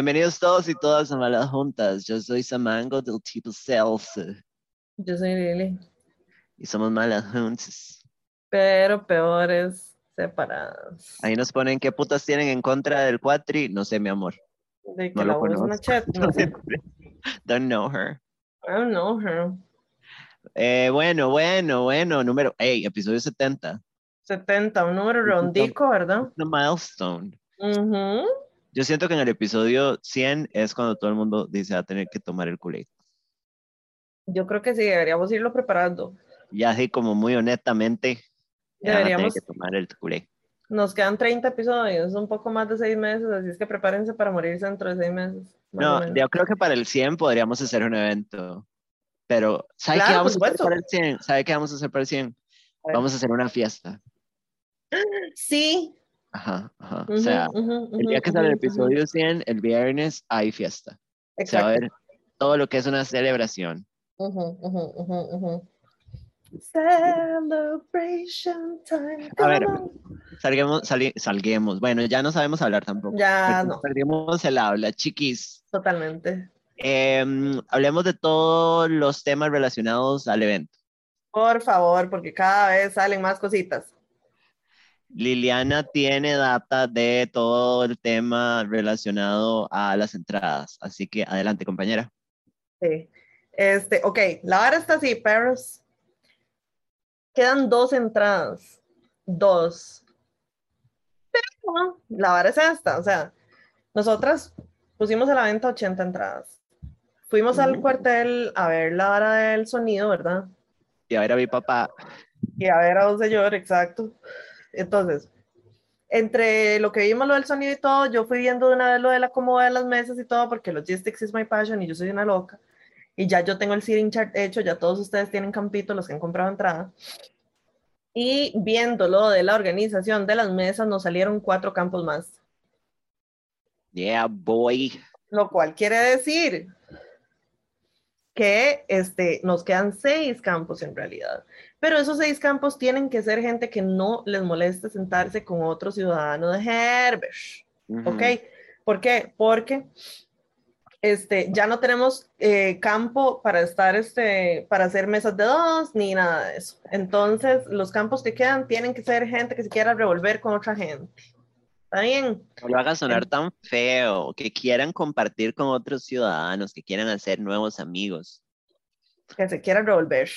Bienvenidos todos y todas a Malas Juntas. Yo soy Samango del tipo Celso Yo soy Lili, y somos Malas Juntas. pero peores separadas. Ahí nos ponen qué putas tienen en contra del cuatri. No sé, mi amor. De que No la lo voz es una conozco. chat, no sé. Don't know her. I don't know her. Eh, bueno, bueno, bueno. Número, hey, episodio 70. 70, un número rondico, ¿verdad? The milestone. Ujú. Yo siento que en el episodio 100 es cuando todo el mundo dice va a tener que tomar el culé. Yo creo que sí, deberíamos irlo preparando. Ya así como muy honestamente, Deberíamos. que tomar el culé. Nos quedan 30 episodios, un poco más de seis meses, así es que prepárense para morirse dentro de seis meses. más o No, yo creo que para el 100 podríamos hacer un evento. Pero, ¿sabe qué Claro, vamos a hacer para el 100? ¿Sabe qué vamos a hacer para el 100? A. Vamos a hacer una fiesta. Sí. Ajá, ajá. O sea, el día que sale el episodio 100, el viernes, hay fiesta. Se va a Exacto. ver todo lo que es una celebración. Celebration time. A ver. Salguemos, sali- salguemos. Bueno, ya no sabemos hablar tampoco. Ya no, Perdimos el habla, chiquis. totalmente. Em, hablemos de todos los temas relacionados al evento. Por favor, porque cada vez salen más cositas. Liliana tiene data de todo el tema relacionado a las entradas. Así que adelante, compañera. Sí. Este, ok, la vara está así, perros. Quedan dos entradas. Dos. Pero la vara es esta. O sea, nosotras pusimos a la venta 80 entradas. Fuimos al cuartel a ver la vara del sonido, ¿verdad? Y a ver a mi papá. Y a ver a un señor, exacto. Entonces, entre lo que vimos lo del sonido y todo, yo fui viendo de una vez lo del acomodo de las mesas y todo, porque logistics is my passion y yo soy una loca. Y ya yo tengo el seating chart hecho, ya todos ustedes tienen campito, los que han comprado entrada. Y viendo lo de la organización de las mesas, nos salieron cuatro campos más. Yeah, boy. Lo cual quiere decir que este, nos quedan seis campos en realidad. Pero esos seis campos tienen que ser gente que no les moleste sentarse con otro ciudadano de Herbert. Ujú. ¿Ok? ¿Por qué? Porque este, ya no tenemos eh, campo para estar, este, para hacer mesas de dos ni nada de eso. Entonces, los campos que quedan tienen que ser gente que se quiera revolver con otra gente. ¿Está bien? No lo hagas sonar tan feo. Que quieran compartir con otros ciudadanos, que quieran hacer nuevos amigos. que se quieran revolver.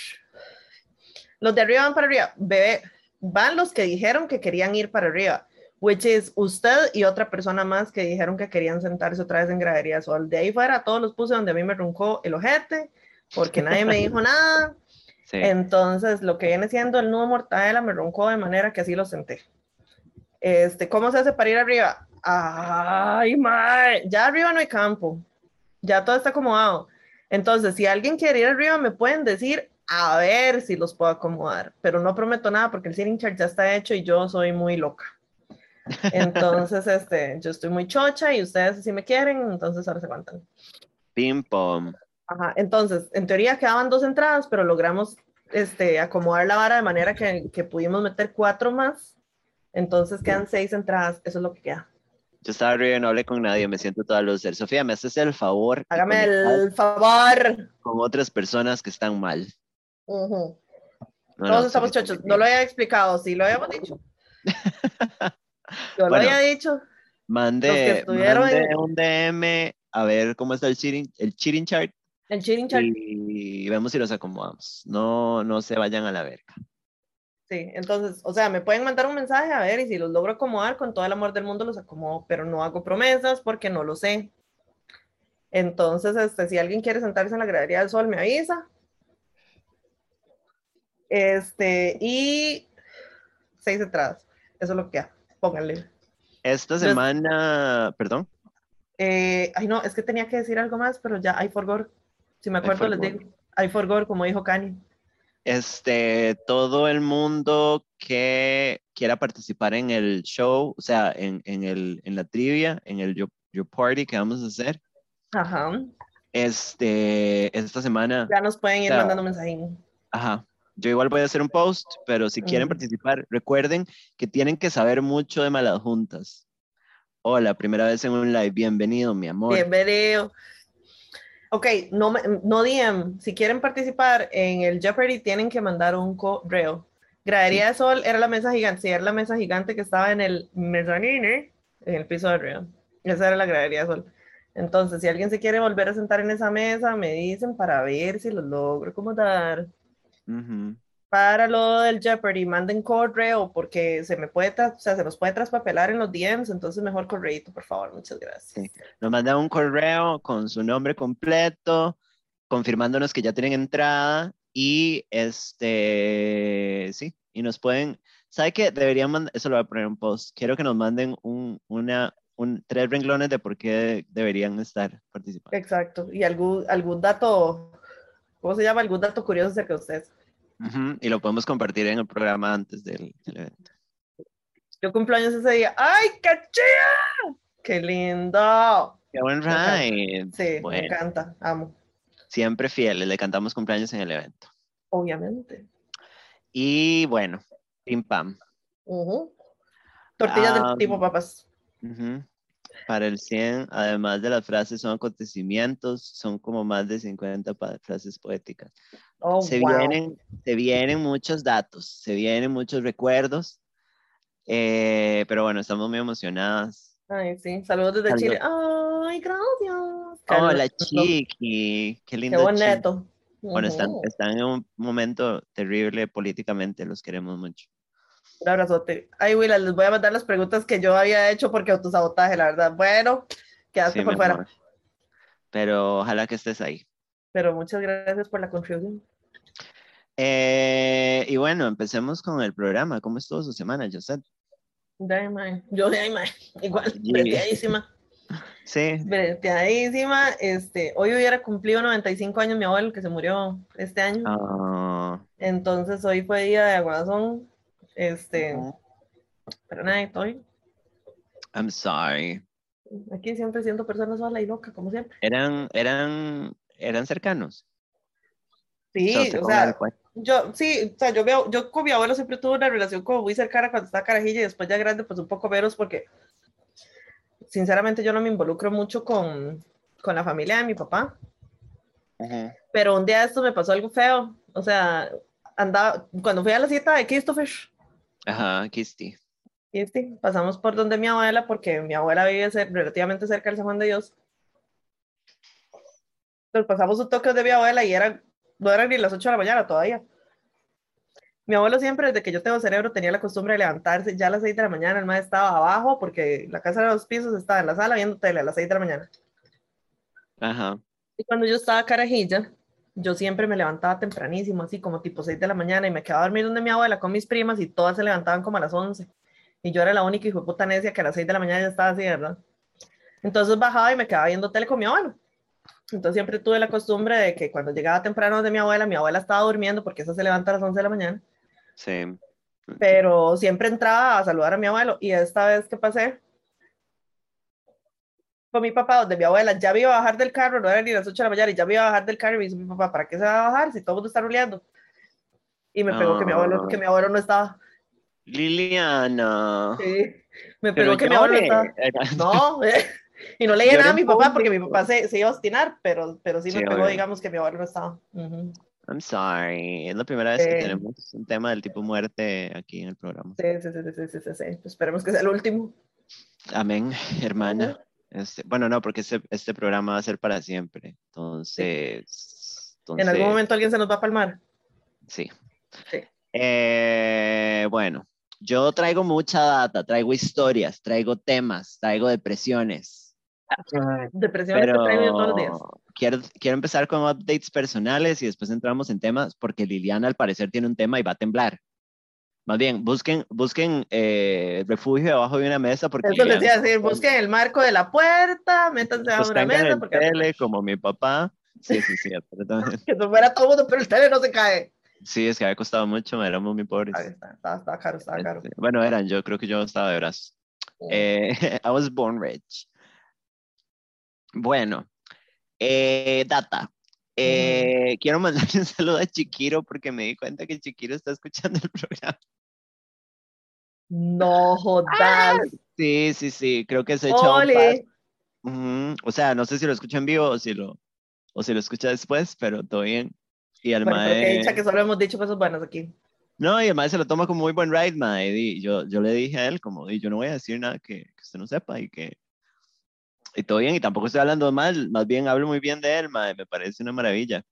Los de arriba van para arriba. Bebé, van los que dijeron que querían ir para arriba, which is usted y otra persona más que dijeron que querían sentarse otra vez en gradería sol. De ahí fuera, todos los puse donde a mí me roncó el ojete, porque nadie me dijo nada. Sí. Entonces, lo que viene siendo el nudo mortadela me roncó de manera que así lo senté. Este, ¿Cómo se hace para ir arriba? Ay, mae, ya arriba no hay campo. Ya todo está acomodado. Entonces, si alguien quiere ir arriba, me pueden decir a ver si los puedo acomodar, pero no prometo nada porque el sitting chart ya está hecho y yo soy muy loca. Entonces, este, yo estoy muy chocha y ustedes si me quieren, entonces ahora se aguantan. Pim pom. Ajá, entonces, en teoría quedaban dos entradas, pero logramos este, acomodar la vara de manera que, que pudimos meter cuatro más. Entonces quedan seis entradas, eso es lo que queda. Yo estaba arriba y no hablé con nadie, me siento toda loser. Sofía, ¿me haces el favor? Hágame el favor. Con otras personas que están mal. No, Todos no, estamos chochos. No lo había explicado, sí lo habíamos dicho. Yo lo había dicho. Estuvieron mande en- un DM a ver cómo está el cheating, el cheating chart El cheating chart. y vemos si los acomodamos. No, no se vayan a la verga. Sí, entonces, o sea, me pueden mandar un mensaje a ver y si los logro acomodar, con todo el amor del mundo los acomodo, pero no hago promesas porque no lo sé. Entonces, este, si alguien quiere sentarse en la gradería del sol, me avisa. Este, y seis entradas. Eso es lo que queda. Pónganle. Esta Entonces- semana, perdón, Eh, ay, no, es que tenía que decir algo más, pero ya, I forgot. Si me acuerdo, les digo. I forgot, como dijo Kanye. este, todo el mundo que quiera participar en el show, o sea, en, en, el, en la trivia, en el Yo, Yo Party que vamos a hacer, Ajá. este, esta semana, Ya nos pueden ir Claro. mandando mensajín. ajá, yo igual voy a hacer un post, pero si quieren participar, recuerden que tienen que saber mucho de malas juntas, Hola, primera vez en un live. Bienvenido, mi amor. Bienvenido. Ok, no, me- no DM. Si quieren participar en el Jeopardy, tienen que mandar un correo. Gradería de Sol era la mesa gigante. Sí, era la mesa gigante que estaba en el mezanine, en el piso de arriba. Esa era la gradería de Sol. Entonces, si alguien se quiere volver a sentar en esa mesa, me dicen para ver si lo logro acomodar. Para lo del Jeopardy, manden correo porque se me puede, o sea, se nos puede traspapelar en los DMs, entonces mejor correito, por favor, muchas gracias. Sí. Nos mandan un correo con su nombre completo, confirmándonos que ya tienen entrada y este, sí, y nos pueden, ¿sabe qué? Deberían mandar, eso lo voy a poner en post, quiero que nos manden un, una, un, tres renglones de por qué deberían estar participando. Exacto. Y algún, algún dato, ¿cómo se llama? Algún dato curioso acerca de ustedes. Ujú, Y lo podemos compartir en el programa antes del, del evento. Yo cumplo años ese día. ¡Ay, qué chida! ¡Qué lindo! ¡Qué buen ride! Sí, me encanta, amo, siempre fieles, le cantamos cumpleaños en el evento. obviamente. Y bueno, pim pam. Tortillas Ah, del tipo papas. Ujú. Para el 100, además de las frases, son acontecimientos, son como más de 50 pa- frases poéticas. Oh, se, wow. vienen, se vienen muchos datos, se vienen muchos recuerdos, eh, pero bueno, estamos muy emocionadas. Ay, sí. Saludos desde. Chile. Ay, gracias. Qué Hola. Chiqui, qué Qué lindo. Chiqui. bonito. Bueno, están, están en un momento terrible políticamente, los queremos mucho. Un abrazote. Ay, Willa, les voy a mandar las preguntas que yo había hecho porque autosabotaje, la verdad. Bueno, quedaste Sí, por fuera. amor. Pero ojalá que estés ahí. Pero muchas gracias por la contribución. Eh, y bueno, empecemos con el programa. ¿Cómo estuvo su semana, Josette? Yo de ahí, mae. Igual, breteadísima. Sí, Breteadísima. Este, hoy hubiera cumplido 95 años mi abuelo, que se murió este año. Ah, Entonces hoy fue día de aguazón. Este, pero nada, estoy I'm sorry. aquí siempre siendo persona sola y loca, como siempre. Eran, eran, eran cercanos. Sí, O sea, o yo sí, o sea, yo veo, yo con mi abuelo siempre tuve una relación como muy cercana cuando estaba carajilla y después ya grande, pues un poco menos porque sinceramente yo no me involucro mucho con, con la familia de mi papá, pero un día esto me pasó algo feo, o sea, andaba, cuando fui a la cita de Christopher, Ajá, Kisti. sí, pasamos por donde mi abuela, porque mi abuela vive relativamente cerca del San Juan de Dios, entonces pasamos un toque de mi abuela y eran, no eran ni las 8 de la mañana todavía. Mi abuelo siempre, desde que yo tengo cerebro, tenía la costumbre de levantarse ya a las 6 de la mañana. El más estaba abajo porque la casa de los pisos estaba en la sala viendo tele a las 6 de la mañana. Ajá. Y cuando yo estaba carajilla, yo siempre me levantaba tempranísimo, así como tipo 6 de la mañana, y me quedaba a dormir donde mi abuela con mis primas y todas se levantaban como a las 11. Y yo era la única hijo de puta necia que a las 6 de la mañana ya estaba así, ¿verdad? Entonces bajaba y me quedaba viendo tele con mi abuelo. Entonces siempre tuve la costumbre de que cuando llegaba temprano de mi abuela, mi abuela estaba durmiendo porque esa se levanta a las 11 de la mañana, Sí. pero siempre entraba a saludar a mi abuelo. Y esta vez que pasé con mi papá, donde mi abuela ya me iba a bajar del carro, no era ni las 8 de la mañana, y ya me iba a bajar del carro y me dice mi papá, ¿para qué se va a bajar si todo el mundo está ruleando? Y me pegó que, mi abuelo, que mi abuelo no estaba. Liliana. Sí, me Pero pegó que mi abuelo no estaba. No, eh, y no le dije Llore nada a mi papá porque mi papá se, se iba a obstinar, pero, pero sí me Sí, pegó, digamos, que mi abuelo no estaba. Ujú. I'm sorry. Es la primera vez que Sí. tenemos un tema del tipo muerte aquí en el programa. Sí, sí, sí, sí, sí, sí, sí. Esperemos que sea el último. Amén, hermana. Este, bueno, no, porque este, este programa va a ser para siempre. Entonces, En algún momento alguien se nos va a palmar. sí. Sí. Eh, bueno, yo traigo mucha data, traigo historias, traigo temas, traigo depresiones. Depresión que Pero traigo todos los días. quiero, quiero empezar con updates personales y después entramos en temas porque Liliana al parecer tiene un tema y va a temblar. Más bien, busquen, busquen eh, refugio debajo de una mesa porque Eso les Liliana- decía decir, busquen el marco de la puerta, métanse a una sostengan mesa, el porque tele como mi papá. Sí, sí, sí. que se fuera todo el mundo, pero el tele no se cae. Sí, es que había costado mucho, éramos muy pobres. Ahí está, está, está caro, está caro. Este, bueno, eran, yo creo que yo estaba de brazos. Eh, I was born rich. Bueno, eh, data. Eh, Quiero mandarle un saludo a Chiquiro porque me di cuenta que Chiquiro está escuchando el programa. No jodas. Sí, sí, sí, creo que se echa un O sea, no sé si lo escucha en vivo o si lo, o si lo escucha después, pero todo bien. Y el Bueno, que mae- dicha que solo hemos dicho cosas buenas aquí. No, y además se lo toma como muy buen ride, mae. Y yo, yo le dije a él, como, y yo no voy a decir nada que, que usted no sepa y que. Y todo bien, y tampoco estoy hablando mal, más bien hablo muy bien de él, mae. Me parece una maravilla.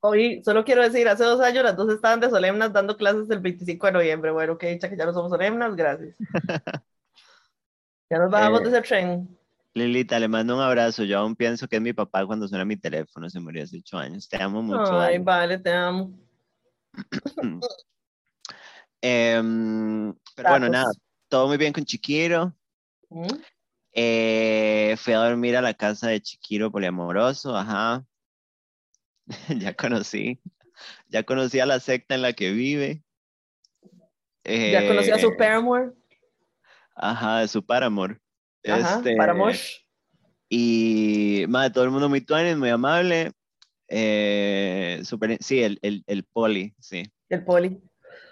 Hoy, solo quiero decir, hace dos años las dos estaban de solemnas dando clases el 25 de noviembre. Bueno, que dicha que ya no somos solemnas, gracias. Ya nos bajamos Eh, de ese tren. Lilita, le mando un abrazo. Yo aún pienso que es mi papá cuando suena mi teléfono. Se murió hace ocho años. Te amo mucho. Ay, Ale. vale, te amo. Em, pero bueno, nada, todo muy bien con Chiquiro. ¿Mm? Eh, fui a dormir a la casa de Chiquiro poliamoroso, ajá. ya conocí, ya conocí a la secta en la que vive. Ya conocí a Eh, su Paramore. Ajá, de su paramor. Ajá, Este, Paramore. Y, madre, todo el mundo muy tuanes, muy amable. Eh, súper- sí, el, el, el poli, sí. El poli.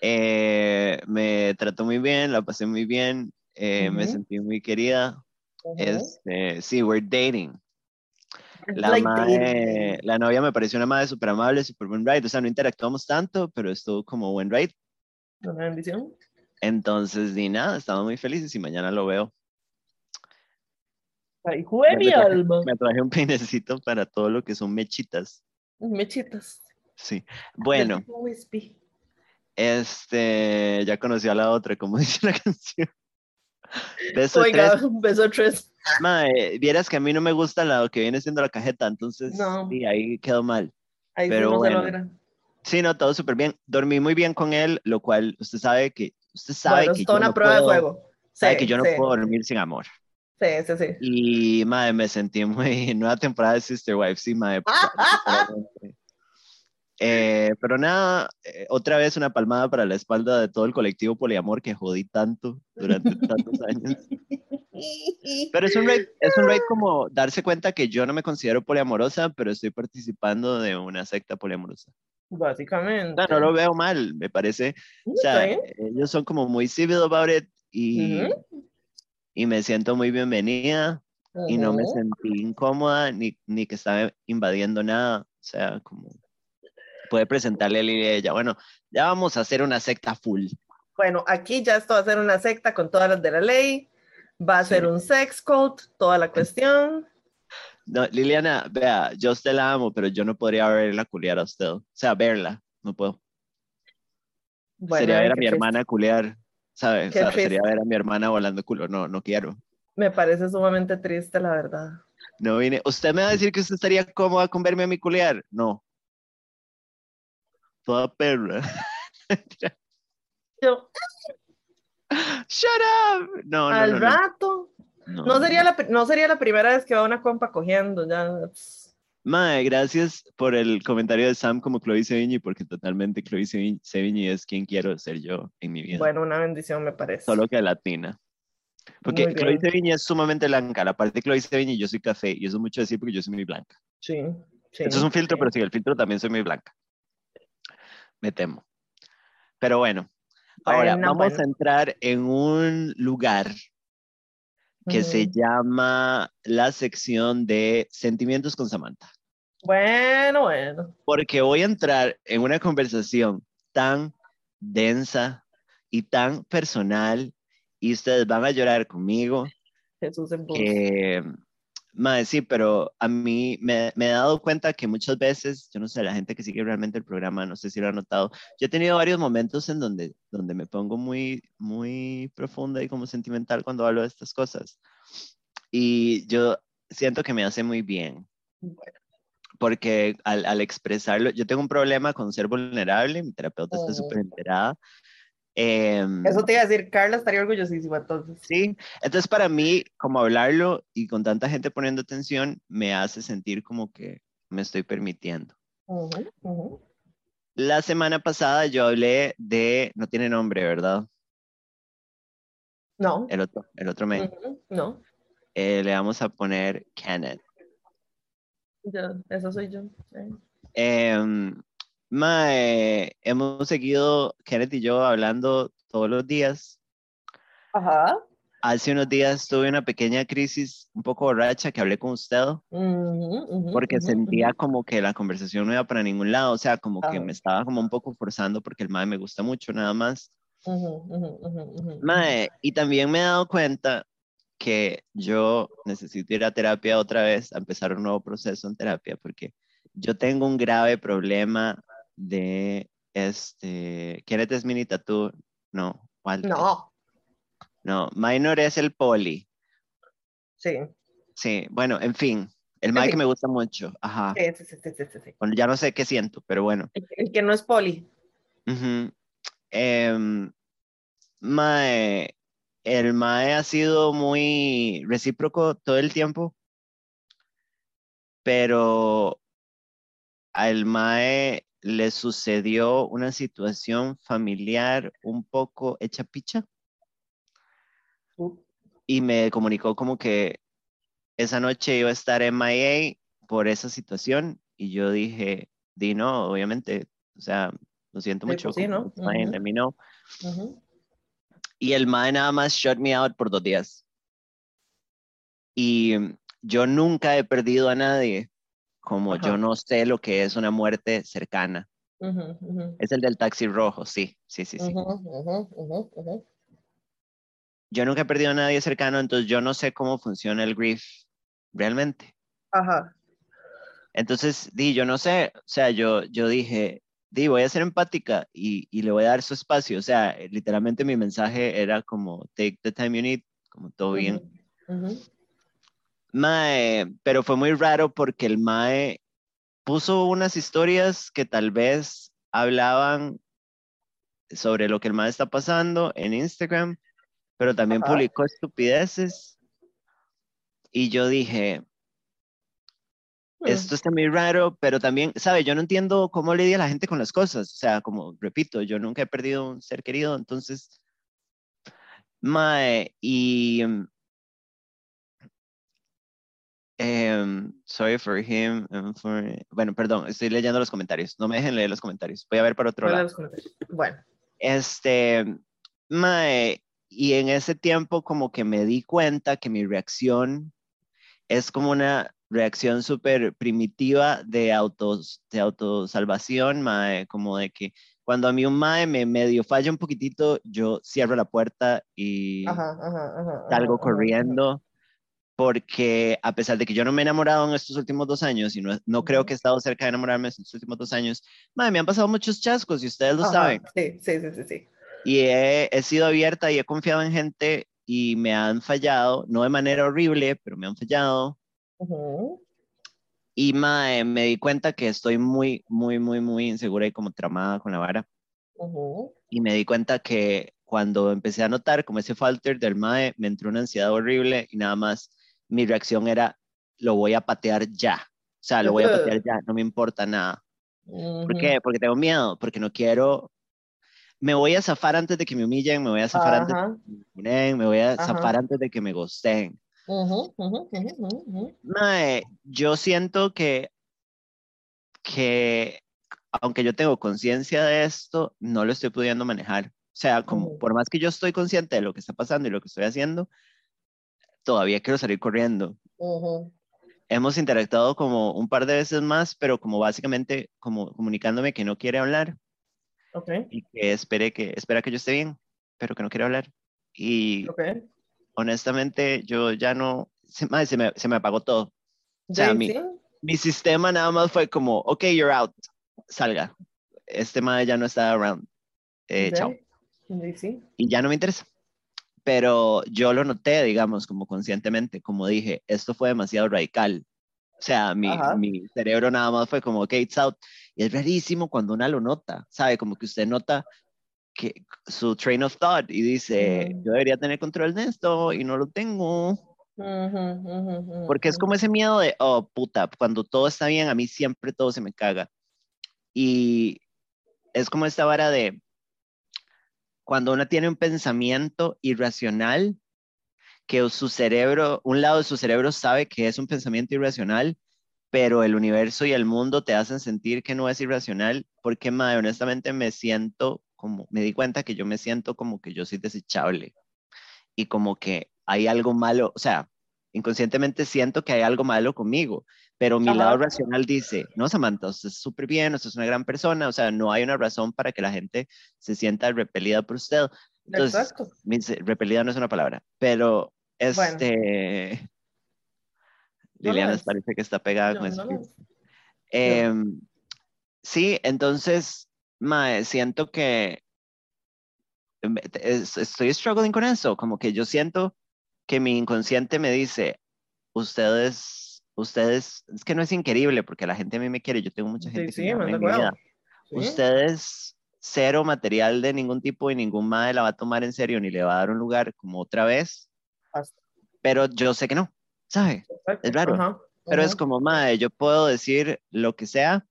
Eh, me trató muy bien, la pasé muy bien, eh, me sentí muy querida. Este, sí, we're dating. La, Like mae- dating. la novia me pareció una madre súper amable, súper buen ride. O sea, no interactuamos tanto, pero estuvo como buen ride. Una bendición. Entonces, ni nada, estamos muy felices y mañana lo veo. Ay, mi me traje- alma. Me traje un peinecito para todo lo que son mechitas. Mechitas. Sí. Bueno, este, ya conocí a la otra, como dice la canción. Beso Oiga, tres. un beso tres. Mae, vieras que a mí no me gusta lo que viene siendo la cajeta, entonces No. sí, ahí quedó mal. Ahí Pero sí no bueno. se logra. Sí, no, todo súper bien. Dormí muy bien con él, lo cual usted sabe que, usted sabe Bueno, que yo una no prueba puedo, de fuego. sabe Sí, que yo no sí, puedo dormir sin amor. Sí, sí, sí. Y, madre, me sentí muy, nueva temporada de Sister Wife, sí, madre. literalmente. Eh, pero nada, eh, otra vez una palmada para la espalda de todo el colectivo poliamor que jodí tanto durante tantos años. Pero es un rate, es un rate como darse cuenta que yo no me considero poliamorosa, pero estoy participando de una secta poliamorosa. Básicamente. No, no lo veo mal, me parece. O sea, ellos son como muy civil about it y, y me siento muy bienvenida y no me sentí incómoda ni, ni que estaba invadiendo nada. O sea, como puede presentarle a Lilia y ella, bueno, ya vamos a hacer una secta full. Bueno, aquí ya esto va a ser una secta con todas las de la ley. Va a Sí. ser un sex cult, toda la cuestión. No, Liliana, vea, yo a usted la amo, pero yo no podría verla culiar a usted. O sea, verla, no puedo. Bueno, sería ver a mi triste. hermana culiar, ¿sabes? O sea, sería ver a mi hermana volando culo. No, no quiero. Me parece sumamente triste, la verdad. No vine. ¿Usted me va a decir que usted estaría cómoda con verme a mi culiar? No. Toda perra. Yo, Shut up. No, no, al no, rato. No, sería, la, no sería la primera vez que va una compa cogiendo, ya. Mae, gracias por el comentario de Sam como Chloe Sevigny, porque totalmente Chloe Sevigny, es quien quiero ser yo en mi vida. Bueno, una bendición me parece. Solo que latina. Porque Chloe. Sevigny es sumamente blanca. La parte de Chloe Sevigny yo soy café y eso es mucho decir porque yo soy muy blanca. Sí, sí. Eso es un filtro, sí. pero sí, el filtro también soy muy blanca. Me temo. Pero bueno, ahora vamos bueno. a entrar en un lugar que se llama la sección de sentimientos con Samantha. Bueno, bueno. Porque voy a entrar en una conversación tan densa y tan personal y ustedes van a llorar conmigo Jesús en que, madre, sí, pero a mí me, me he dado cuenta que muchas veces, yo no sé, la gente que sigue realmente el programa, no sé si lo ha notado, yo he tenido varios momentos en donde, donde me pongo muy, muy profunda y como sentimental cuando hablo de estas cosas. Y yo siento que me hace muy bien, Bueno, porque al, al expresarlo, yo tengo un problema con ser vulnerable, mi terapeuta está Oh. súper enterada. Em, Eso te iba a decir, Carla estaría orgullosísima entonces. Sí, entonces para mí, como hablarlo y con tanta gente poniendo atención, me hace sentir como que me estoy permitiendo. La semana pasada yo hablé de, no tiene nombre, ¿verdad? No. El otro, el otro ujú, No. Eh, le vamos a poner Kenneth. Ya, eso soy yo. eh. Mae, hemos seguido, Kenneth y yo, hablando todos los días. Ajá. hace unos días tuve una pequeña crisis un poco borracha que hablé con usted porque sentía como que la conversación no iba para ningún lado, o sea, como que me estaba como un poco forzando porque el mae me gusta mucho nada más. Mae, y también me he dado cuenta que yo necesito ir a terapia otra vez, a empezar un nuevo proceso en terapia, porque yo tengo un grave problema de este, ¿quieres mini tatú? No, Walter. No. No, minor es el poli. Sí. Sí, bueno, en fin, el mae que me gusta mucho. Ajá. Sí, sí, sí, sí, sí, Bueno, ya no sé qué siento, pero bueno. El, que no es poli. Em, mae, el mae ha sido muy recíproco todo el tiempo, pero al mae le sucedió una situación familiar un poco hecha picha y me comunicó como que esa noche iba a estar en MIA por esa situación y yo dije, di no, obviamente, o sea, lo siento mucho. Pues sí, ¿no? Y el mae nada más shut me out por dos días. Y yo nunca he perdido a nadie, como yo no sé lo que es una muerte cercana. Es el del taxi rojo, sí, sí, sí, sí yo nunca he perdido a nadie cercano, entonces yo no sé cómo funciona el grief realmente. Ajá. Entonces, di, yo no sé, o sea, yo, yo dije, di, voy a ser empática y, y, le voy a dar su espacio. O sea, literalmente mi mensaje era como, take the time you need, como todo bien. Mae, pero fue muy raro porque el Mae puso unas historias que tal vez hablaban sobre lo que el Mae está pasando en Instagram pero también publicó estupideces. Y yo dije, esto está muy raro, pero también, ¿sabe? Yo no entiendo cómo lidia la gente con las cosas. O sea, como repito, yo nunca he perdido un ser querido, entonces, mae, y... Um, sorry for him. Bueno, perdón, estoy leyendo los comentarios. No me dejen leer los comentarios. Voy a ver para otro lado. Bueno. Este, mae, y en ese tiempo como que me di cuenta que mi reacción es como una reacción súper primitiva de, autos, de autosalvación, mae, como de que cuando a mí un mae me medio falla un poquitito, yo cierro la puerta y salgo corriendo, porque a pesar de que yo no me he enamorado en estos últimos dos años, y no, no creo que he estado cerca de enamorarme en estos últimos dos años, mae, me han pasado muchos chascos y ustedes lo saben. Sí, sí, sí, sí. Y he, sido abierta y he confiado en gente y me han fallado, no de manera horrible, pero me han fallado. Y mae, me di cuenta que estoy muy, muy, muy, muy insegura y como tramada con la vara. Y me di cuenta que cuando empecé a notar como ese falter del mae, me entró una ansiedad horrible y nada más mi reacción era, lo voy a patear ya. O sea, lo voy a patear ya, no me importa nada. ¿Por qué? Porque tengo miedo, porque no quiero me voy a zafar antes de que me humillen, me voy a zafar antes de que me voy a zafar antes de que me gosten. yo siento que, que aunque yo tengo conciencia de esto, no lo estoy pudiendo manejar. O sea, como por más que yo estoy consciente de lo que está pasando y lo que estoy haciendo, todavía quiero salir corriendo. Hemos interactuado como un par de veces más, pero como básicamente como comunicándome que no quiere hablar. Y que espere que, espera que yo esté bien, pero que no quiere hablar. Y honestamente, yo ya no, se, se, me, se me apagó todo. O sea, mi, mi, sistema nada más fue como, ok, you're out, salga. Este madre ya no está around. Eh, chao. Y ya no me interesa. Pero yo lo noté, digamos, como conscientemente, como dije, esto fue demasiado radical. O sea, mi, mi cerebro nada más fue como, ok, it's out. Y es rarísimo cuando una lo nota, ¿sabe? Como que usted nota que su train of thought y dice, yo debería tener control de esto y no lo tengo. Porque es como ese miedo de, oh, puta, cuando todo está bien, a mí siempre todo se me caga. Y es como esta vara de, cuando uno tiene un pensamiento irracional, que su cerebro, un lado de su cerebro sabe que es un pensamiento irracional, pero el universo y el mundo te hacen sentir que no es irracional, porque, honestamente me siento como, me di cuenta que yo me siento como que yo soy desechable y como que hay algo malo, o sea, inconscientemente siento que hay algo malo conmigo, pero mi lado racional dice, no, Samantha, usted es súper bien, usted es una gran persona, o sea, no hay una razón para que la gente se sienta repelida por usted. Entonces, repelida no es una palabra, pero este... Liliana parece que está pegada con eso. Em, sí, entonces, mae, siento que em, estoy struggling con eso, como que yo siento que mi inconsciente me dice, ustedes ustedes, es que no es increíble porque la gente a mí me quiere, yo tengo mucha gente que me ama Ustedes cero material de ningún tipo y ningún madre la va a tomar en serio ni le va a dar un lugar como otra vez. Pero yo sé que no, ¿sabe? Es raro. Pero es como, madre, yo puedo decir lo que sea,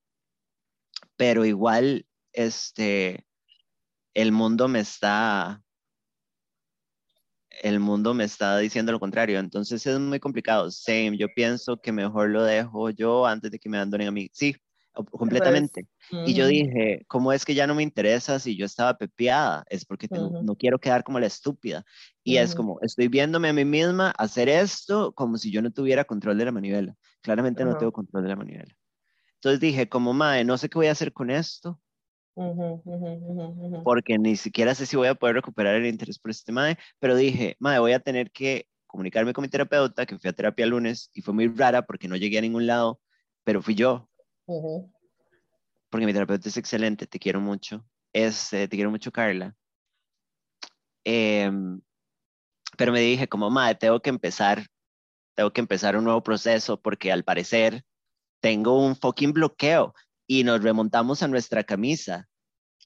pero igual, este, el mundo me está, el mundo me está diciendo lo contrario. Entonces es muy complicado. Same, yo pienso que mejor lo dejo yo antes de que me abandonen a mí. Sí, completamente. Y yo dije, ¿cómo es que ya no me interesa si yo estaba pepeada? Es porque no quiero quedar como la estúpida. Y es como, estoy viéndome a mí misma hacer esto como si yo no tuviera control de la manivela. Claramente no tengo control de la manivela. Entonces dije, como, madre, no sé qué voy a hacer con esto porque ni siquiera sé si voy a poder recuperar el interés por este mae, pero dije, mae, voy a tener que comunicarme con mi terapeuta, que fui a terapia el lunes y fue muy rara porque no llegué a ningún lado, pero fui yo. Porque mi terapeuta es excelente, te quiero mucho. Es, eh, te quiero mucho, Carla. Em, pero me dije, como, madre, tengo que empezar, tengo que empezar un nuevo proceso porque al parecer tengo un fucking bloqueo y nos remontamos a nuestra camisa.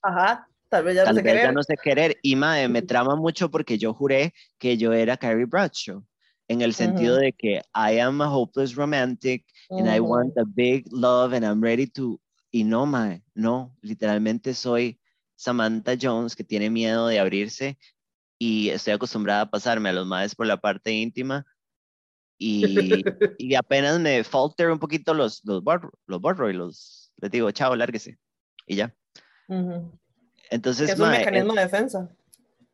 Ajá, tal vez ya no sé querer. ya no sé querer. Y madre, me trama mucho porque yo juré que yo era Carrie Bradshaw, en el sentido de que I am a hopeless romantic and I want a big love and I'm ready to. Y no, madre, no, literalmente soy Samantha Jones que tiene miedo de abrirse y estoy acostumbrada a pasarme a los madres por la parte íntima y, y apenas me falter un poquito los, los, los borro y los les digo, chao, lárguese. Y ya. Entonces, es un mecanismo de defensa.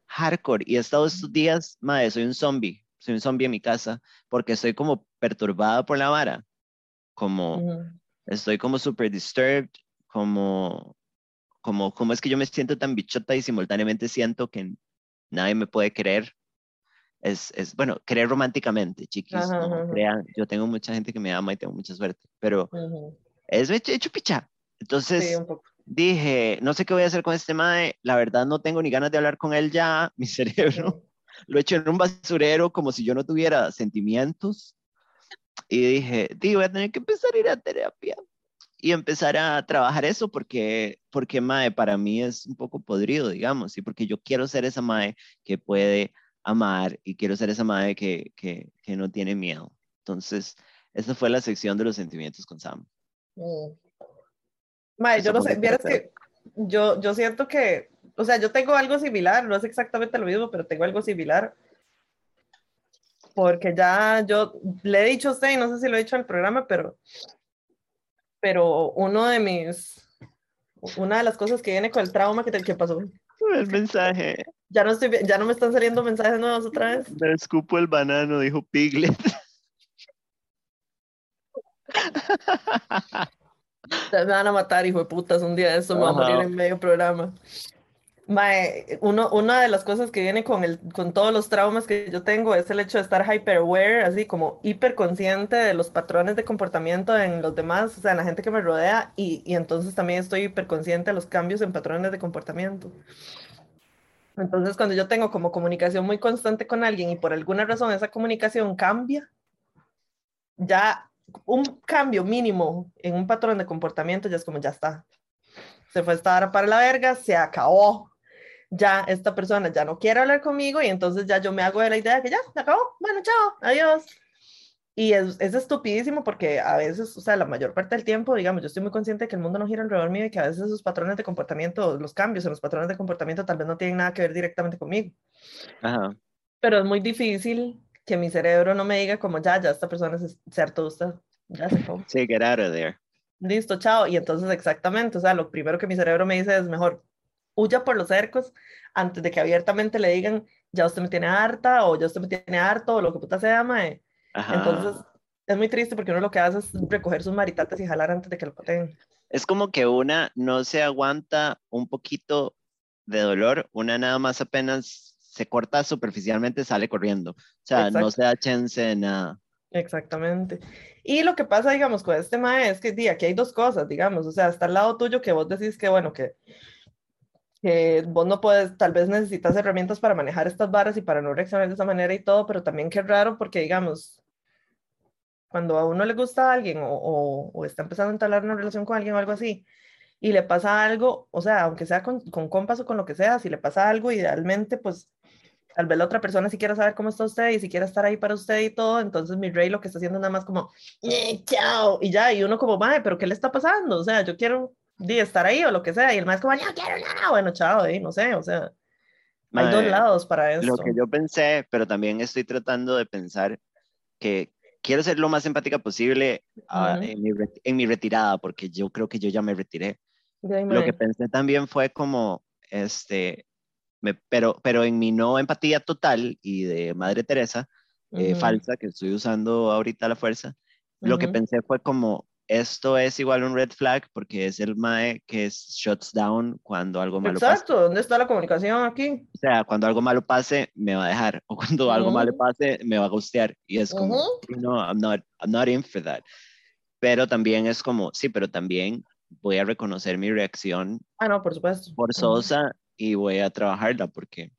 Hardcore. Y he estado estos días, madre, soy un zombie. Soy un zombie en mi casa porque estoy como perturbada por la vara. Como, estoy como super disturbed, como, como, como es que yo me siento tan bichota y simultáneamente siento que nadie me puede querer. Es, es bueno, querer románticamente, chiquis. no crean, yo tengo mucha gente que me ama y tengo mucha suerte, pero es hecho picha. Entonces dije, no sé qué voy a hacer con este mae, la verdad no tengo ni ganas de hablar con él ya, mi cerebro lo he hecho en un basurero como si yo no tuviera sentimientos. Y dije, tío, voy a tener que empezar a ir a terapia y empezar a trabajar eso porque, porque mae, para mí es un poco podrido, digamos, y porque yo quiero ser esa mae que puede amar y quiero ser esa mae que, que, que no tiene miedo. Entonces, esa fue la sección de los sentimientos con Sam. Mm. yo no sé, vieras que yo, yo siento que, o sea, yo tengo algo similar, no es exactamente lo mismo, pero tengo algo similar. Porque ya yo le he dicho a usted, y no sé si lo he dicho en el programa, pero, pero uno de mis, una de las cosas que viene con el trauma que, que pasó. El mensaje. Ya no, estoy, ya no me están saliendo mensajes nuevos otra vez. Me escupo el banano, dijo Piglet. Me van a matar, hijo de putas, un día de eso me va a morir en medio programa. Mae, uno, una de las cosas que viene con, el, con todos los traumas que yo tengo es el hecho de estar hyper aware, así como hiper consciente de los patrones de comportamiento en los demás, o sea, en la gente que me rodea, y, y entonces también estoy hiper consciente de los cambios en patrones de comportamiento. Entonces, cuando yo tengo como comunicación muy constante con alguien y por alguna razón esa comunicación cambia, ya un cambio mínimo en un patrón de comportamiento, ya es como, ya está. Se fue esta hora para la verga, se acabó. Ya esta persona ya no quiere hablar conmigo y entonces ya yo me hago de la idea que ya, se acabó. Bueno, chao, adiós. Y es, es, estupidísimo porque a veces, o sea, la mayor parte del tiempo, digamos, yo estoy muy consciente de que el mundo no gira alrededor mío y que a veces esos patrones de comportamiento, los cambios en los patrones de comportamiento tal vez no tienen nada que ver directamente conmigo. Ajá. Pero es muy difícil que mi cerebro no me diga como ya, ya esta persona es cierto, usted ya se fue. Sí, get out of there. Listo, chao. Y entonces exactamente, o sea, lo primero que mi cerebro me dice es mejor huya por los cercos antes de que abiertamente le digan ya usted me tiene harta o ya usted me tiene harto o lo que puta sea, mae. Ajá. Entonces, es muy triste porque uno lo que hace es recoger sus maritates y jalar antes de que lo pateen. Es como que una no se aguanta un poquito de dolor, una nada más apenas se corta superficialmente, sale corriendo. O sea, no Exacto. se da chance de nada. Exactamente. Y lo que pasa, digamos, con este mae es que, di, aquí hay dos cosas, digamos, o sea, está al lado tuyo que vos decís que, bueno, que, que vos no puedes, tal vez necesitas herramientas para manejar estas varas y para no reaccionar de esa manera y todo, pero también qué raro porque, digamos, cuando a uno le gusta a alguien o, o, o está empezando a entablar una relación con alguien o algo así, y le pasa algo, o sea, aunque sea con, con compas o con lo que sea, si le pasa algo, idealmente, pues tal vez la otra persona si quiera saber cómo está usted y si quiere estar ahí para usted y todo, entonces mi rey lo que está haciendo nada más como, "Eh, chao, y ya, y uno como, madre, pero ¿qué le está pasando? O sea, yo quiero estar ahí o lo que sea, y el más como, no quiero nada, bueno, chao, eh, no sé, o sea, hay dos lados para esto. Lo que yo pensé, pero también estoy tratando de pensar que quiero ser lo más empática posible ah, Ujú. en, mi, en mi retirada, porque yo creo que yo ya me retiré. Lo que pensé también fue como, este, me, pero, pero en mi no empatía total y de Madre Teresa, eh, Ujú, falsa, que estoy usando ahorita a la fuerza, lo que pensé fue como, esto es igual un red flag porque es el mae que es shuts down cuando algo malo pasa. Exacto, ¿dónde está la comunicación aquí? O sea, cuando algo malo pase, me va a dejar. O cuando algo malo pase, me va a gustear. Y es como, no, I'm not, I'm not in for that. Pero también es como, sí, pero también voy a reconocer mi reacción Ah, no, por supuesto. Forzosa y voy a trabajarla porque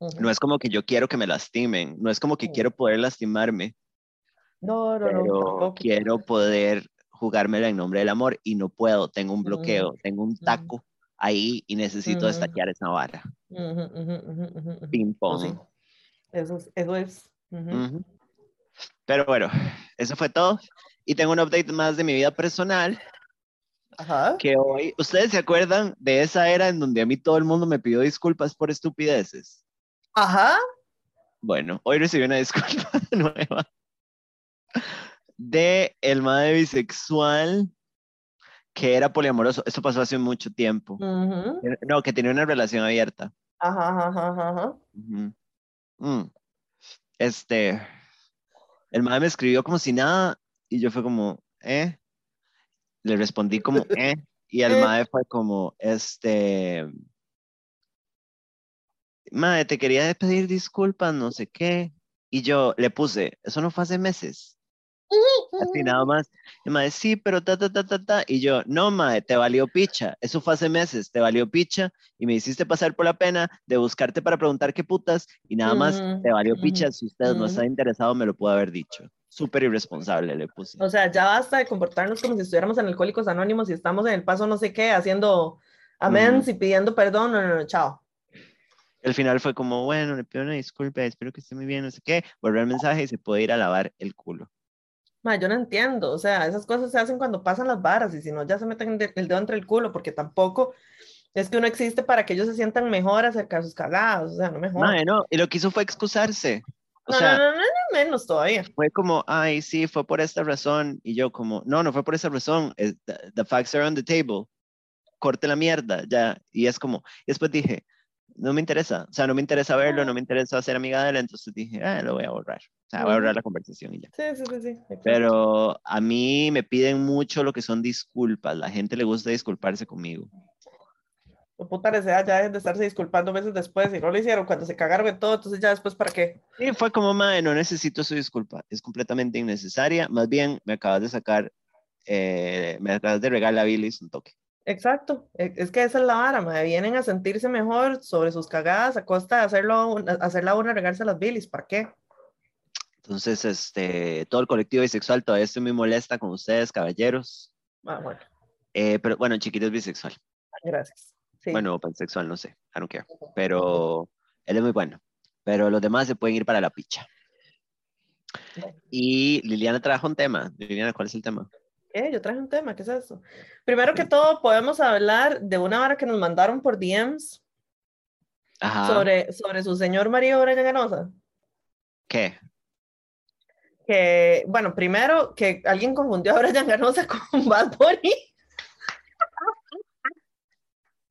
ujú. no es como que yo quiero que me lastimen, no es como que Ujú. quiero poder lastimarme, No, no, no, pero tampoco. quiero poder jugármela en nombre del amor y no puedo, tengo un bloqueo, tengo un ujú. taco ahí y necesito Ujú. destaquear esa vara. Ping Pues sí, pong. eso es. Eso es. Pero bueno, eso fue todo. Y tengo un update más de mi vida personal, Ajá. que hoy, ¿ustedes se acuerdan de esa era en donde a mí todo el mundo me pidió disculpas por estupideces? Ajá. Bueno, hoy recibí una disculpa nueva de el madre bisexual que era poliamoroso. Esto pasó hace mucho tiempo. Ujú. No, que tenía una relación abierta. Ajá, ajá, ajá. Mm. Este, el madre me escribió como si nada y yo fue como, ¿eh? Le respondí como, ¿eh? Y el Eh. madre fue como, este, madre, te quería pedir disculpas, no sé qué. Y yo le puse, eso no fue hace meses. Así nada más. Y madre, sí, pero ta, ta, ta, ta, ta. Y yo, no, madre, te valió picha. Eso fue hace meses, te valió picha. Y me hiciste pasar por la pena de buscarte para preguntar qué putas. Y nada más, Ujú, te valió picha. Si usted no ujú. está interesado, me lo pudo haber dicho. Súper irresponsable le puse. O sea, ya basta de comportarnos como si estuviéramos en Alcohólicos Anónimos y estamos en el paso no sé qué, haciendo amens y pidiendo perdón. No, no, no, chao. El final fue como, bueno, le pido una disculpa, espero que esté muy bien, no sé qué. Volvió el mensaje y se puede ir a lavar el culo. Ma, yo no entiendo, o sea, esas cosas se hacen cuando pasan las varas y si no, ya se meten el dedo entre el culo, porque tampoco es que uno existe para que ellos se sientan mejor acerca de sus cagadas, o sea, no mejor. Madre, no, y lo que hizo fue excusarse. O no, sea, no, no, no, no, menos todavía. fue como, ay, sí, fue por esta razón. Y yo como, no, no fue por esa razón. es- the, the facts are on the table. Corte la mierda, ya. Y es como, y después dije, no me interesa. O sea, no me interesa verlo, no me interesa ser amiga de él. Entonces dije, ah, lo voy a borrar. O sea, voy a borrar la conversación y ya. Sí, sí, sí, sí. Pero a mí me piden mucho lo que son disculpas. La gente le gusta disculparse conmigo. O puta desea ya de estarse disculpando meses después y no lo hicieron cuando se cagaron de todo, entonces ya después, ¿para qué? Y fue como, madre, no necesito su disculpa. Es completamente innecesaria. Más bien, me acabas de sacar, eh, me acabas de regalar a Billy un toque. Exacto, e- es que esa es la vara, mae, vienen a sentirse mejor sobre sus cagadas a costa de hacerlo, hacerla una regarse las bilis, ¿para qué? Entonces, este, todo el colectivo bisexual todavía estoy muy molesta con ustedes, caballeros. Ah, bueno, Eh, pero bueno, chiquito es bisexual. gracias. Sí. Bueno, pansexual, no sé. I don't care. Pero él es muy bueno. Pero los demás se pueden ir para la picha. Y Liliana trajo un tema. Liliana, ¿cuál es el tema? Yo traje un tema, ¿qué es eso? Primero que todo, podemos hablar de una hora que nos mandaron por DMs Ajá. sobre, sobre su señor María Brian Ganosa. ¿Qué? Que, bueno, primero que alguien confundió a Brian Ganosa con Bad Bunny.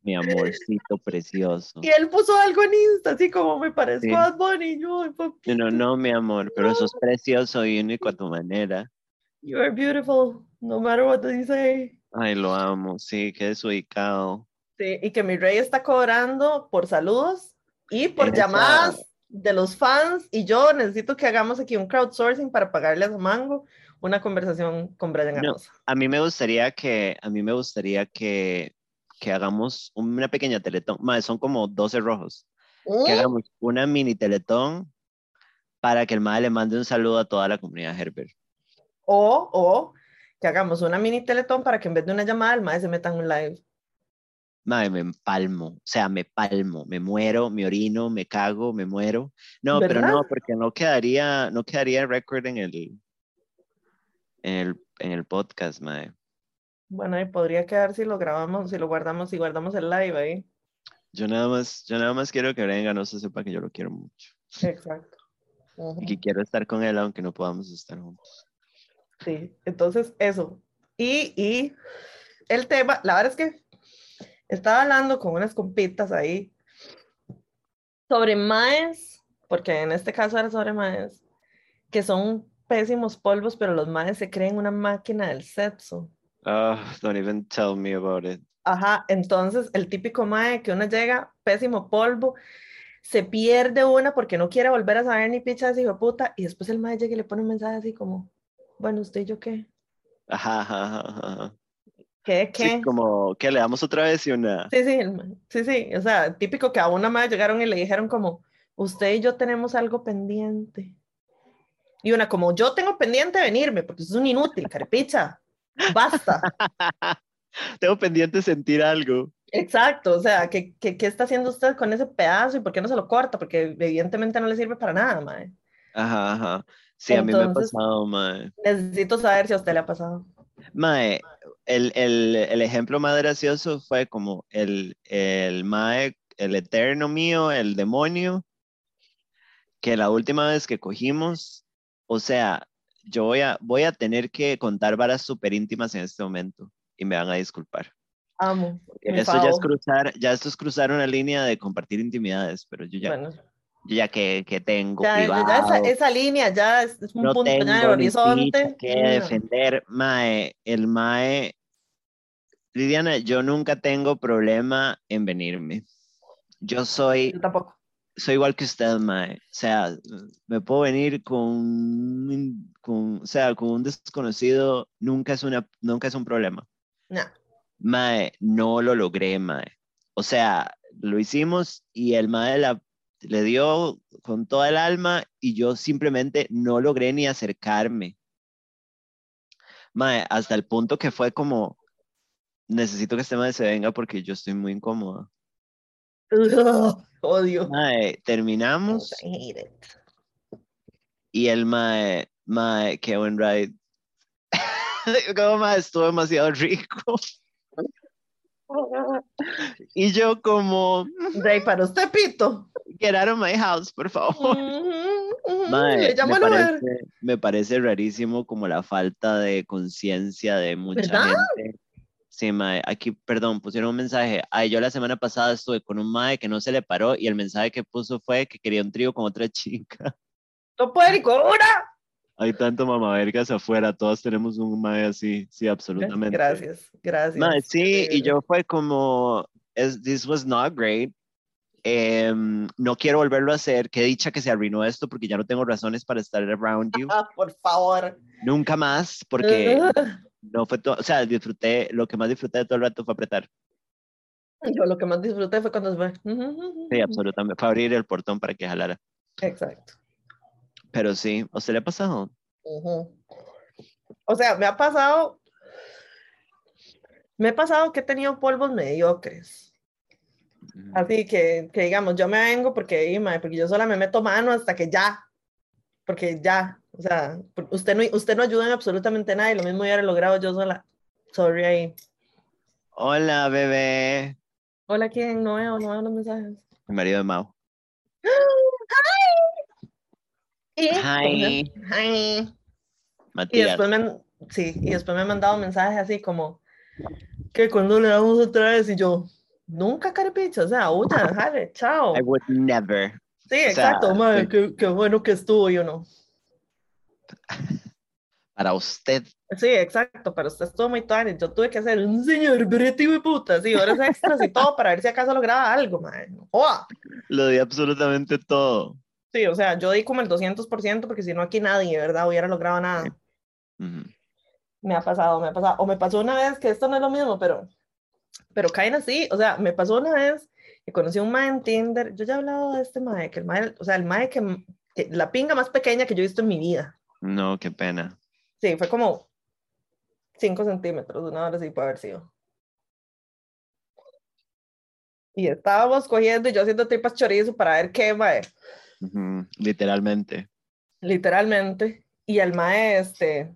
Mi amorcito precioso. Y él puso algo en Insta, así como me parezco Sí. a Bunny. Yo, "Ay, papi, No, no, mi amor, pero sos precioso y único a tu manera. you are beautiful, no matter what they say. Ay, lo amo, sí, qué desubicado. Sí, y que mi rey está cobrando por saludos y por Esa- llamadas de los fans. Y yo necesito que hagamos aquí un crowdsourcing para pagarle a su mango una conversación con Brian No. A mí me gustaría que, a mí me gustaría que, que hagamos una pequeña teletón. Mae, son como 12 rojos. Mm. Que hagamos una mini teletón para que el mae le mande un saludo a toda la comunidad Herbert. O, o que hagamos una mini teletón para que en vez de una llamada, el mae se meta en un live. Mae, me empalmo, o sea, me palmo, me muero, me orino, me cago, me muero. No, pero ¿Verdad? no, porque no quedaría, no quedaría récord en el, en el, en el podcast, mae. Bueno, y podría quedar si lo grabamos, si lo guardamos, si guardamos el live ahí. Yo nada más, yo nada más quiero que Brian Ganoso sepa que yo lo quiero mucho Exacto. Y que quiero estar con él aunque no podamos estar juntos. Sí, entonces eso. Y, y el tema, la verdad es que estaba hablando con unas compitas ahí sobre maes, porque en este caso era sobre maes, que son pésimos polvos, pero los maes se creen una máquina del sexo. Oh, don't even tell me about it. Ajá, entonces el típico mae que uno llega, pésimo polvo, se pierde una porque no quiere volver a saber ni picha de ese hijo de puta, y después el mae llega y le pone un mensaje así como, bueno, ¿usted y yo qué? Ajá, ajá, ajá. ¿Qué? ¿Qué? Sí, como que le damos otra vez y una. Sí, sí, el sí, sí, o sea, típico que a una madre llegaron y le dijeron como, usted y yo tenemos algo pendiente. Y una como, yo tengo pendiente venirme, porque es un inútil, carepicha, basta. Tengo pendiente sentir algo. Exacto, o sea, ¿qué, qué, qué está haciendo usted con ese pedazo y por qué no se lo corta? Porque evidentemente no le sirve para nada, madre. Ajá, ajá. Sí, a mí me ha Entonces- pasado, mae. Necesito saber si a usted le ha pasado. Mae, el, el, el ejemplo más gracioso fue como el, el mae, el eterno mío, el demonio, que la última vez que cogimos, o sea, yo voy a, voy a tener que contar varas súper íntimas en este momento y me van a disculpar. Amo. Esto ya es cruzar, ya esto es cruzar una línea de compartir intimidades, pero yo ya, Bueno, yo ya que, que tengo ya, ya privado, esa, esa línea ya es, es un no punto ya en el horizonte. que No. defender, mae, el mae, Lidiana, yo nunca tengo problema en venirme. Yo soy, Yo tampoco. Soy igual que usted, mae. O sea, me puedo venir con, con, o sea, con un desconocido, nunca es una, nunca es un problema. No. Mae, no lo logré, mae. O sea, lo hicimos y el mae la, le dio con toda el alma y yo simplemente no logré ni acercarme. Mae, hasta el punto que fue como, necesito que este mae se venga porque yo estoy muy incómoda. Ugh, odio. Mae, terminamos I hate it. y el mae, mae, buen ride. como mae, estuvo demasiado rico. Y yo como, Rey, para usted, Pito. get out of my house, por favor. Me, parece, me parece rarísimo como la falta de conciencia de mucha ¿Verdad? gente. Sí, mae, aquí, perdón, pusieron un mensaje. Ay, yo la semana pasada estuve con un mae que no se le paró y el mensaje que puso fue que quería un trío con otra chica. No puede ni con una. Hay tanto mamavergas afuera, todos tenemos un mae así, sí, absolutamente. Gracias, gracias. Mae, sí, y yo fue como, this was not great. Em, no quiero volverlo a hacer. Qué dicha que se arruinó esto porque ya no tengo razones para estar around you. Por favor. Nunca más, porque. no fue todo, o sea, disfruté, lo que más disfruté de todo el rato fue apretar. Yo lo que más disfruté fue cuando se fue. Sí, absolutamente. Fue abrir el portón para que jalara. Exacto. Pero sí, ¿a usted le ha pasado? O sea, me ha pasado, me ha pasado que he tenido polvos mediocres. Así que, que digamos, yo me vengo porque, porque yo sola me meto mano hasta que ya, porque ya, o sea, usted no, usted no ayuda en absolutamente nada y lo mismo hubiera logrado yo sola. Sorry ahí. Hola, bebé. Hola, ¿quién? No veo, no veo los mensajes. Mi marido de Mau. Y, Hi. Hi. Y después me, han- sí, y después me han mandado mensajes así como, que cuando le damos otra vez y yo, nunca carepicha, o sea, huya, jale, chao. I would never. Sí, sea, exacto, mae, sí. qué, qué bueno que estuvo y uno. Para usted. Sí, exacto, pero usted estuvo muy tarde. Yo tuve que hacer un señor brete de puta, sí, horas extras y todo para ver si acaso lograba algo. No joda. Lo di absolutamente todo. Sí, o sea, yo di como el 200% porque si no aquí nadie, ¿verdad? Hubiera logrado nada. Ujú. Me ha pasado, me ha pasado. O me pasó una vez, que esto no es lo mismo, pero, pero caen así. O sea, me pasó una vez que conocí a un mae en Tinder. Yo ya he hablado de este mae, que el mae, o sea, el mae que, que la pinga más pequeña que yo he visto en mi vida. No, qué pena. Sí, fue como 5 centímetros, una hora sí puede haber sido. Y estábamos cogiendo y yo haciendo tripas chorizo para ver qué, mae, Ujú, Literalmente. literalmente. Y el mae, este,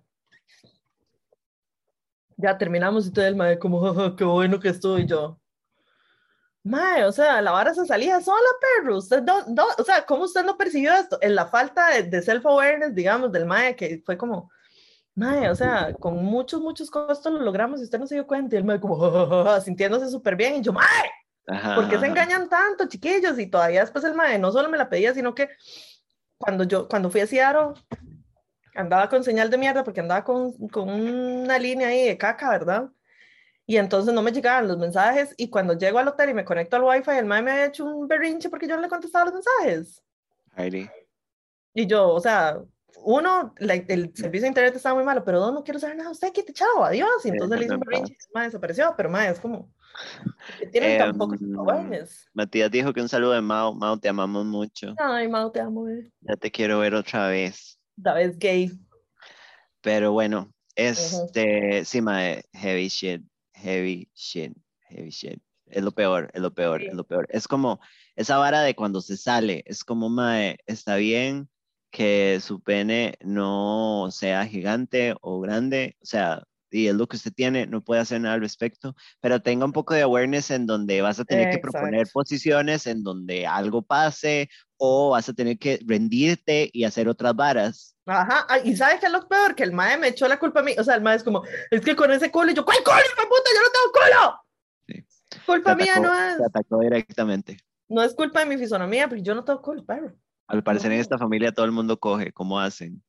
ya terminamos y todo el mae como, "Jaja, qué bueno que estuvo y yo. Mae, o sea, la vara se salía sola, perro. Usted no, no, o sea, ¿cómo usted no percibió esto? En la falta de, de self-awareness, digamos, del mae, que fue como, mae, o sea, con muchos, muchos costos lo logramos y usted no se dio cuenta. Y el mae como, "Jajaja", sintiéndose súper bien. Y yo, mae, Ajá, ¿por qué se engañan tanto, chiquillos? Y todavía después el mae no solo me la pedía, sino que cuando yo, cuando fui a Seattle, andaba con señal de mierda porque andaba con, con una línea ahí de caca, ¿verdad? Y entonces no me llegaban los mensajes y cuando llego al hotel y me conecto al wifi, el mae me había hecho un berrinche porque yo no le contestaba los mensajes. Heidi. Y yo, o sea, uno, la- el servicio de internet estaba muy malo, pero dos, no quiero saber nada de usted, quite, chao, adiós. Y entonces le hice un berrinche y el mae desapareció, pero mae, es como, tienen tan awareness. Matías dijo que un saludo de Mao. Mao, te amamos mucho. Ay, Mau, te amo, eh. Ya te quiero ver otra vez. David es gay. Pero bueno, este, sí, mae, heavy shit, heavy shit, heavy shit. Es lo peor, es lo peor, Sí. es lo peor. Es como esa vara de cuando se sale, es como, mae, está bien que su pene no sea gigante o grande, o sea, y es lo que usted tiene, no puede hacer nada al respecto, pero tenga un poco de awareness en donde vas a tener que proponer Exacto. posiciones en donde algo pase o vas a tener que rendirte y hacer otras varas. Ajá, ay, y ¿sabes qué es lo peor? Que el mae me echó la culpa a mí, o sea, el mae es como, es que con ese culo, y yo, ¿cuál culo, puta? Yo no tengo culo. Sí. Culpa Te mía atacó- no es, te atacó directamente. no es culpa de mi fisonomía, porque yo no tengo culo, perro. Al parecer en esta familia todo el mundo coge, ¿cómo hacen?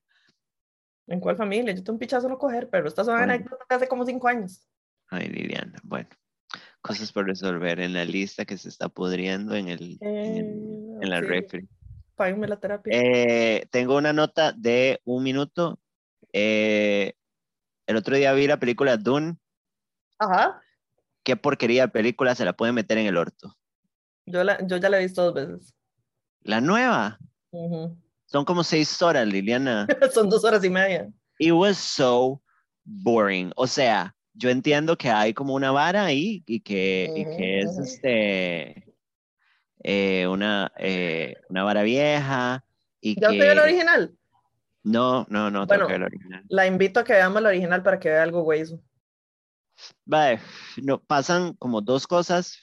¿En cuál familia? Yo tengo un pichazo no coger, pero estas son Bueno. anécdotas de hace como cinco años. Ay, Liliana, bueno, cosas por resolver en la lista que se está pudriendo en, el, en, el- en la Eh, sí, refri. Páguenme la terapia. Eh, tengo una nota de un minuto. Eh, el otro día vi la película Dune. Ajá, Qué porquería de película se la puede meter en el orto. yo, la, yo ya la he visto dos veces. La nueva. Ujú. Son como seis horas, Liliana. Son dos horas y media. It was so boring. O sea, yo entiendo que hay como una vara ahí y que, y que es Ujú. este eh, una, eh, una vara vieja y ¿Ya que vio la original? no, no, no tengo Bueno. que ver la original. La invito a que veamos la original para que vea algo güey. Vale, no, pasan como dos cosas.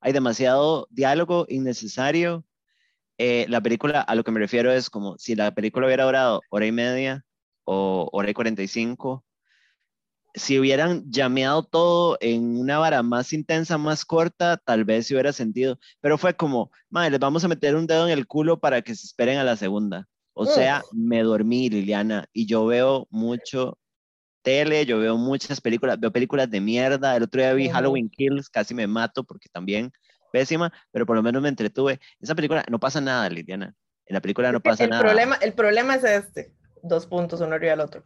Hay demasiado diálogo innecesario. Eh, la película, a lo que me refiero es como si la película hubiera durado hora y media o hora y cuarenta y cinco, si hubieran llameado todo en una vara más intensa, más corta, tal vez se hubiera sentido. Pero fue como, madre, les vamos a meter un dedo en el culo para que se esperen a la segunda. O Uf. sea, me dormí, Liliana, y yo veo mucho tele, yo veo muchas películas, veo películas de mierda. El otro día vi Ujú. Halloween Kills, casi me mato porque también pésima, pero por lo menos me entretuve. Esa película no pasa nada, Liliana. En la película no pasa el nada. Problema, el problema es este, dos puntos uno arriba del otro.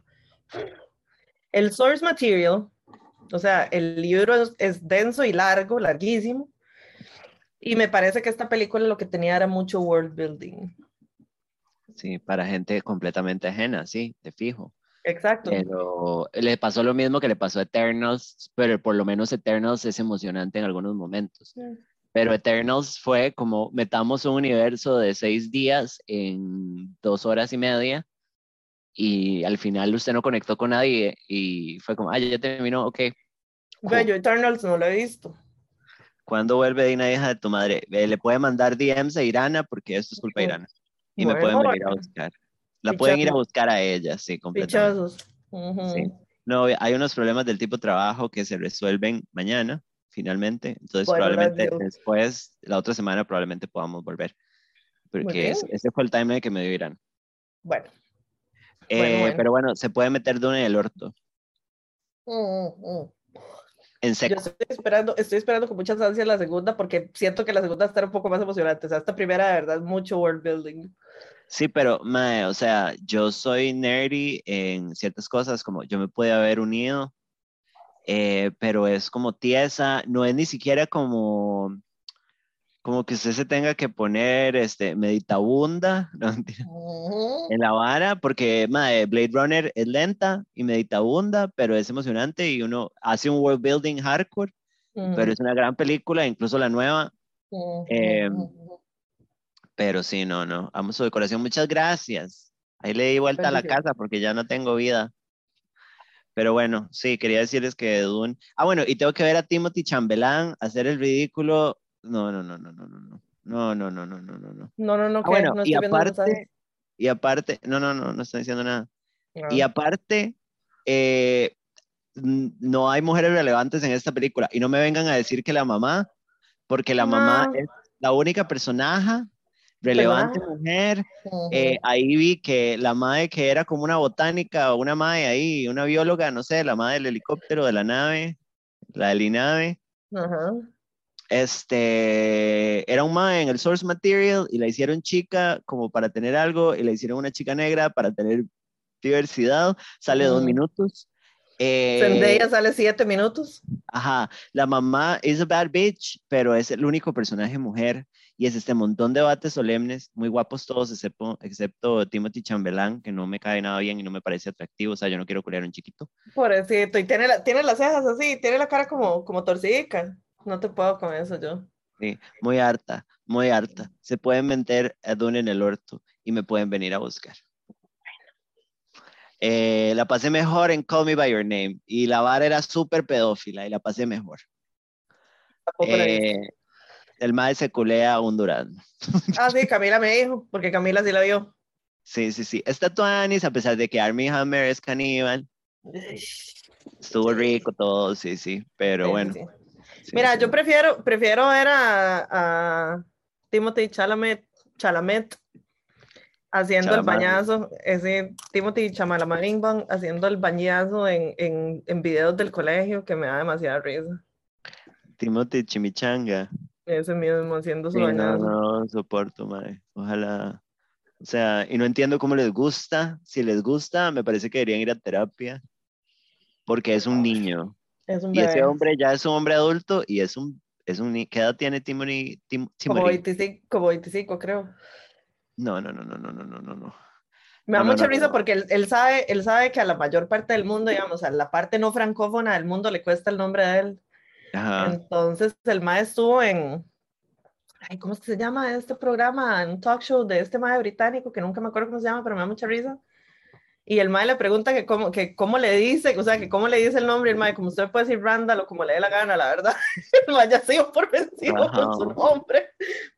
El source material, o sea, el libro es, es denso y largo, larguísimo, y me parece que esta película lo que tenía era mucho world building. Sí, para gente completamente ajena, sí, de fijo. Exacto. Pero le pasó lo mismo que le pasó a Eternals, pero por lo menos Eternals es emocionante en algunos momentos. Pero Eternals fue como metamos un universo de seis días en dos horas y media y al final usted no conectó con nadie y fue como, ah, ya terminó, ok. Yo Eternals no lo he visto. ¿Cuándo vuelve Dina, hija de tu madre? Eh, le puede mandar DMs a Irana porque esto es culpa de. Irana. Y me pueden venir a buscar. La pueden ir a buscar a ella, sí, completamente. Ujú. Sí. No, hay unos problemas del tipo trabajo que se resuelven mañana. Finalmente. Entonces, Bueno, probablemente después, la otra semana, probablemente podamos volver. Porque ese, ese fue el timeline que me dio Irán. Bueno. Eh, Bueno, bueno. Pero bueno, se puede meter Dune en el orto, Mm, mm. en Yo seco. estoy esperando, estoy esperando con muchas ansias la segunda porque siento que la segunda estará un poco más emocionante. O sea, esta primera de verdad mucho world building. Sí, pero, mae, o sea, yo soy nerdy en ciertas cosas, como yo me pude haber unido, eh, pero es como tiesa, no es ni siquiera como, como que usted se tenga que poner, este, meditabunda, no, mentira, en la vara, porque, mae, Blade Runner es lenta y meditabunda, pero es emocionante y uno hace un world building hardcore, pero es una gran película, incluso la nueva, eh, pero sí, no, no, amo su decoración, muchas gracias. Ahí le di vuelta a la casa porque ya no tengo vida. Pero bueno, sí, quería decirles que Dune. Ah, bueno, y tengo que ver a Timothy Chambelán hacer el ridículo. No, no, no, no, no, no, no. No, no, no, no, no, no, no. No, no, no, Ah, bueno, no y estoy mensajes. aparte, y aparte, no, no, no, no estoy diciendo nada. Y Ah. aparte, eh, no hay mujeres relevantes en esta película. Y no me vengan a decir que la mamá, porque la mamá No. es la única personaje relevante mujer. Ujú. Eh, ahí vi que la madre que era como una botánica o una madre ahí, una bióloga, no sé, la madre del helicóptero, de la nave, la de la nave, Ajá. este, era un mae en el source material y la hicieron chica como para tener algo y la hicieron una chica negra para tener diversidad, sale dos Ujú. minutos. Eh, Zendaya sale siete minutos. Ajá, la mamá es a bad bitch, pero es el único personaje mujer y es este montón de debates solemnes, muy guapos todos, excepto, excepto Timothy Chambelán, que no me cae nada bien y no me parece atractivo, o sea, yo no quiero culiar a un chiquito. Pobrecito. Y tiene, la, tiene las cejas así, tiene la cara como, como torcidica. No te puedo con eso yo. Sí, muy harta, muy harta. Se pueden meter a Dune en el orto y me pueden venir a buscar. Eh, la pasé mejor en Call Me By Your Name y la vara era súper pedófila y la pasé mejor. Eh, el mae se culea a un durazno. Ah, sí, Camila me dijo, porque Camila sí la vio. Sí, sí, sí. Está Tuanis, a pesar de que Armie Hammer es caníbal. Estuvo rico todo, sí, sí. Pero Sí, bueno. sí. sí, Mira, yo prefiero, prefiero ver a, a Timothy Chalamet, Chalamet haciendo el bañazo, ese Timothy Chamalamarimban haciendo el bañazo en, en, en videos del colegio que me da demasiada risa. Timothy Chimichanga. Ese mismo, haciendo su sí, No, no, soporto, mae. Ojalá. O sea, y no entiendo cómo les gusta. Si les gusta, me parece que deberían ir a terapia. Porque es un niño. Es un y ese hombre ya es un hombre adulto y es un. Es un ¿Qué edad tiene Timothy? Tim, como, 25, como 25, creo. No, no, no, no, no, no, no, no. Me da no, mucha no, risa no. porque él, él, sabe, él sabe que a la mayor parte del mundo, digamos, a la parte no francófona del mundo le cuesta el nombre de él. Ajá. Entonces, el mae estuvo en, ay, ¿cómo es que se llama este programa? Un talk show de este mae británico, que nunca me acuerdo cómo se llama, pero me da mucha risa. Y el mae le pregunta que cómo, que cómo le dice, o sea, que cómo le dice el nombre, el mae, como usted puede decir Randall o como le dé la gana, la verdad. El mae ya se dio por vencido Ajá. con su nombre.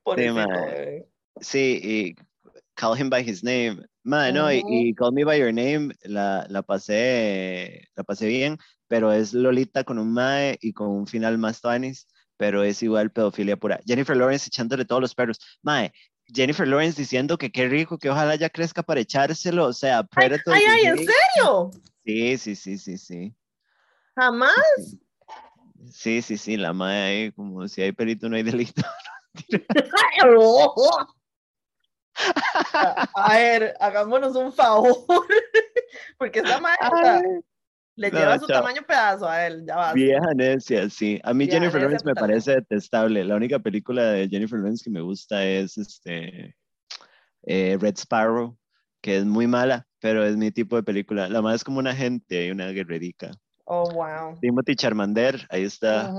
Por mae. Sí, y Call Him By His Name. Madre, no, y, Call Me By Your Name la, la pasé, la pasé bien, pero es Lolita con un mae y con un final más tuanis, pero es igual pedofilia pura. Jennifer Lawrence echándole todos los perros. Mae, Jennifer Lawrence diciendo que qué rico, que ojalá ya crezca para echárselo, o sea, Predator. Ay, ay, ¿en serio? Sí, sí, sí, sí, sí. Jamás. Sí, sí, sí, la mae ahí, como si hay perito no hay delito. A, a ver, hagámonos un favor, porque esta mae o sea, le No, lleva su chao. tamaño pedazo a él, ya va. Vieja necia, sí. A mí Vieja Jennifer Lawrence me parece detestable. La única película de Jennifer Lawrence que me gusta es este eh, Red Sparrow, que es muy mala, pero es mi tipo de película. La más es como una agente y una guerrerica. Oh, wow. Timothy Charmander, ahí está.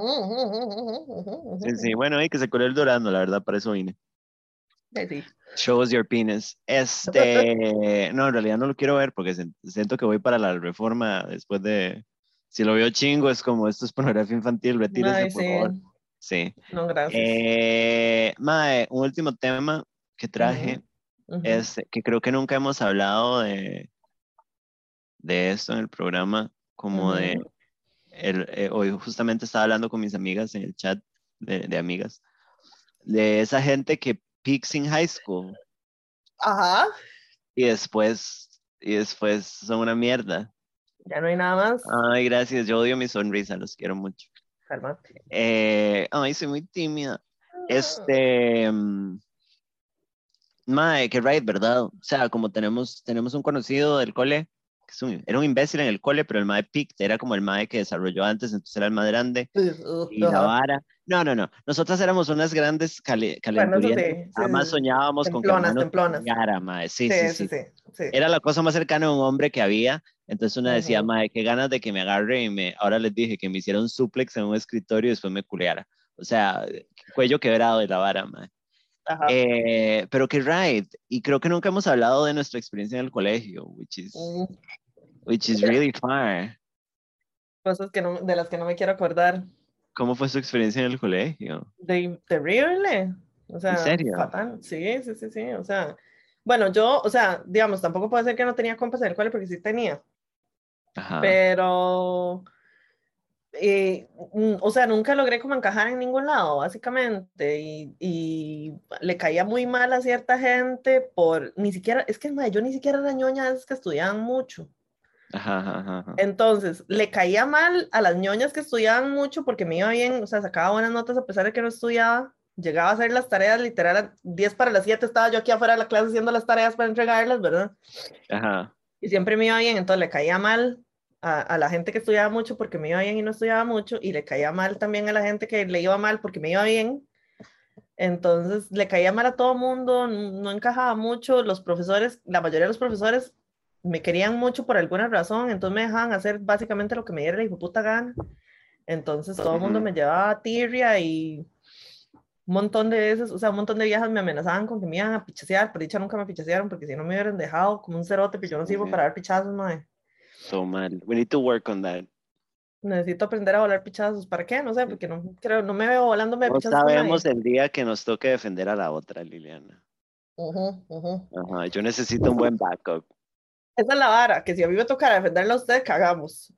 Sí, sí, bueno, hay que se coló el dorado, la verdad, para eso vine. Sí, sí. Show us your penis. Este, no, en realidad no lo quiero ver porque siento que voy para la reforma después de, si lo veo chingo, es como, esto es pornografía infantil, retírese, Ay, por sí. favor. Sí. No, gracias. Eh, mae, un último tema que traje Ujú. es que creo que nunca hemos hablado de, de esto en el programa, como de Ujú. el, eh, hoy justamente estaba hablando con mis amigas en el chat de, de amigas, de esa gente que peaks in high school Ajá. y después, y después son una mierda. Ya no hay nada más. Ay, gracias, yo odio mi sonrisa, los quiero mucho. Calmate. Eh, ay, soy muy tímida. Este, mm, mae, que right, ¿verdad? O sea, como tenemos, tenemos un conocido del cole, que es un- era un imbécil en el cole, pero el mae picked era como el mae que desarrolló antes, entonces era el más grande. Y la vara. No, no, no. Nosotras éramos unas grandes cali Bueno, calenturientas. sí, sí, soñábamos con que Templonas, mae. Sí, Sí, sí. Era la cosa más cercana a un hombre que había. Entonces una decía, Ujú. mae, qué ganas de que me agarre y me, ahora les dije que me hiciera un suplex en un escritorio y después me culeara. O sea, cuello quebrado de la vara, mae. Eh, pero que right. Y creo que nunca hemos hablado de nuestra experiencia en el colegio, which is, Mm, which is really far. Cosas que no, de las que no me quiero acordar. ¿Cómo fue su experiencia en el colegio? De, terrible. O sea, serio? fatal. Sí, sí, sí, sí. O sea, bueno, yo, o sea, digamos, tampoco puede ser que no tenía compas en el cole porque sí tenía. Ajá. Pero, eh, mm, o sea, nunca logré como encajar en ningún lado, básicamente. Y, y le caía muy mal a cierta gente por, ni siquiera, es que yo ni siquiera era ñoña esas que estudiaban mucho. Ajá, ajá, ajá. Entonces, le caía mal a las ñoñas que estudiaban mucho porque me iba bien, o sea, sacaba buenas notas a pesar de que no estudiaba. Llegaba a hacer las tareas literal a 10 para las 7, estaba yo aquí afuera de la clase haciendo las tareas para entregarlas, ¿verdad? Ajá. Y siempre me iba bien, entonces le caía mal a, a la gente que estudiaba mucho porque me iba bien y no estudiaba mucho, y le caía mal también a la gente que le iba mal porque me iba bien. Entonces le caía mal a todo mundo, no encajaba mucho, los profesores, la mayoría de los profesores me querían mucho por alguna razón, entonces me dejaban hacer básicamente lo que me diera la puta gana. Entonces todo el mundo me llevaba a tirria y un montón de veces, o sea, un montón de viejas me amenazaban con que me iban a pichasear, por dicha nunca me pichasearon porque si no me hubieran dejado como un cerote, pero yo no sirvo para dar pichazos, madre. So mal. We need to work on that. Necesito aprender a volar pichazos. ¿Para qué? No sé, porque no creo, no me veo volándome No pichazos sabemos el día que nos toque defender a la otra, Liliana. Ujú, ujú. Ajá, yo necesito un buen backup. Esa es la vara, que si a mí me tocara defenderla a usted, cagamos.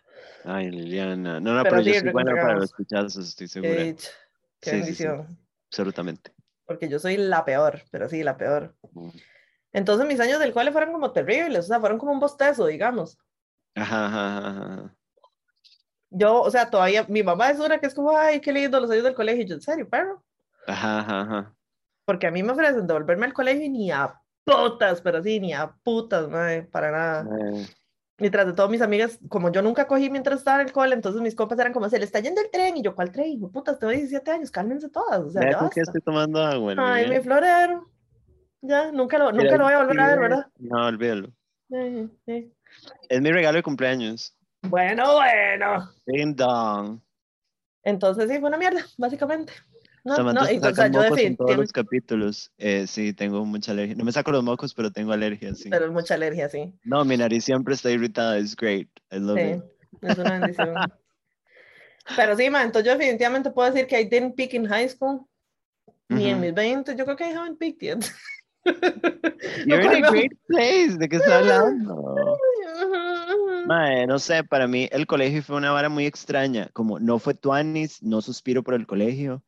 Ay, Liliana. No, no, Pero pero, yo soy buena para los pichazos, estoy Qué segura. qué Sí, sí, sí. bendición. Absolutamente. Porque yo soy la peor, pero sí, la peor. Entonces mis años del cole fueron como terribles, o sea, fueron como un bostezo, digamos. Ajá, ajá, ajá. Yo, o sea, todavía, mi mamá es una que es como, ay, qué lindo los años del colegio. Y yo, ¿en serio, perro? Ajá, ajá, ajá. Porque a mí me ofrecen devolverme al colegio y ni a putas, pero sí, ni a putas, madre, para nada. Eh, Y tras de todo, mis amigas, como yo nunca cogí mientras estaba en el cole, entonces mis compas eran como, se le está yendo el tren. Y yo, ¿cuál tren? Hijo putas, tengo 17 años, cálmense todas. O sea, ya basta. estoy tomando agua, Ay, mi florero. Ya, nunca lo, nunca Mira, lo voy a volver a ver, ¿verdad? No, olvídalo. Sí, sí. Es mi regalo de cumpleaños. Bueno, bueno. Ding dong. Entonces sí, fue una mierda, básicamente. No, Samantha no, se y, o sea, yo mocos en todos definitivamente, los capítulos. Eh, sí, tengo mucha alergia. No me saco los mocos, pero tengo alergia, sí. pero es mucha alergia, sí. No, mi nariz siempre está irritada. Es great. I love Sí, it. es una bendición. Pero sí, ma, entonces yo definitivamente puedo decir que I didn't peak in high school, ni en Ujú. mis 20, yo creo que I haven't peaked yet. You're in a great place. ¿De qué está hablando? Mae, no sé, para mí el colegio fue una vara muy extraña. Como no fue tuanis, no suspiro por el colegio.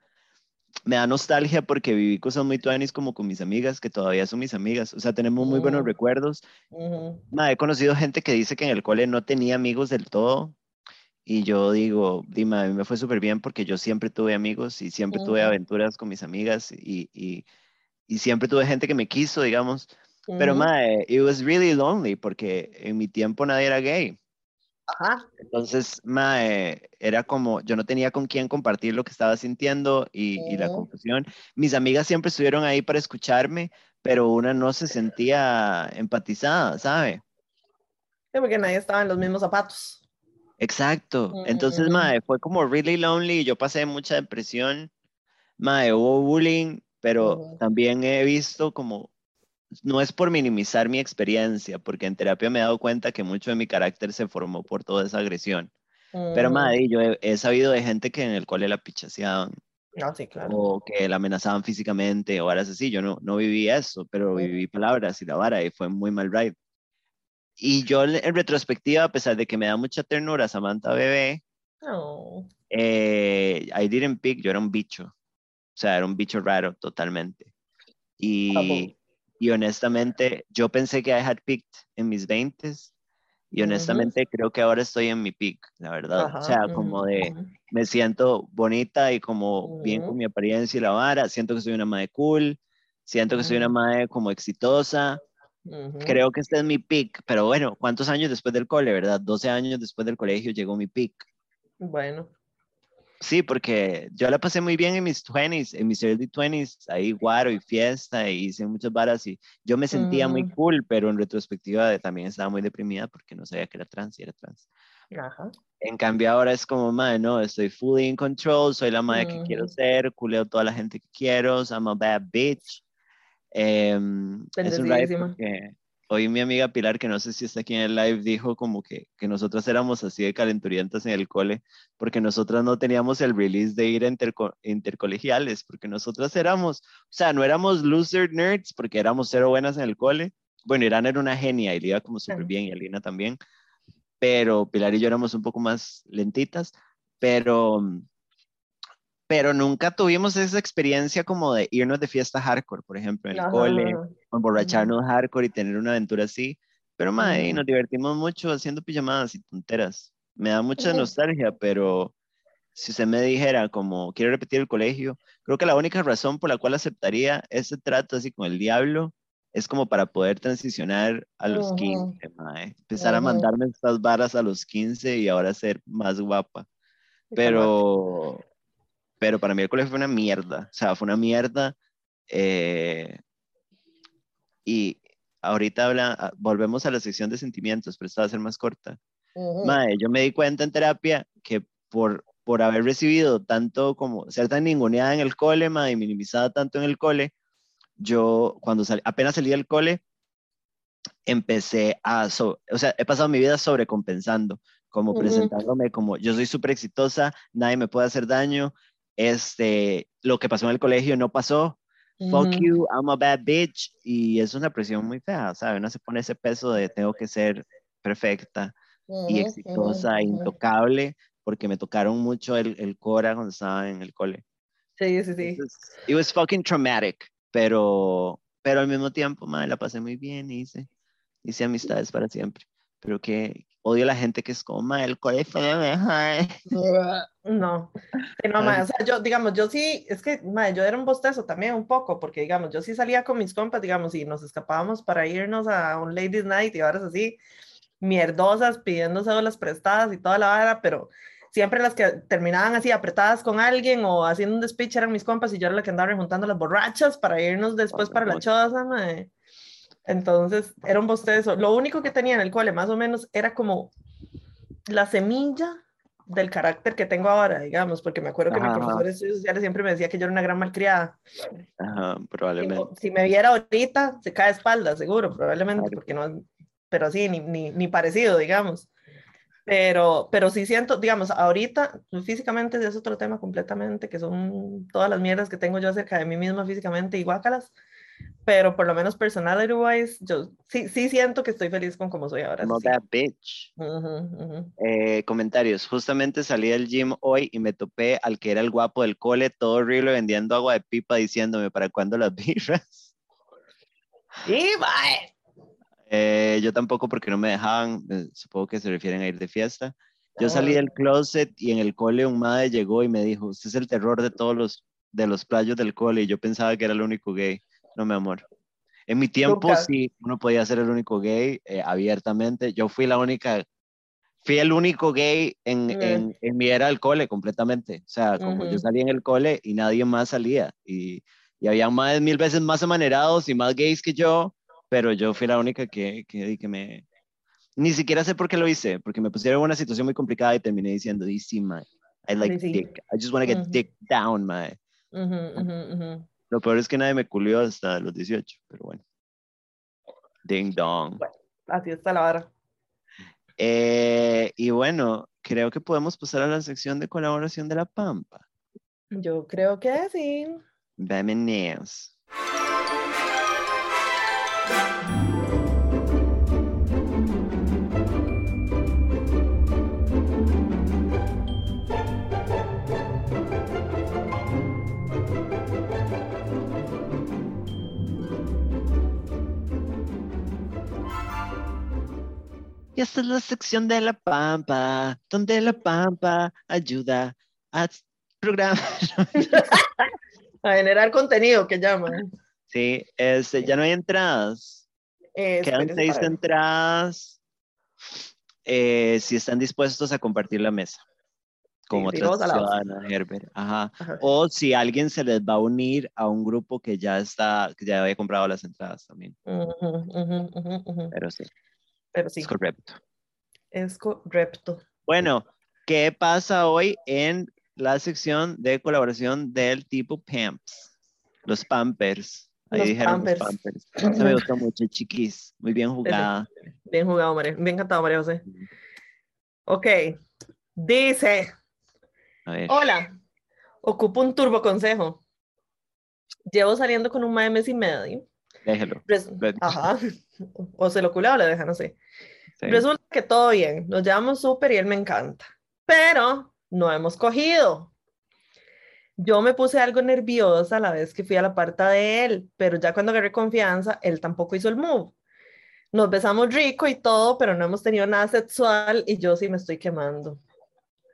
Me da nostalgia porque viví cosas muy tuanis como con mis amigas, que todavía son mis amigas. O sea, tenemos muy buenos recuerdos. Ujú, Mae, he conocido gente que dice que en el cole no tenía amigos del todo. Y yo digo, Dima, a mí me fue súper bien porque yo siempre tuve amigos y siempre tuve Ujú. aventuras con mis amigas y, y, y siempre tuve gente que me quiso, digamos. Pero, mae, it was really lonely porque en mi tiempo nadie era gay. Ajá, Entonces, mae, era como, yo no tenía con quién compartir lo que estaba sintiendo y, y la confusión. Mis amigas siempre estuvieron ahí para escucharme, pero una no se sentía empatizada, ¿sabe? sí, porque nadie estaba en los mismos zapatos. Exacto. Entonces, Ujú. mae, fue como really lonely. Yo pasé mucha depresión. Mae, hubo bullying, pero Ujú. también he visto como, no es por minimizar mi experiencia, porque en terapia me he dado cuenta que mucho de mi carácter se formó por toda esa agresión. Pero, Ujú. mae, yo he, he sabido de gente que en el cole la pichaseaban No, sí, claro. o que la amenazaban físicamente o varas así. Yo no, no viví eso, pero Ujú. viví palabras y la vara y fue muy mal ride. Y yo en retrospectiva, a pesar de que me da mucha ternura Samantha bebé, No. Eh, I didn't pick, yo era un bicho. O sea, era un bicho raro totalmente. Y, y honestamente, yo pensé que I had picked en mis 20s. Y honestamente creo que ahora estoy en mi pick, la verdad. Ajá, o sea, como de, me siento bonita y como bien con mi apariencia y la vara. Siento que soy una madre cool. Siento que soy una madre como exitosa. Creo que este es mi pick. Pero bueno, ¿cuántos años después del cole, verdad? 12 años después del colegio llegó mi pick. Bueno. Sí, porque yo la pasé muy bien en mis 20s, en mis early 20s, ahí guaro y fiesta, y hice muchas varas y yo me sentía muy Ujú. cool, pero en retrospectiva también estaba muy deprimida porque no sabía que era trans y era trans. Ajá. En cambio ahora es como, madre, no, estoy fully in control, soy la madre que quiero Ujú. ser, culeo toda la gente que quiero, I'm a bad bitch. Em, es un porque hoy mi amiga Pilar, que no sé si está aquí en el live, dijo como que, que nosotras éramos así de calenturientas en el cole, porque nosotras no teníamos el release de ir a interco- intercolegiales, porque nosotras éramos, o sea, no éramos loser nerds, porque éramos cero buenas en el cole. Bueno, Irán era una genia y le iba como súper bien, y Alina también, pero Pilar y yo éramos un poco más lentitas, pero pero nunca tuvimos esa experiencia como de irnos de fiesta hardcore, por ejemplo, en el Ajá, cole, ajá. o emborracharnos hardcore y tener una aventura así. Pero, Ujú. nos divertimos mucho haciendo pijamadas y tonteras. Me da mucha nostalgia, pero si usted me dijera como quiero repetir el colegio, creo que la única razón por la cual aceptaría ese trato así con el diablo es como para poder transicionar a los Ujú. 15, mae. Empezar a mandarme estas varas a los 15 y ahora ser más guapa. Pero, pero para mí el colegio fue una mierda. O sea, fue una mierda. eh, y ahorita habla, ah, volvemos a la sección de sentimientos, pero esta va a ser más corta. Ujú. Mae, yo me di cuenta en terapia que por, por haber recibido tanto como ser tan ninguneada en el cole, mae, y minimizada tanto en el cole, yo cuando sal- apenas salí del cole, empecé a, so- o sea, he pasado mi vida sobrecompensando, como Ujú. presentándome como yo soy súper exitosa, nadie me puede hacer daño, este, lo que pasó en el colegio no pasó, fuck you, I'm a bad bitch, y es una presión muy fea, ¿sabes? Uno se pone ese peso de tengo que ser perfecta y exitosa ujú. intocable, porque me tocaron mucho el, el cora cuando estaba en el cole. Sí, sí, sí. Entonces, it was fucking traumatic, pero, pero al mismo tiempo, madre, la pasé muy bien, hice, hice amistades para siempre. Pero que odio a la gente que es como, madre, el mejor". No, no, mae, o sea, yo, digamos, yo sí, es que, mae, yo era un bostezo también un poco, porque, digamos, yo sí salía con mis compas, digamos, y nos escapábamos para irnos a un ladies night y horas así, mierdosas, pidiendo cédulas prestadas y toda la vara, pero siempre las que terminaban así apretadas con alguien o haciendo un despiche eran mis compas y yo era la que andaba juntando las borrachas para irnos después para la choza, mae. Entonces, era un bostezo. Lo único que tenía en el cole, más o menos, era como la semilla del carácter que tengo ahora, digamos, porque me acuerdo que mi Ajá, profesor de estudios sociales siempre me decía que yo era una gran malcriada. ajá, Si, probablemente. si me viera ahorita, se cae de espalda, seguro, probablemente, Claro. porque no, pero sí, ni, ni, ni parecido, digamos. Pero, pero sí siento, digamos, ahorita físicamente es otro tema completamente, que son todas las mierdas que tengo yo acerca de mí misma físicamente y guácalas, pero por lo menos personality wise, yo sí, sí siento que estoy feliz con cómo soy ahora. I'm a eso sí. bad bitch. Ujú, ujú. Eh, comentarios. Justamente salí del gym hoy y me topé al que era el guapo del cole, todo horrible, vendiendo agua de pipa, diciéndome, ¿para cuándo las birras? Y bye. Eh, yo tampoco porque no me dejaban, supongo que se refieren a ir de fiesta. Yo salí Ah. del closet y en el cole un madre llegó y me dijo, usted es el terror de todos los, de los playos del cole y yo pensaba que era el único gay. No, mi amor. En mi tiempo Nunca. sí, uno podía ser el único gay eh, abiertamente. Yo fui la única, fui el único gay en, Mm. en, en mi era del cole completamente. O sea, como yo Ujú. salí en el cole y nadie más salía. Y, y había más mil veces más amanerados y más gays que yo, pero yo fui la única que, que, que me... Ni siquiera sé por qué lo hice, porque me pusieron en una situación muy complicada y terminé diciendo, "Y sí, I like Sí, sí. dick. I just want to get Ujú. dick down. Ujú, ujú, ujú. Lo peor es que nadie me culió hasta los 18, pero bueno. Ding dong. Así está la vara. Eh, y bueno, creo que podemos pasar a la sección de colaboración de la Pampa. Yo creo que sí. Vámonos. Y esta es la sección de la pampa, donde la pampa ayuda a programar. a generar contenido, que llaman. Sí, este, ya no hay entradas. Eh, Quedan seis entradas. eh, si están dispuestos a compartir la mesa con Sí, alados. ciudadanas, Herbert. Ajá. Ajá. O si alguien se les va a unir a un grupo que ya está, que ya había comprado las entradas también. Pero sí, Pero sí, es correcto. es correcto. Bueno, ¿qué pasa hoy en la sección de colaboración del tipo PAMPS? Los Pampers. Ahí Los dijeron Pampers. los Pampers. Se me gustó mucho, chiquis. Muy bien jugada. Bien jugado, María. Bien cantado, María José. Ok. Dice, A ver. hola, ocupo un turbo consejo. Llevo saliendo con un mes y medio. Déjelo. Res-. Ajá. O se lo culea o le deja, no sé. Sí. Resulta que todo bien, nos llevamos súper y él me encanta, pero no hemos cogido. Yo me puse algo nerviosa la vez que fui a la parta de él, pero ya cuando agarré confianza, él tampoco hizo el move. Nos besamos rico y todo, pero no hemos tenido nada sexual y yo sí me estoy quemando.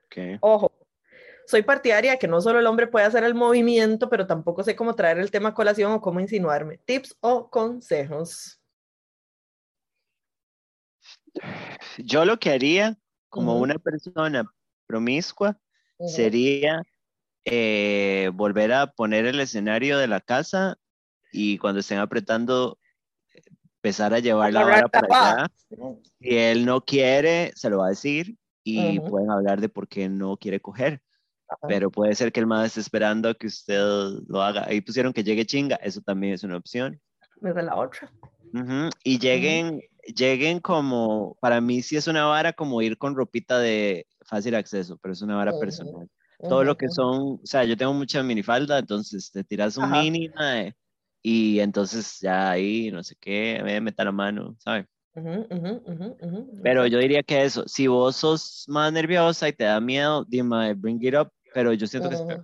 Ok. Ojo, soy partidaria de que no solo el hombre puede hacer el movimiento, pero tampoco sé cómo traer el tema a colación o cómo insinuarme. Tips o consejos. Yo lo que haría como una persona promiscua sería eh, volver a poner el escenario de la casa y cuando estén apretando, empezar a llevar la vara para allá. Si él no quiere, se lo va a decir y pueden hablar de por qué no quiere coger. Ajá. Pero puede ser que el más esté esperando a que usted lo haga. Ahí pusieron que llegue chinga, eso también es una opción. Esa es la otra. Ujú, Y lleguen, lleguen como, para mí sí es una vara como ir con ropita de fácil acceso, pero es una vara Ujú, personal. Todo lo que son, o sea, yo tengo mucha minifalda, entonces te tiras un mini, y entonces ya ahí, no sé qué, me meta la mano, ¿sabes? Ujú, ujú, ujú, ujú, Pero yo diría que eso, si vos sos más nerviosa y te da miedo, dime, bring it up, pero yo siento que es Ujú.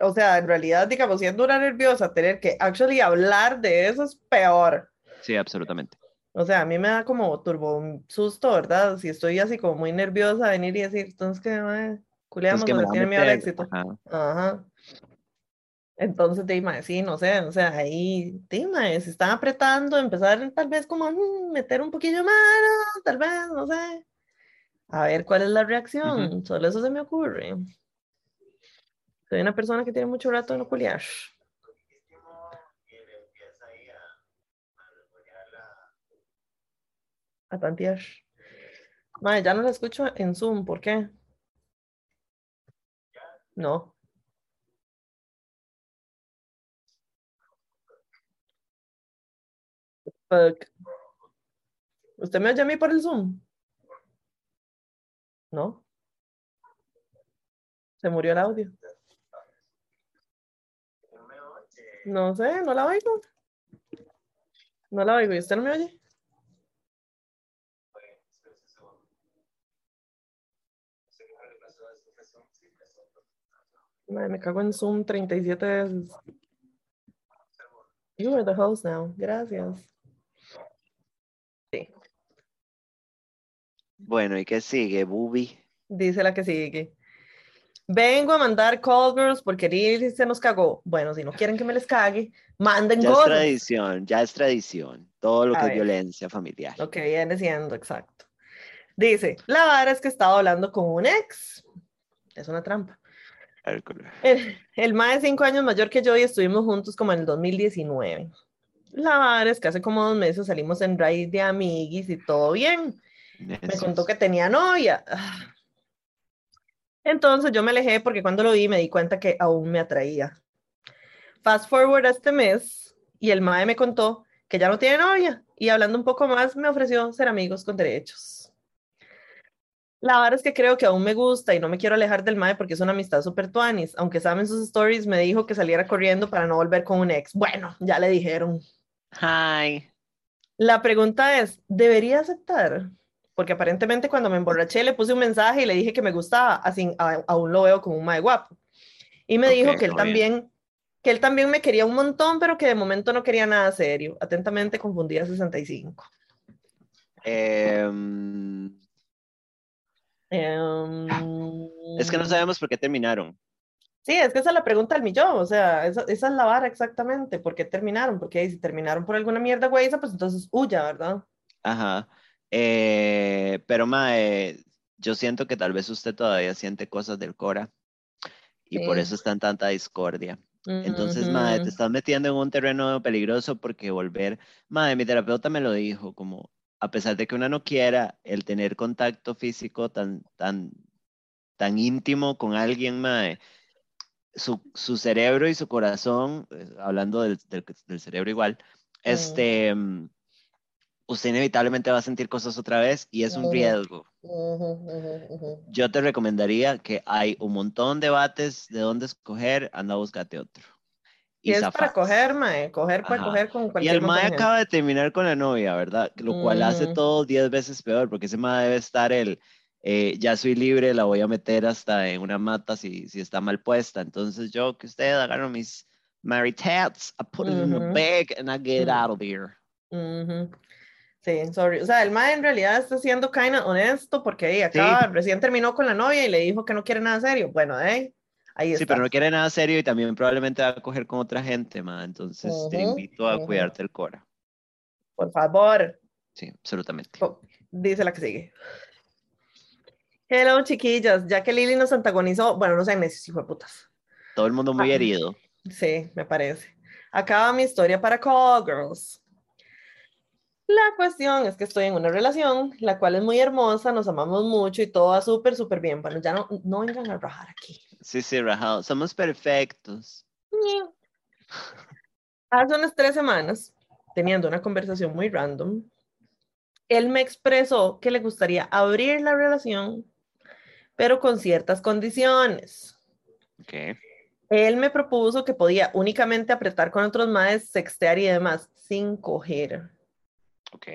O sea, en realidad, digamos, siendo una nerviosa, tener que actually hablar de eso es peor. sí, absolutamente. O sea, a mí me da como turbo un susto, ¿verdad? Si estoy así como muy nerviosa, venir y decir, entonces que, culeamos, tiene miedo al éxito. ajá. Ajá. Entonces, Dima, sí, no sé, o sea, ahí, Dima, si están apretando, empezar tal vez como a mm, meter un poquillo de mano, tal vez, no sé. A ver cuál es la reacción, solo eso se me ocurre. Soy una persona que tiene mucho rato de no culiar. A tantear. Madre, ya no la escucho en Zoom, ¿por qué? No. ¿Usted me oye a mí por el Zoom? No. Se murió el audio. No sé, no la oigo. No la oigo. ¿Y usted no me oye? Me cago en Zoom 37 veces. You are the host now. Gracias. Sí, Bueno, ¿y qué sigue, Bubi? dice la que sigue. Vengo a mandar call girls porque Lili se nos cagó. Bueno, si no quieren que me les cague, manden Ya es tradición, ya es tradición. Todo lo A que es violencia familiar. Lo que viene siendo, exacto. Dice, la vara es que estaba hablando con un ex. Es una trampa. El, el más de cinco años mayor que yo y estuvimos juntos como en el 2019. La vara es que hace como dos meses salimos en raíz de amiguis y todo bien. Me contó que tenía novia. Ah. Entonces yo me alejé porque cuando lo vi me di cuenta que aún me atraía. Fast forward a este mes y el mae me contó que ya no tiene novia y hablando un poco más me ofreció ser amigos con derechos. La verdad es que creo que aún me gusta y no me quiero alejar del mae porque es una amistad súper tuanis. Aunque saben sus stories, me dijo que saliera corriendo para no volver con un ex. Bueno, ya le dijeron. Hi. La pregunta es, ¿debería aceptar? Porque aparentemente cuando me emborraché le puse un mensaje y le dije que me gustaba, así a- aún lo veo como un mae guapo. Y me Ok, dijo que él todo bien. también, que él también me quería un montón, pero que de momento no quería nada serio. Atentamente confundida 65. Em, Em, es que no sabemos por qué terminaron. Sí, es que esa es la pregunta del millón, o sea, esa, esa es la vara exactamente. ¿Por qué terminaron? Porque si terminaron por alguna mierda güey, pues entonces huya, ¿verdad? Ajá. Eh, pero, mae, yo siento que tal vez usted todavía siente cosas del Cora y por eso está en tanta discordia. Entonces, mae, te estás metiendo en un terreno peligroso porque volver, mae, mi terapeuta me lo dijo, como a pesar de que uno no quiera el tener contacto físico tan, tan, tan íntimo con alguien, mae, su, su cerebro y su corazón, eh, hablando del, del, del cerebro igual, este, mm, usted inevitablemente va a sentir cosas otra vez y es un riesgo. Yo te recomendaría que hay un montón de debates de dónde escoger, anda, búscate otro. Y es para coger, mae, coger para Ajá. coger con Y cualquier el montón mae acaba de terminar con la novia, ¿verdad? Lo cual hace todo 10 veces peor, porque ese mae debe estar el, eh, ya soy libre, la voy a meter hasta en una mata si, si está mal puesta. Entonces yo, que usted agarro mis married tats, I put it in a bag and I get out of here. Sí, sorry. O sea, el mae en realidad está siendo kind honesto porque ahí acaba, recién terminó con la novia y le dijo que no quiere nada serio. Bueno, eh, ahí Sí, está. pero no quiere nada serio y también probablemente va a coger con otra gente, ma. Entonces te invito a cuidarte el cora. Por favor, Sí, absolutamente. Oh, dice la que sigue. Hello, chiquillas. Ya que Lili nos antagonizó, bueno, no sean necios, hijo de putas. Todo el mundo muy Ah. herido. Sí, me parece. Acaba mi historia para Call Girls. La cuestión es que estoy en una relación, la cual es muy hermosa, nos amamos mucho y todo va súper, súper bien. Bueno, ya no, no vengan a rajar aquí. Sí, sí, rajado. Somos perfectos. Hace unas tres semanas, teniendo una conversación muy random, él me expresó que le gustaría abrir la relación, pero con ciertas condiciones. Él me propuso que podía únicamente apretar con otros maes, sextear y demás, sin coger. Ok.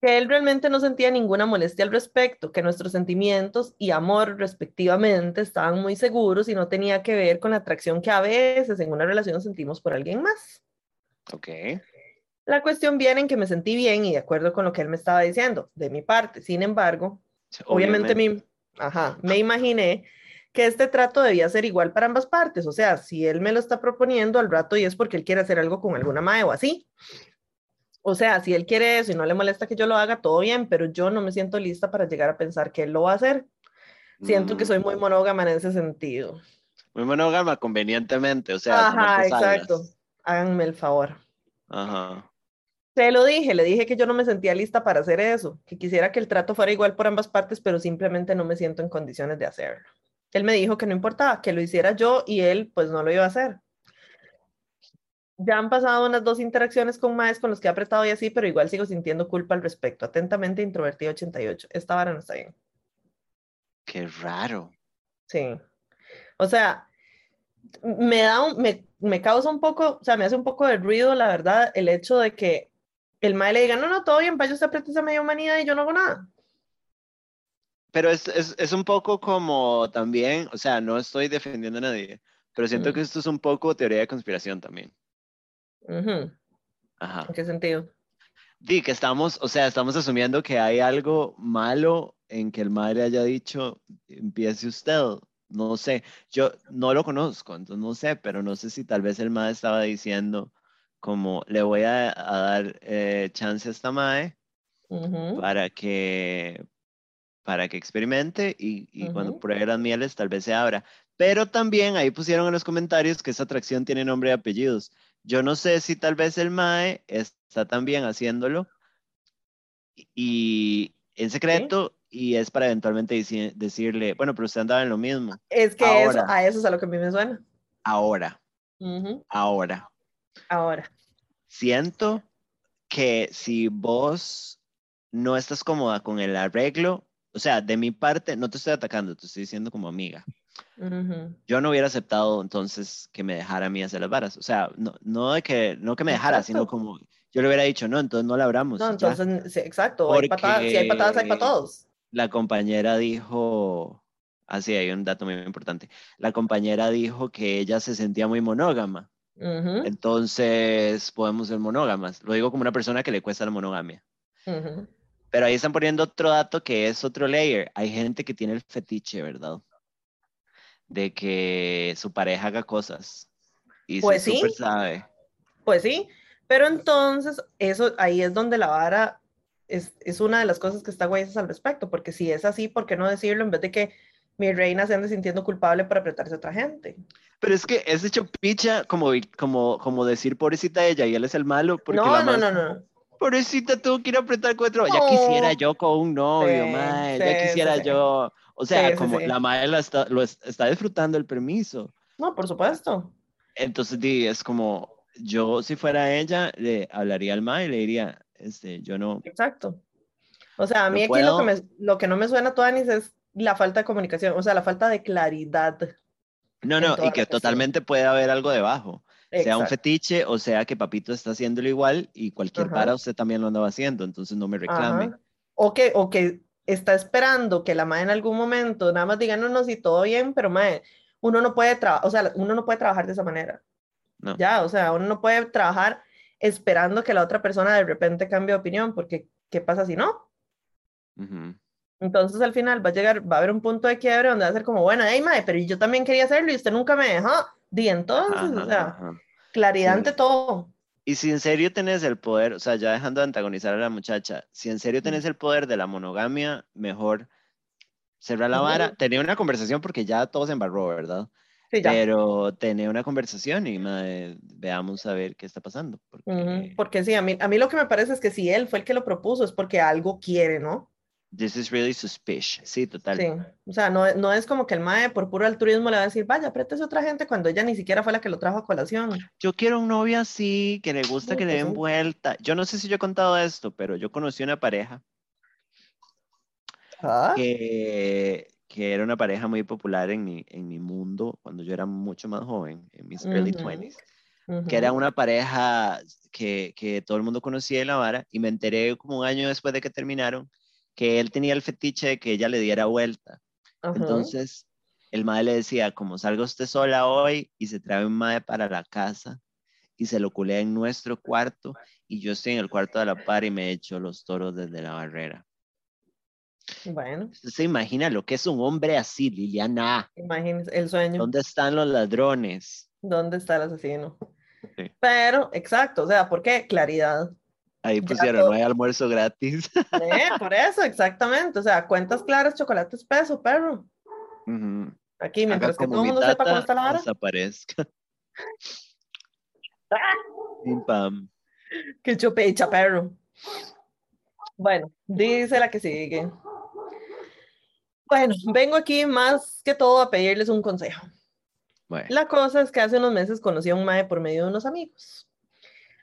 Que él realmente no sentía ninguna molestia al respecto, que nuestros sentimientos y amor respectivamente estaban muy seguros y no tenía que ver con la atracción que a veces en una relación sentimos por alguien más. Ok. La cuestión viene en que me sentí bien y de acuerdo con lo que él me estaba diciendo, de mi parte. Sin embargo, obviamente, me, ajá, me imaginé que este trato debía ser igual para ambas partes. O sea, si él me lo está proponiendo al rato y es porque él quiere hacer algo con alguna mae o así. O sea, si él quiere eso y no le molesta que yo lo haga, todo bien, pero yo no me siento lista para llegar a pensar que él lo va a hacer. Siento que soy muy Mm, monógama en ese sentido. Muy monógama convenientemente, o sea, Ajá, exacto. Háganme el favor. Ajá. Se lo dije, le dije que yo no me sentía lista para hacer eso, que quisiera que el trato fuera igual por ambas partes, pero simplemente no me siento en condiciones de hacerlo. Él me dijo que no importaba, que lo hiciera yo y él pues no lo iba a hacer. Ya han pasado unas dos interacciones con maes con los que he apretado y así, pero igual sigo sintiendo culpa al respecto. Atentamente, introvertido 88. Esta vara no está bien. Qué raro. Sí. O sea, me da un, me, me causa un poco, o sea, me hace un poco de ruido, la verdad, el hecho de que el mae le diga, no, no, todo bien, vaya usted aprieta esa media humanidad y yo no hago nada. Pero es, es, es un poco como también, o sea, no estoy defendiendo a nadie, pero siento Mm. que esto es un poco teoría de conspiración también. Ujú. Ajá. ¿En qué sentido? Di que estamos, o sea, estamos asumiendo que hay algo malo en que el madre haya dicho, empiece usted. No sé, yo no lo conozco, entonces no sé, pero no sé si tal vez el madre estaba diciendo como le voy a, a dar eh, chance a esta madre para que para que experimente y, y cuando pruebe las mieles tal vez se abra. Pero también ahí pusieron en los comentarios que esa atracción tiene nombre y apellidos. Yo no sé si tal vez el MAE está también haciéndolo y en secreto y es para eventualmente decirle, bueno, pero usted andaba en lo mismo. Es que eso, a eso es a lo que a mí me suena. Ahora, ahora. Ahora. Siento que si vos no estás cómoda con el arreglo, o sea, de mi parte, no te estoy atacando, te estoy diciendo como amiga. Yo no hubiera aceptado entonces que me dejara a mí hacer las varas. O sea, no, no de que, no que me dejara, sino Exacto. como yo le hubiera dicho, no, entonces no la abramos. No, entonces, sí, exacto. Hay patadas, si hay patadas, hay para todos. La compañera dijo, así hay un dato muy importante. La compañera dijo que ella se sentía muy monógama. Ujú. Entonces podemos ser monógamas. Lo digo como una persona que le cuesta la monogamia. Ujú. Pero ahí están poniendo otro dato que es otro layer. Hay gente que tiene el fetiche, ¿verdad? De que su pareja haga cosas. Y Pues se sí. súper sabe. Pues sí, pero entonces eso ahí es donde la vara es, es una de las cosas que está guayas al respecto, porque si es así, ¿por qué no decirlo en vez de que mi reina se ande sintiendo culpable por apretarse a otra gente? Pero es que es hecho picha como, como, como decir pobrecita ella y él es el malo. Porque No, la no, no, es no. Pobrecita, tuvo que ir a apretar cuatro. Ya quisiera yo con un novio, Sí, sí, ya quisiera sí, yo. O sea, como la madre la está, lo es- está disfrutando el permiso. No, por supuesto. Entonces, di, es como, yo si fuera ella, le hablaría al mae y le diría, este, yo no. Exacto. O sea, a No mí aquí lo que, me, lo que no me suena, Tuanis, es la falta de comunicación, o sea, la falta de claridad. No, no, y que totalmente puede haber algo debajo. Sea un Exacto. fetiche o sea que papito está haciéndolo igual y cualquier Ajá. para usted también lo andaba haciendo, entonces no me reclame. Ajá. O que, o que está esperando que la madre en algún momento nada más diga, no, no, sí, todo bien, pero madre, uno no puede trabajar, o sea, uno no puede trabajar de esa manera. No. Ya, o sea, uno no puede trabajar esperando que la otra persona de repente cambie de opinión, porque ¿qué pasa si no? Ujú. Entonces al final va a llegar, va a haber un punto de quiebre donde va a ser como, bueno, hey, madre, pero yo también quería hacerlo y usted nunca me dejó. Di entonces, Ajá, o sea, ajá. claridad Sí. ante todo. Y si en serio tenés el poder, o sea, ya dejando de antagonizar a la muchacha, si en serio tenés el poder de la monogamia, mejor cerrar la vara, tener una conversación porque ya todo se embarró, ¿verdad? Sí, ya. Pero tener una conversación y mae, veamos a ver qué está pasando. Porque, Ujú, Porque sí, a mí, a mí lo que me parece es que si él fue el que lo propuso es porque algo quiere, ¿no? This is really suspicious. Sí, total. Sí, o sea, no, no es como que el mae por puro altruismo le va a decir, vaya, apriétese a otra gente cuando ella ni siquiera fue la que lo trajo a colación. Yo quiero un novio así, que le gusta Sí, que le pues den sí. vuelta. Yo no sé si yo he contado esto, pero yo conocí una pareja Ah, que, que era una pareja muy popular en mi, en mi mundo cuando yo era mucho más joven, en mis early Ujú. 20s, ujú. que era una pareja que, que todo el mundo conocía en la vara y me enteré como un año después de que terminaron que él tenía el fetiche de que ella le diera vuelta. Entonces, el madre le decía, como salga usted sola hoy y se trae un madre para la casa y se lo culea en nuestro cuarto y yo estoy en el cuarto de la par y me echo los toros desde la barrera. Bueno, ¿Usted se imagina lo que es un hombre así, Liliana? imagínense el sueño. ¿Dónde están los ladrones? ¿Dónde está el asesino? Sí. Pero, exacto, o sea, ¿por qué? Claridad. Ahí pusieron, todo- no hay almuerzo gratis. Eh, por eso, exactamente. O sea, cuentas claras, chocolate espeso, perro. Aquí, mientras que como todo el mundo sepa cómo está la vara. Desaparezca. Pim, pam. Que chupecha, perro. Bueno, dice la que sigue. Bueno, vengo aquí más que todo a pedirles un consejo. Bueno, La cosa es que hace unos meses conocí a un mae por medio de unos amigos.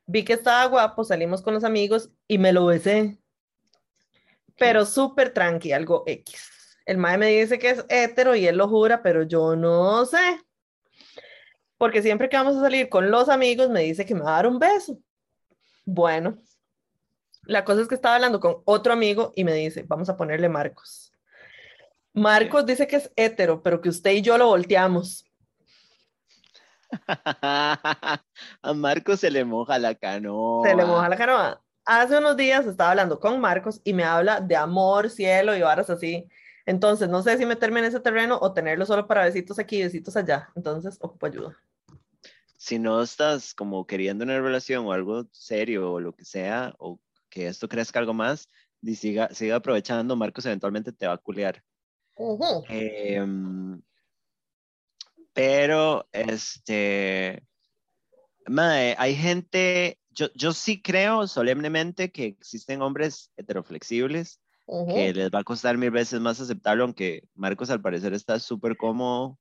Vi que estaba guapo, salimos con los amigos y me lo besé. Pero súper tranqui, algo X. El mae me dice que es hetero y él lo jura, pero yo no sé. Porque siempre que vamos a salir con los amigos me dice que me va a dar un beso. Bueno, la cosa es que estaba hablando con otro amigo y me dice, vamos a ponerle Marcos. Marcos dice que es hetero, pero que usted y yo lo volteamos. a Marco se le moja la canoa. Se le moja la canoa. Hace unos días estaba hablando con Marcos y me habla de amor, cielo y varas así. Entonces, no sé si meterme en ese terreno o tenerlo solo para besitos aquí y besitos allá. Entonces, ocupo ayuda. Si no estás como queriendo una relación o algo serio o lo que sea, o que esto crezca algo más, y siga, siga aprovechando, Marcos eventualmente te va a culear. Em, pero, este, mae, hay gente, yo, yo sí creo solemnemente que existen hombres heteroflexibles que les va a costar mil veces más aceptarlo, aunque Marcos al parecer está súper cómodo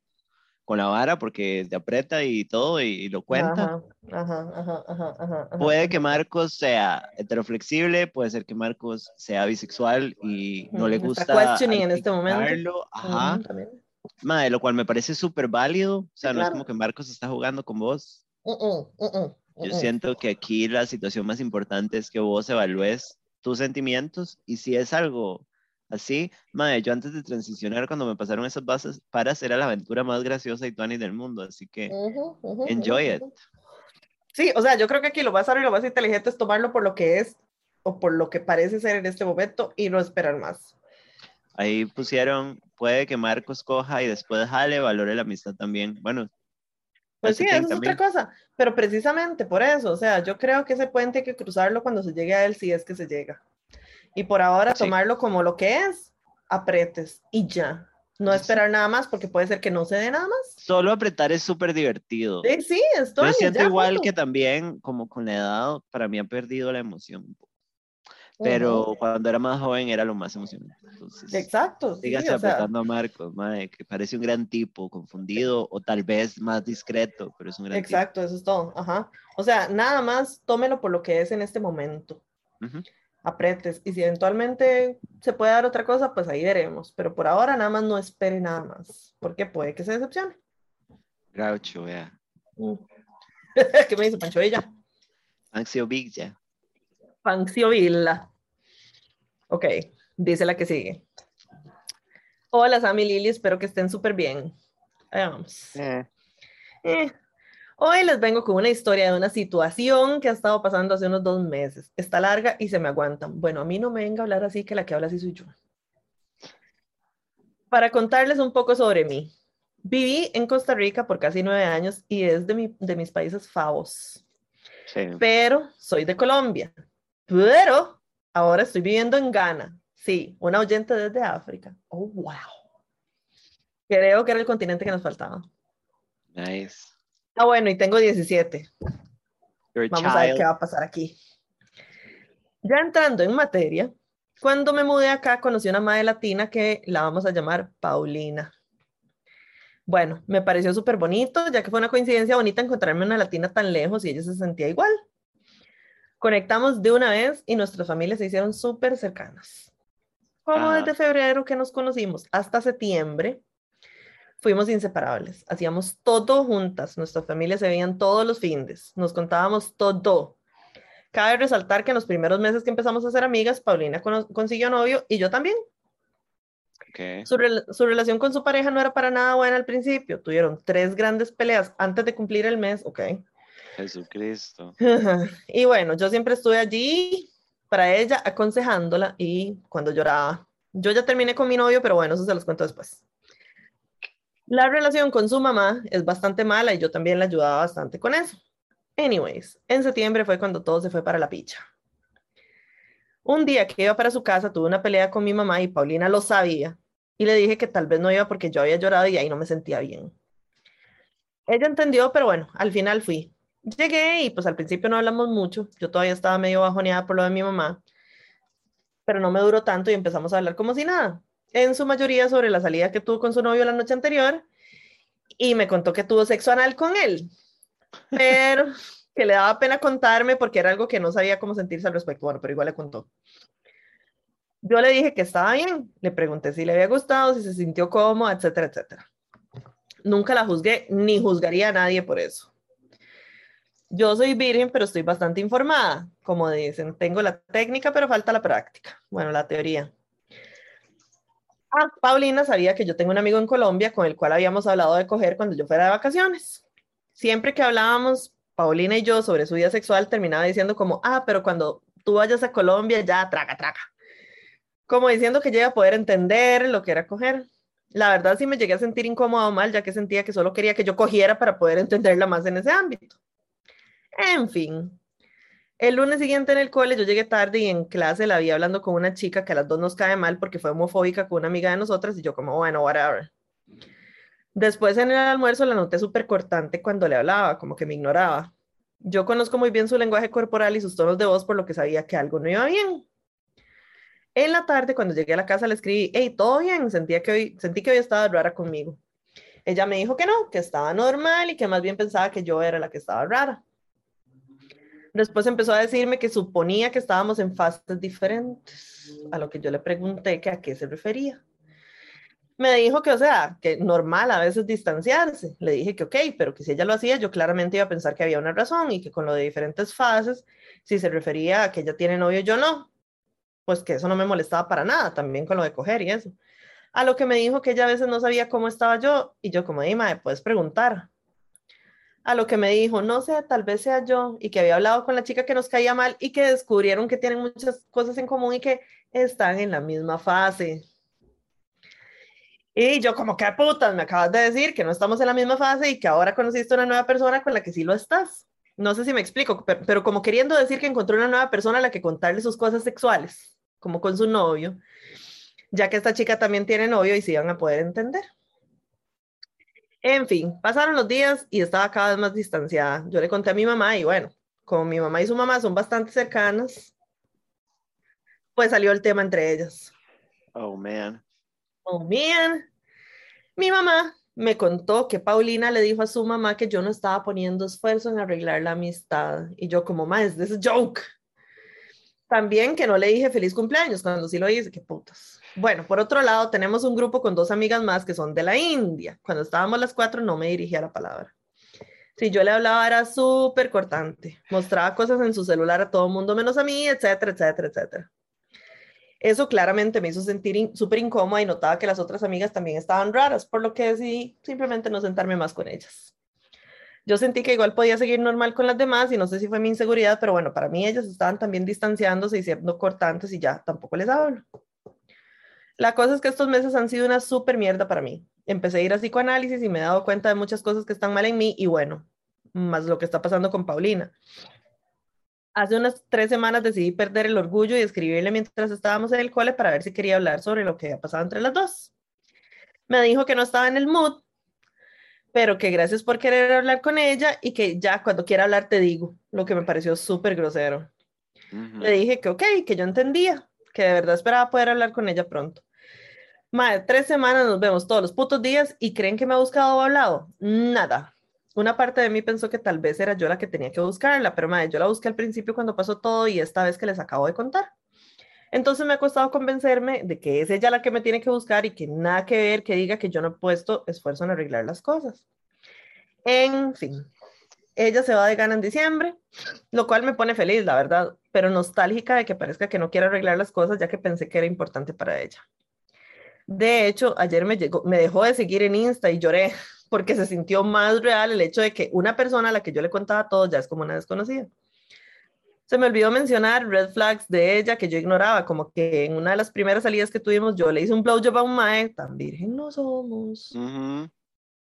con la vara porque te aprieta y todo y, y lo cuenta. Ajá, ajá, ajá, Puede que Marcos sea heteroflexible, puede ser que Marcos sea bisexual y no le gusta. está questioning en este momento. Ajá. Mae, lo cual me parece súper válido. O sea, no es como que Marcos está jugando con vos. Uh, uh, uh, uh, Yo siento que aquí la situación más importante es que vos evalúes tus sentimientos y si es algo así, mae, yo antes de transicionar cuando me pasaron esas bases para era la aventura más graciosa y tuani del mundo, así que enjoy it. Sí, o sea, yo creo que aquí lo más sabio y lo más inteligente es tomarlo por lo que es o por lo que parece ser en este momento y no esperar más. Ahí pusieron, puede que Marcos coja y después jale, valore la amistad también. Bueno. Pues sí, eso es otra cosa, pero precisamente por eso, o sea, yo creo que ese puente hay que cruzarlo cuando se llegue a él, si es que se llega. Y por ahora tomarlo como lo que es, apretes y ya. No esperar nada más porque puede ser que no se dé nada más. Solo apretar es súper divertido. Sí, sí, estoy. Yo siento igual que también, como con la edad, para mí ha perdido la emoción Pero cuando era más joven era lo más emocionante. Entonces, Exacto. Sígase apretando a Marcos, madre, que parece un gran tipo, confundido o tal vez más discreto, pero es un gran Exacto, eso es todo. Ajá. O sea, nada más tómelo por lo que es en este momento apretes. Y si eventualmente se puede dar otra cosa, pues ahí veremos. Pero por ahora nada más no espere nada más, porque puede que se decepcione. Groucho, vea. Mm. ¿Qué me dice Pancho Villa? Pancio Villa. Pancio Villa. Ok, dice la que sigue. Hola, Sammy Lili, espero que estén súper bien. vamos. Eh. Eh, Hoy les vengo con una historia de una situación que ha estado pasando hace unos dos meses. Está larga y se me aguantan. Bueno, a mí no me venga a hablar así, que la que habla así soy yo. Para contarles un poco sobre mí. Viví en Costa Rica por casi nueve años y es de, mi, de mis países favos. Pero soy de Colombia. Pero ahora estoy viviendo en Ghana. Sí, una oyente desde África. Oh, wow. Creo que era el continente que nos faltaba. Nice. Ah, bueno, y tengo 17. Vamos a ver qué va a pasar aquí. Ya entrando en materia, cuando me mudé acá conocí una madre latina que la vamos a llamar Paulina. Bueno, me pareció súper bonito, ya que fue una coincidencia bonita encontrarme una latina tan lejos y ella se sentía igual. Conectamos de una vez y nuestras familias se hicieron súper cercanas. Como ah. desde febrero que nos conocimos hasta septiembre, fuimos inseparables, hacíamos todo juntas, nuestras familias se veían todos los fines, nos contábamos todo. Cabe resaltar que en los primeros meses que empezamos a ser amigas, Paulina consiguió novio y yo también. Su, su, relación con su pareja no era para nada buena al principio. Tuvieron tres grandes peleas antes de cumplir el mes, ok. Jesucristo. y bueno, yo siempre estuve allí para ella, aconsejándola y cuando lloraba. Yo ya terminé con mi novio, pero bueno, eso se los cuento después. La relación con su mamá es bastante mala y yo también la ayudaba bastante con eso. Anyways, en septiembre fue cuando todo se fue para la picha. Un día que iba para su casa tuve una pelea con mi mamá y Paulina lo sabía y le dije que tal vez no iba porque yo había llorado y ahí no me sentía bien. Ella entendió, pero bueno, al final fui. Llegué y pues al principio no hablamos mucho, yo todavía estaba medio bajoneada por lo de mi mamá, pero no me duró tanto y empezamos a hablar como si nada en su mayoría sobre la salida que tuvo con su novio la noche anterior y me contó que tuvo sexo anal con él, pero que le daba pena contarme porque era algo que no sabía cómo sentirse al respecto. Bueno, pero igual le contó. Yo le dije que estaba bien, le pregunté si le había gustado, si se sintió cómodo, etcétera, etcétera. Nunca la juzgué ni juzgaría a nadie por eso. Yo soy virgen, pero estoy bastante informada. Como dicen, tengo la técnica, pero falta la práctica. Bueno, la teoría. Ah, Paulina sabía que yo tengo un amigo en Colombia con el cual habíamos hablado de coger cuando yo fuera de vacaciones. Siempre que hablábamos, Paulina y yo, sobre su vida sexual, terminaba diciendo como, ah, pero cuando tú vayas a Colombia, ya, traga, traga. Como diciendo que yo iba a poder entender lo que era coger. La verdad sí me llegué a sentir incómodo mal, ya que sentía que solo quería que yo cogiera para poder entenderla más en ese ámbito. En fin, el lunes siguiente en el cole yo llegué tarde y en clase la vi hablando con una chica que a las dos nos cae mal porque fue homofóbica con una amiga de nosotras y yo como, bueno, whatever. Después en el almuerzo la noté súper cortante cuando le hablaba, como que me ignoraba. Yo conozco muy bien su lenguaje corporal y sus tonos de voz por lo que sabía que algo no iba bien. En la tarde, cuando llegué a la casa, le escribí, hey, ¿todo bien? Sentía que hoy, sentí que hoy estaba rara conmigo. Ella me dijo que no, que estaba normal y que más bien pensaba que yo era la que estaba rara. Después empezó a decirme que suponía que estábamos en fases diferentes, a lo que yo le pregunté que a qué se refería. Me dijo que, o sea, que normal a veces distanciarse. Le dije que ok, pero que si ella lo hacía, yo claramente iba a pensar que había una razón y que con lo de diferentes fases, si se refería a que ella tiene novio, yo no, pues que eso no me molestaba para nada, también con lo de coger y eso. A lo que me dijo que ella a veces no sabía cómo estaba yo y yo como, dime, puedes preguntar. A lo que me dijo, no sé, tal vez sea yo, y que había hablado con la chica que nos caía mal y que descubrieron que tienen muchas cosas en común y que están en la misma fase. Y yo como, ¿qué putas? Me acabas de decir que no estamos en la misma fase y que ahora conociste una nueva persona con la que sí lo estás. No sé si me explico, pero, como queriendo decir que encontró una nueva persona a la que contarle sus cosas sexuales, como con su novio, ya que esta chica también tiene novio y se iban a poder entender. En fin, pasaron los días y estaba cada vez más distanciada. Yo le conté a mi mamá y bueno, como mi mamá y su mamá son bastante cercanas, pues salió el tema entre ellas. Oh, man. Oh, man. Mi mamá me contó que Paulina le dijo a su mamá que yo no estaba poniendo esfuerzo en arreglar la amistad. Y yo como, más, this is a joke. También que no le dije feliz cumpleaños cuando sí lo hice, qué putas. Bueno, por otro lado, tenemos un grupo con dos amigas más que son de la India. Cuando estábamos las cuatro no me dirigía la palabra. Si yo le hablaba era súper cortante, mostraba cosas en su celular a todo el mundo menos a mí, etcétera, etcétera, etcétera. Eso claramente me hizo sentir súper incómoda y notaba que las otras amigas también estaban raras, por lo que decidí simplemente no sentarme más con ellas. Yo sentí que igual podía seguir normal con las demás y no sé si fue mi inseguridad, pero bueno, para mí ellas estaban también distanciándose y siendo cortantes y ya tampoco les hablo. La cosa es que estos meses han sido una súper mierda para mí. Empecé a ir a psicoanálisis y me he dado cuenta de muchas cosas que están mal en mí y bueno, más lo que está pasando con Paulina. Hace unas tres semanas decidí perder el orgullo y escribirle mientras estábamos en el cole para ver si quería hablar sobre lo que había pasado entre las dos. Me dijo que no estaba en el mood, pero que gracias por querer hablar con ella y que ya cuando quiera hablar te digo, lo que me pareció súper grosero. Le dije que ok, que yo entendía, que de verdad esperaba poder hablar con ella pronto. Madre, tres semanas nos vemos todos los putos días y creen que me ha buscado o hablado. Nada una parte de mí pensó que tal vez era yo la que tenía que buscarla, pero madre, yo la busqué al principio cuando pasó todo y esta vez que les acabo de contar. Entonces me ha costado convencerme de que es ella la que me tiene que buscar y que nada que ver que diga que yo no he puesto esfuerzo en arreglar las cosas. En fin, ella se va de gana en diciembre, lo cual me pone feliz, la verdad, pero nostálgica de que parezca que no quiere arreglar las cosas ya que pensé que era importante para ella. De hecho, ayer me, llegó, me dejó de seguir en Insta y lloré porque se sintió más real el hecho de que una persona a la que yo le contaba todo ya es como una desconocida. Se me olvidó mencionar red flags de ella que yo ignoraba, como que en una de las primeras salidas que tuvimos yo le hice un blowjob a un mae, tan virgen no somos.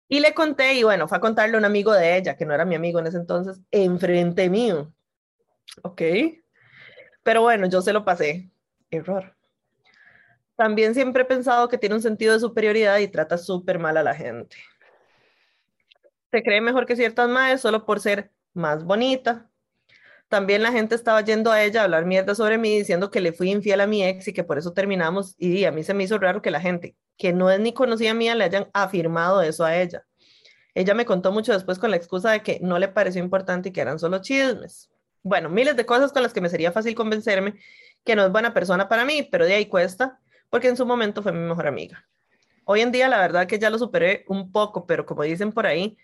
Y le conté, y bueno, fue a contarle a un amigo de ella, que no era mi amigo en ese entonces, enfrente mío. Ok. Pero bueno, yo se lo pasé. Error. También siempre he pensado que tiene un sentido de superioridad y trata súper mal a la gente se cree mejor que ciertas madres solo por ser más bonita. También la gente estaba yendo a ella a hablar mierda sobre mí, diciendo que le fui infiel a mi ex y que por eso terminamos. Y a mí se me hizo raro que la gente, que no es ni conocida mía, le hayan afirmado eso a ella. Ella me contó mucho después con la excusa de que no le pareció importante y que eran solo chismes. Bueno, miles de cosas con las que me sería fácil convencerme que no es buena persona para mí, pero de ahí cuesta, porque en su momento fue mi mejor amiga. Hoy en día la verdad que ya lo superé un poco, pero como dicen por ahí,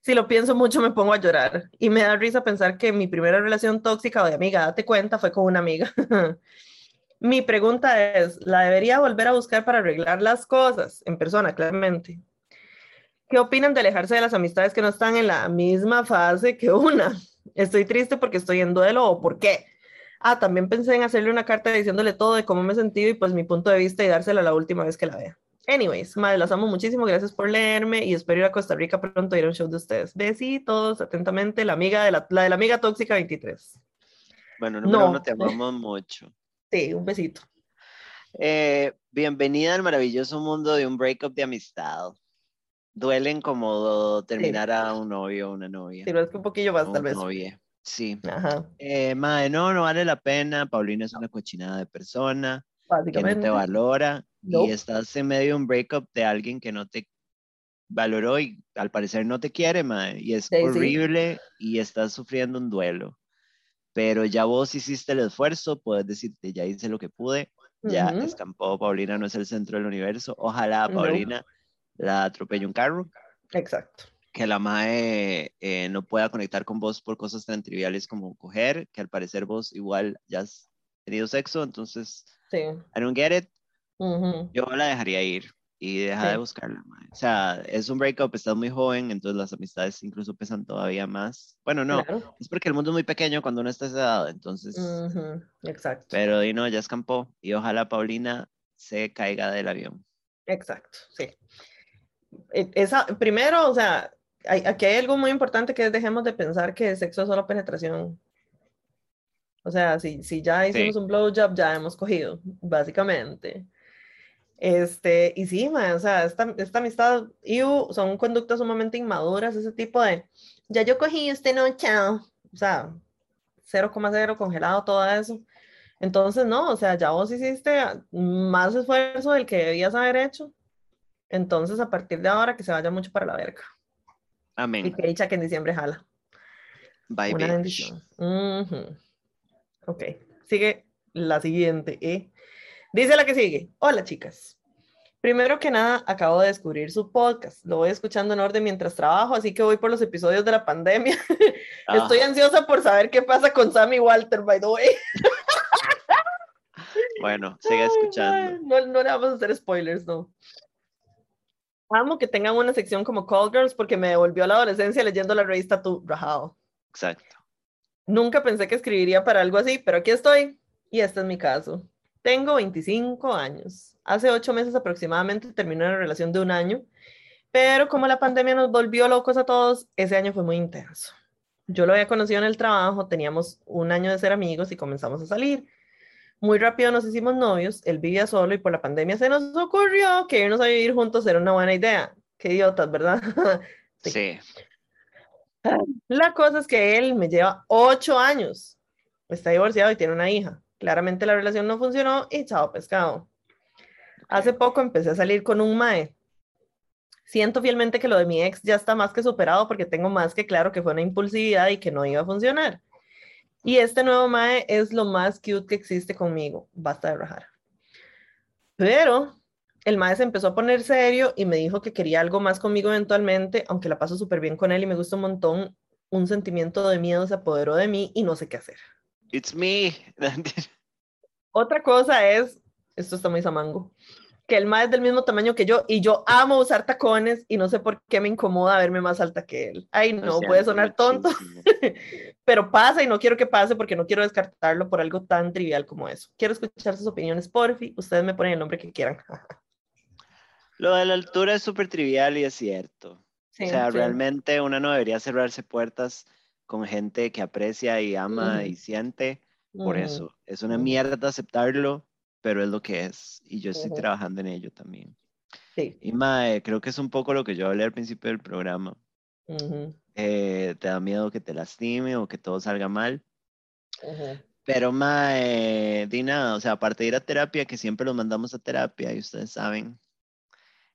si lo pienso mucho me pongo a llorar y me da risa pensar que mi primera relación tóxica o de amiga, date cuenta, fue con una amiga. mi pregunta es, ¿la debería volver a buscar para arreglar las cosas en persona, claramente? ¿Qué opinan de alejarse de las amistades que no están en la misma fase que una? Estoy triste porque estoy en duelo o por qué. Ah, también pensé en hacerle una carta diciéndole todo de cómo me he sentido y pues mi punto de vista y dársela la última vez que la vea. Anyways, madre, las amo muchísimo. Gracias por leerme y espero ir a Costa Rica pronto a ir a un show de ustedes. Besitos, atentamente, la amiga de la, la de la amiga tóxica 23. Bueno, número no. uno, te amamos mucho. Sí, un besito. Eh, bienvenida al maravilloso mundo de un breakup de amistad. Duelen como terminar a un novio o una novia. Sí, pero es que un poquillo más, tal vez. Novia. Sí. Ajá. Eh, madre, no, no vale la pena. Paulina es una cochinada de persona. Que no te valora y estás en medio de un breakup de alguien que no te valoró y al parecer no te quiere, madre, y es horrible y estás sufriendo un duelo. Pero ya vos hiciste el esfuerzo, puedes decirte, ya hice lo que pude, ya escampó, Paulina no es el centro del universo, ojalá Paulina la atropelle un carro. Exacto. Que la mae eh, no pueda conectar con vos por cosas tan triviales como coger, que al parecer vos igual ya has tenido sexo, entonces sí. I don't get it, yo la dejaría ir. y deja de Sí. buscarla. mae. O sea, es un breakup, estás muy joven, entonces las amistades incluso pesan todavía más. Bueno, no, Claro. es porque el mundo es muy pequeño cuando uno está esa edad, entonces, Ujú, Exacto. pero y no, ya escampó y ojalá Paulina se caiga del avión. Exacto, sí. E- Esa, primero, o sea, hay- aquí hay algo muy importante que es dejemos de pensar que el sexo es solo penetración. O sea, si, si ya hicimos Sí. un blowjob, ya hemos cogido, básicamente. Este, y sí, ma, o sea, esta, esta amistad, iu, son conductas sumamente inmaduras, ese tipo de, ya yo cogí, usted no, chao. O sea, 0,0 congelado, todo eso. Entonces, no, o sea, ya vos hiciste más esfuerzo del que debías haber hecho. Entonces, a partir de ahora, que se vaya mucho para la verga. Y Amén. que dicha que en diciembre jala. Bye, Una bendición. Ok, sigue la siguiente. ¿eh? Dice la que sigue. Hola, chicas. Primero que nada, acabo de descubrir su podcast. Lo voy escuchando en orden mientras trabajo, así que voy por los episodios de la pandemia. Estoy Ah, ansiosa por saber qué pasa con Sammy Walter, by the way. bueno, sigue Ay, escuchando. No, no le vamos a hacer spoilers, no. Amo que tengan una sección como Call Girls porque me devolvió a la adolescencia leyendo la revista Tu Rajado. Exacto. Nunca pensé que escribiría para algo así, pero aquí estoy y este es mi caso. Tengo 25 años. Hace ocho meses aproximadamente terminé una relación de un año, pero como la pandemia nos volvió locos a todos, ese año fue muy intenso. Yo lo había conocido en el trabajo, teníamos un año de ser amigos y comenzamos a salir. Muy rápido nos hicimos novios, él vivía solo y por la pandemia se nos ocurrió que irnos a vivir juntos era una buena idea. Qué idiotas, ¿verdad? Sí. Sí. La cosa es que él me lleva ocho años. Está divorciado y tiene una hija. Claramente la relación no funcionó y chao pescado. Hace poco empecé a salir con un mae. Siento fielmente que lo de mi ex ya está más que superado porque tengo más que claro que fue una impulsividad y que no iba a funcionar. Y este nuevo mae es lo más cute que existe conmigo. Basta de rajar. Pero el mae se empezó a poner serio y me dijo que quería algo más conmigo eventualmente, aunque la paso súper bien con él y me gusta un montón. Un sentimiento de miedo se apoderó de mí y no sé qué hacer. It's me. Otra cosa es, esto está muy samango, que el mae es del mismo tamaño que yo y yo amo usar tacones y no sé por qué me incomoda verme más alta que él. Ay, no, puede sonar tonto, pero pasa y no quiero que pase porque no quiero descartarlo por algo tan trivial como eso. Quiero escuchar sus opiniones, porfi. Ustedes me ponen el nombre que quieran. Lo de la altura es súper trivial y es cierto. Sí, o sea, sí. realmente uno no debería cerrarse puertas con gente que aprecia y ama y siente por Ujú, eso. Es una ujú. mierda aceptarlo, pero es lo que es. Y yo estoy trabajando en ello también. Sí. Y mae, creo que es un poco lo que yo hablé al principio del programa. Eh, te da miedo que te lastime o que todo salga mal. Pero mae, di nada, o sea, aparte de ir a terapia, que siempre los mandamos a terapia y ustedes saben.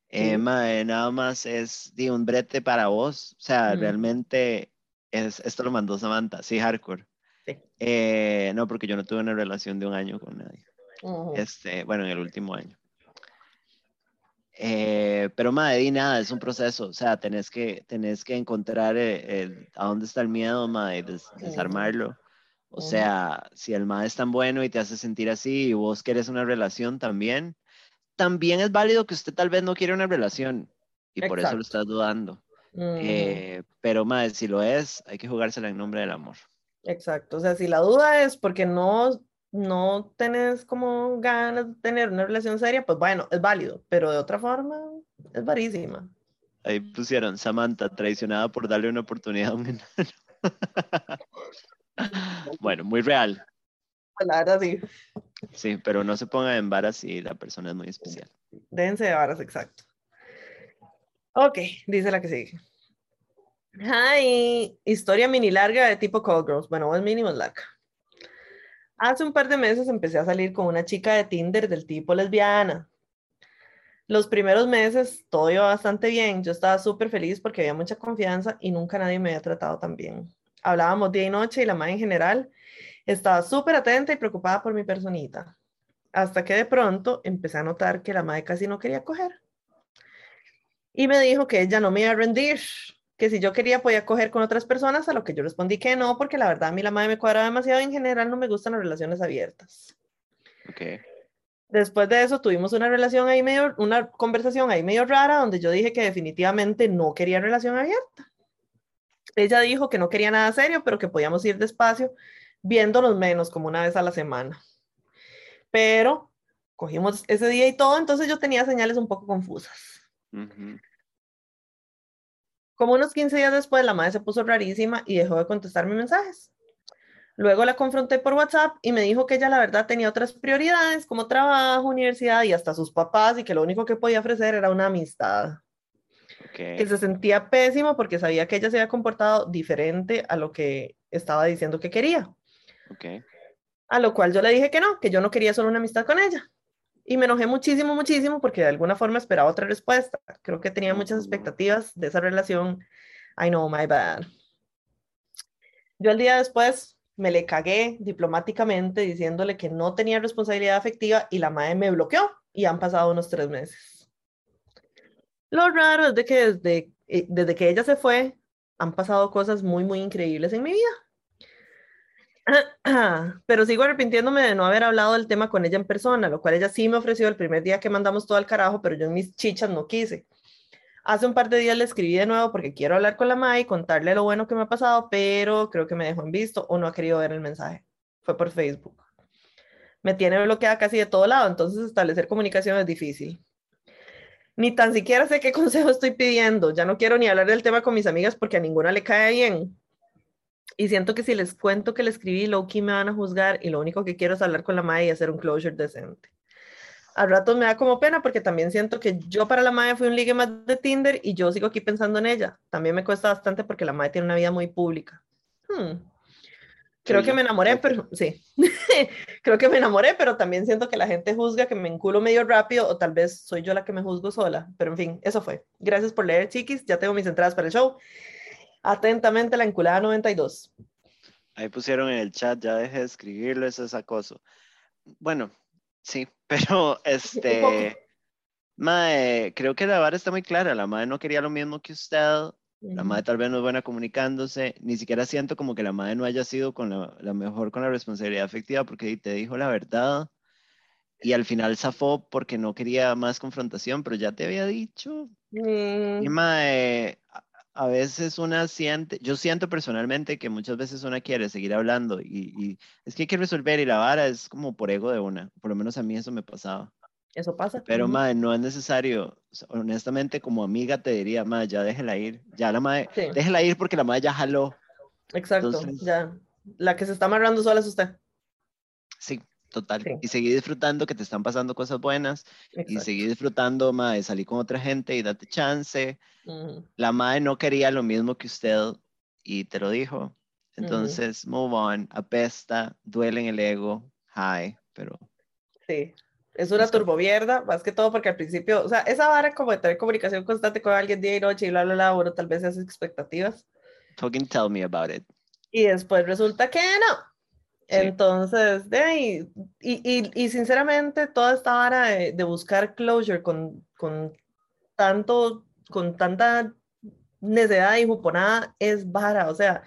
Eh, mae, nada más es di, un brete para vos. O sea, realmente es, esto lo mandó Samantha, sí, hardcore. Sí. Eh, no, porque yo no tuve una relación de un año con nadie. Este, bueno, en el último año. Eh, pero madre, di nada, es un proceso, o sea, tenés que, tenés que encontrar eh, el- a dónde está el miedo, madre, y des- desarmarlo. O sea, si el madre es tan bueno y te hace sentir así y vos querés una relación también, también es válido que usted tal vez no quiere una relación y por eso lo estás dudando. Eh, pero madre, si lo es, hay que jugársela en nombre del amor. Exacto, o sea, si la duda es porque no, no tenés como ganas de tener una relación seria, pues bueno, es válido, pero de otra forma es varísima. Ahí pusieron Samantha, traicionada por darle una oportunidad a un enano. bueno, muy real, Pues la verdad sí, sí, pero no se ponga en vara si la persona es muy especial. déjense de varas, exacto. Ok, dice la que sigue. Hi, historia mini larga de tipo Call Girls. Bueno, es mínimo larga. Hace un par de meses empecé a salir con una chica de Tinder del tipo lesbiana. Los primeros meses todo iba bastante bien. Yo estaba súper feliz porque había mucha confianza y nunca nadie me había tratado tan bien. Hablábamos día y noche y la madre en general estaba súper atenta y preocupada por mi personita. Hasta que de pronto empecé a notar que la madre casi no quería coger. Y me dijo que ella no me iba a rendir, que si yo quería podía coger con otras personas, a lo que yo respondí que no, porque la verdad a mí la madre me cuadra demasiado y en general no me gustan las relaciones abiertas. Ok. Después de eso tuvimos una relación ahí medio, una conversación ahí medio rara donde yo dije que definitivamente no quería relación abierta. Ella dijo que no quería nada serio, pero que podíamos ir despacio, viéndonos menos, como una vez a la semana. Pero cogimos ese día y todo, entonces yo tenía señales un poco confusas. Como unos 15 días después, la madre se puso rarísima y dejó de contestar mis mensajes. Luego la confronté por WhatsApp y me dijo que ella la verdad tenía otras prioridades como trabajo, universidad y hasta sus papás y que lo único que podía ofrecer era una amistad. Que se sentía pésimo porque sabía que ella se había comportado diferente a lo que estaba diciendo que quería. A lo cual yo le dije que no, que yo no quería solo una amistad con ella. Y me enojé muchísimo, muchísimo porque de alguna forma esperaba otra respuesta. Creo que tenía muchas expectativas de esa relación. I know, my bad. Yo el día después me le cagué diplomáticamente diciéndole que no tenía responsabilidad afectiva y la madre me bloqueó y han pasado unos tres meses. Lo raro es de que desde, eh, desde que ella se fue han pasado cosas muy, muy increíbles en mi vida. Pero sigo arrepintiéndome de no haber hablado del tema con ella en persona, lo cual ella sí me ofreció el primer día que mandamos todo al carajo, pero yo en mis chichas no quise. Hace un par de días le escribí de nuevo porque quiero hablar con la Mai y contarle lo bueno que me ha pasado, pero creo que me dejó en visto o no ha querido ver el mensaje. Fue por Facebook. Me tiene bloqueada casi de todo lado, entonces establecer comunicación es difícil. Ni tan siquiera sé qué consejo estoy pidiendo. Ya no quiero ni hablar del tema con mis amigas porque a ninguna le cae bien. Y siento que si les cuento que le escribí, Loki me van a juzgar y lo único que quiero es hablar con la Mai y hacer un closure decente a ratos me da como pena porque también siento que yo para la madre fui un ligue más de Tinder y yo sigo aquí pensando en ella. También me cuesta bastante porque la madre tiene una vida muy pública. Hmm. Creo que me enamoré, pero sí. Creo que me enamoré, pero también siento que la gente juzga que me enculo medio rápido o tal vez soy yo la que me juzgo sola. Pero en fin, eso fue. Gracias por leer, chiquis. Ya tengo mis entradas para el show. Atentamente, la enculada 92. Ahí pusieron en el chat, ya deje de escribirlo, eso es acoso. Bueno, Sí, pero este, mae, creo que la vara está muy clara. La madre no quería lo mismo que usted. La madre tal vez no es buena comunicándose. Ni siquiera siento como que la madre no haya sido con la, mejor con la responsabilidad afectiva porque te dijo la verdad. Y al final zafó porque no quería más confrontación, pero ya te había dicho. Y mm. mae, a veces una siente, yo siento personalmente que muchas veces una quiere seguir hablando y, es que hay que resolver y la vara es como por ego de una, por lo menos a mí eso me pasaba. Eso pasa. Pero, madre, no es necesario, honestamente como amiga te diría, madre, ya déjela ir, ya la madre, déjela ir porque la madre ya jaló. Exacto, ya. La que se está amarrando sola es usted. Sí, total. Y seguir disfrutando que te están pasando cosas buenas y seguir disfrutando, madre, salir con otra gente y date chance. La madre no quería lo mismo que usted y te lo dijo. Entonces, move on, apesta, duele en el ego, hi, pero... Sí, es una turbovierda, más que todo porque al principio, o sea, esa vara como de tener comunicación constante con alguien día y noche y bla, bla, bla, bueno, tal vez hace expectativas. Talking, tell me about it. Y después resulta que no, entonces, de ahí, y, y, sinceramente, toda esta vara de, buscar closure con, con, tanto, con tanta necedad y juponada es vara. O sea,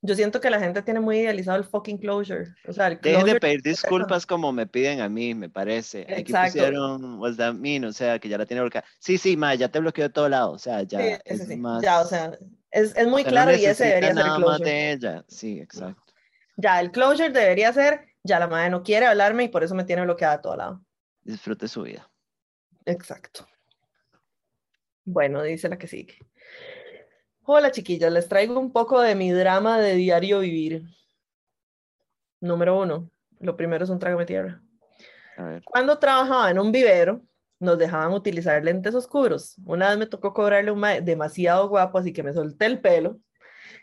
yo siento que la gente tiene muy idealizado el fucking closure. O sea, Dejen de pedir disculpas como me piden a mí, me parece. Aquí pusieron, was that mean? O sea, que ya la tiene bloqueada. Sí, sí, ma, ya te bloqueó de todo lado. O sea, ya es más... Ya, o sea, es, es muy claro y ese debería ser el closure. Más de ella. Sí, exacto. Ya, el closure debería ser, ya la madre no quiere hablarme y por eso me tiene bloqueada a todo lado. Disfrute su vida. Exacto. Bueno, dice la que sigue. Hola chiquillas, les traigo un poco de mi drama de diario vivir. Número uno, lo primero es un trágame tierra. Cuando trabajaba en un vivero, nos dejaban utilizar lentes oscuros. Una vez me tocó cobrarle un demasiado guapo, así que me solté el pelo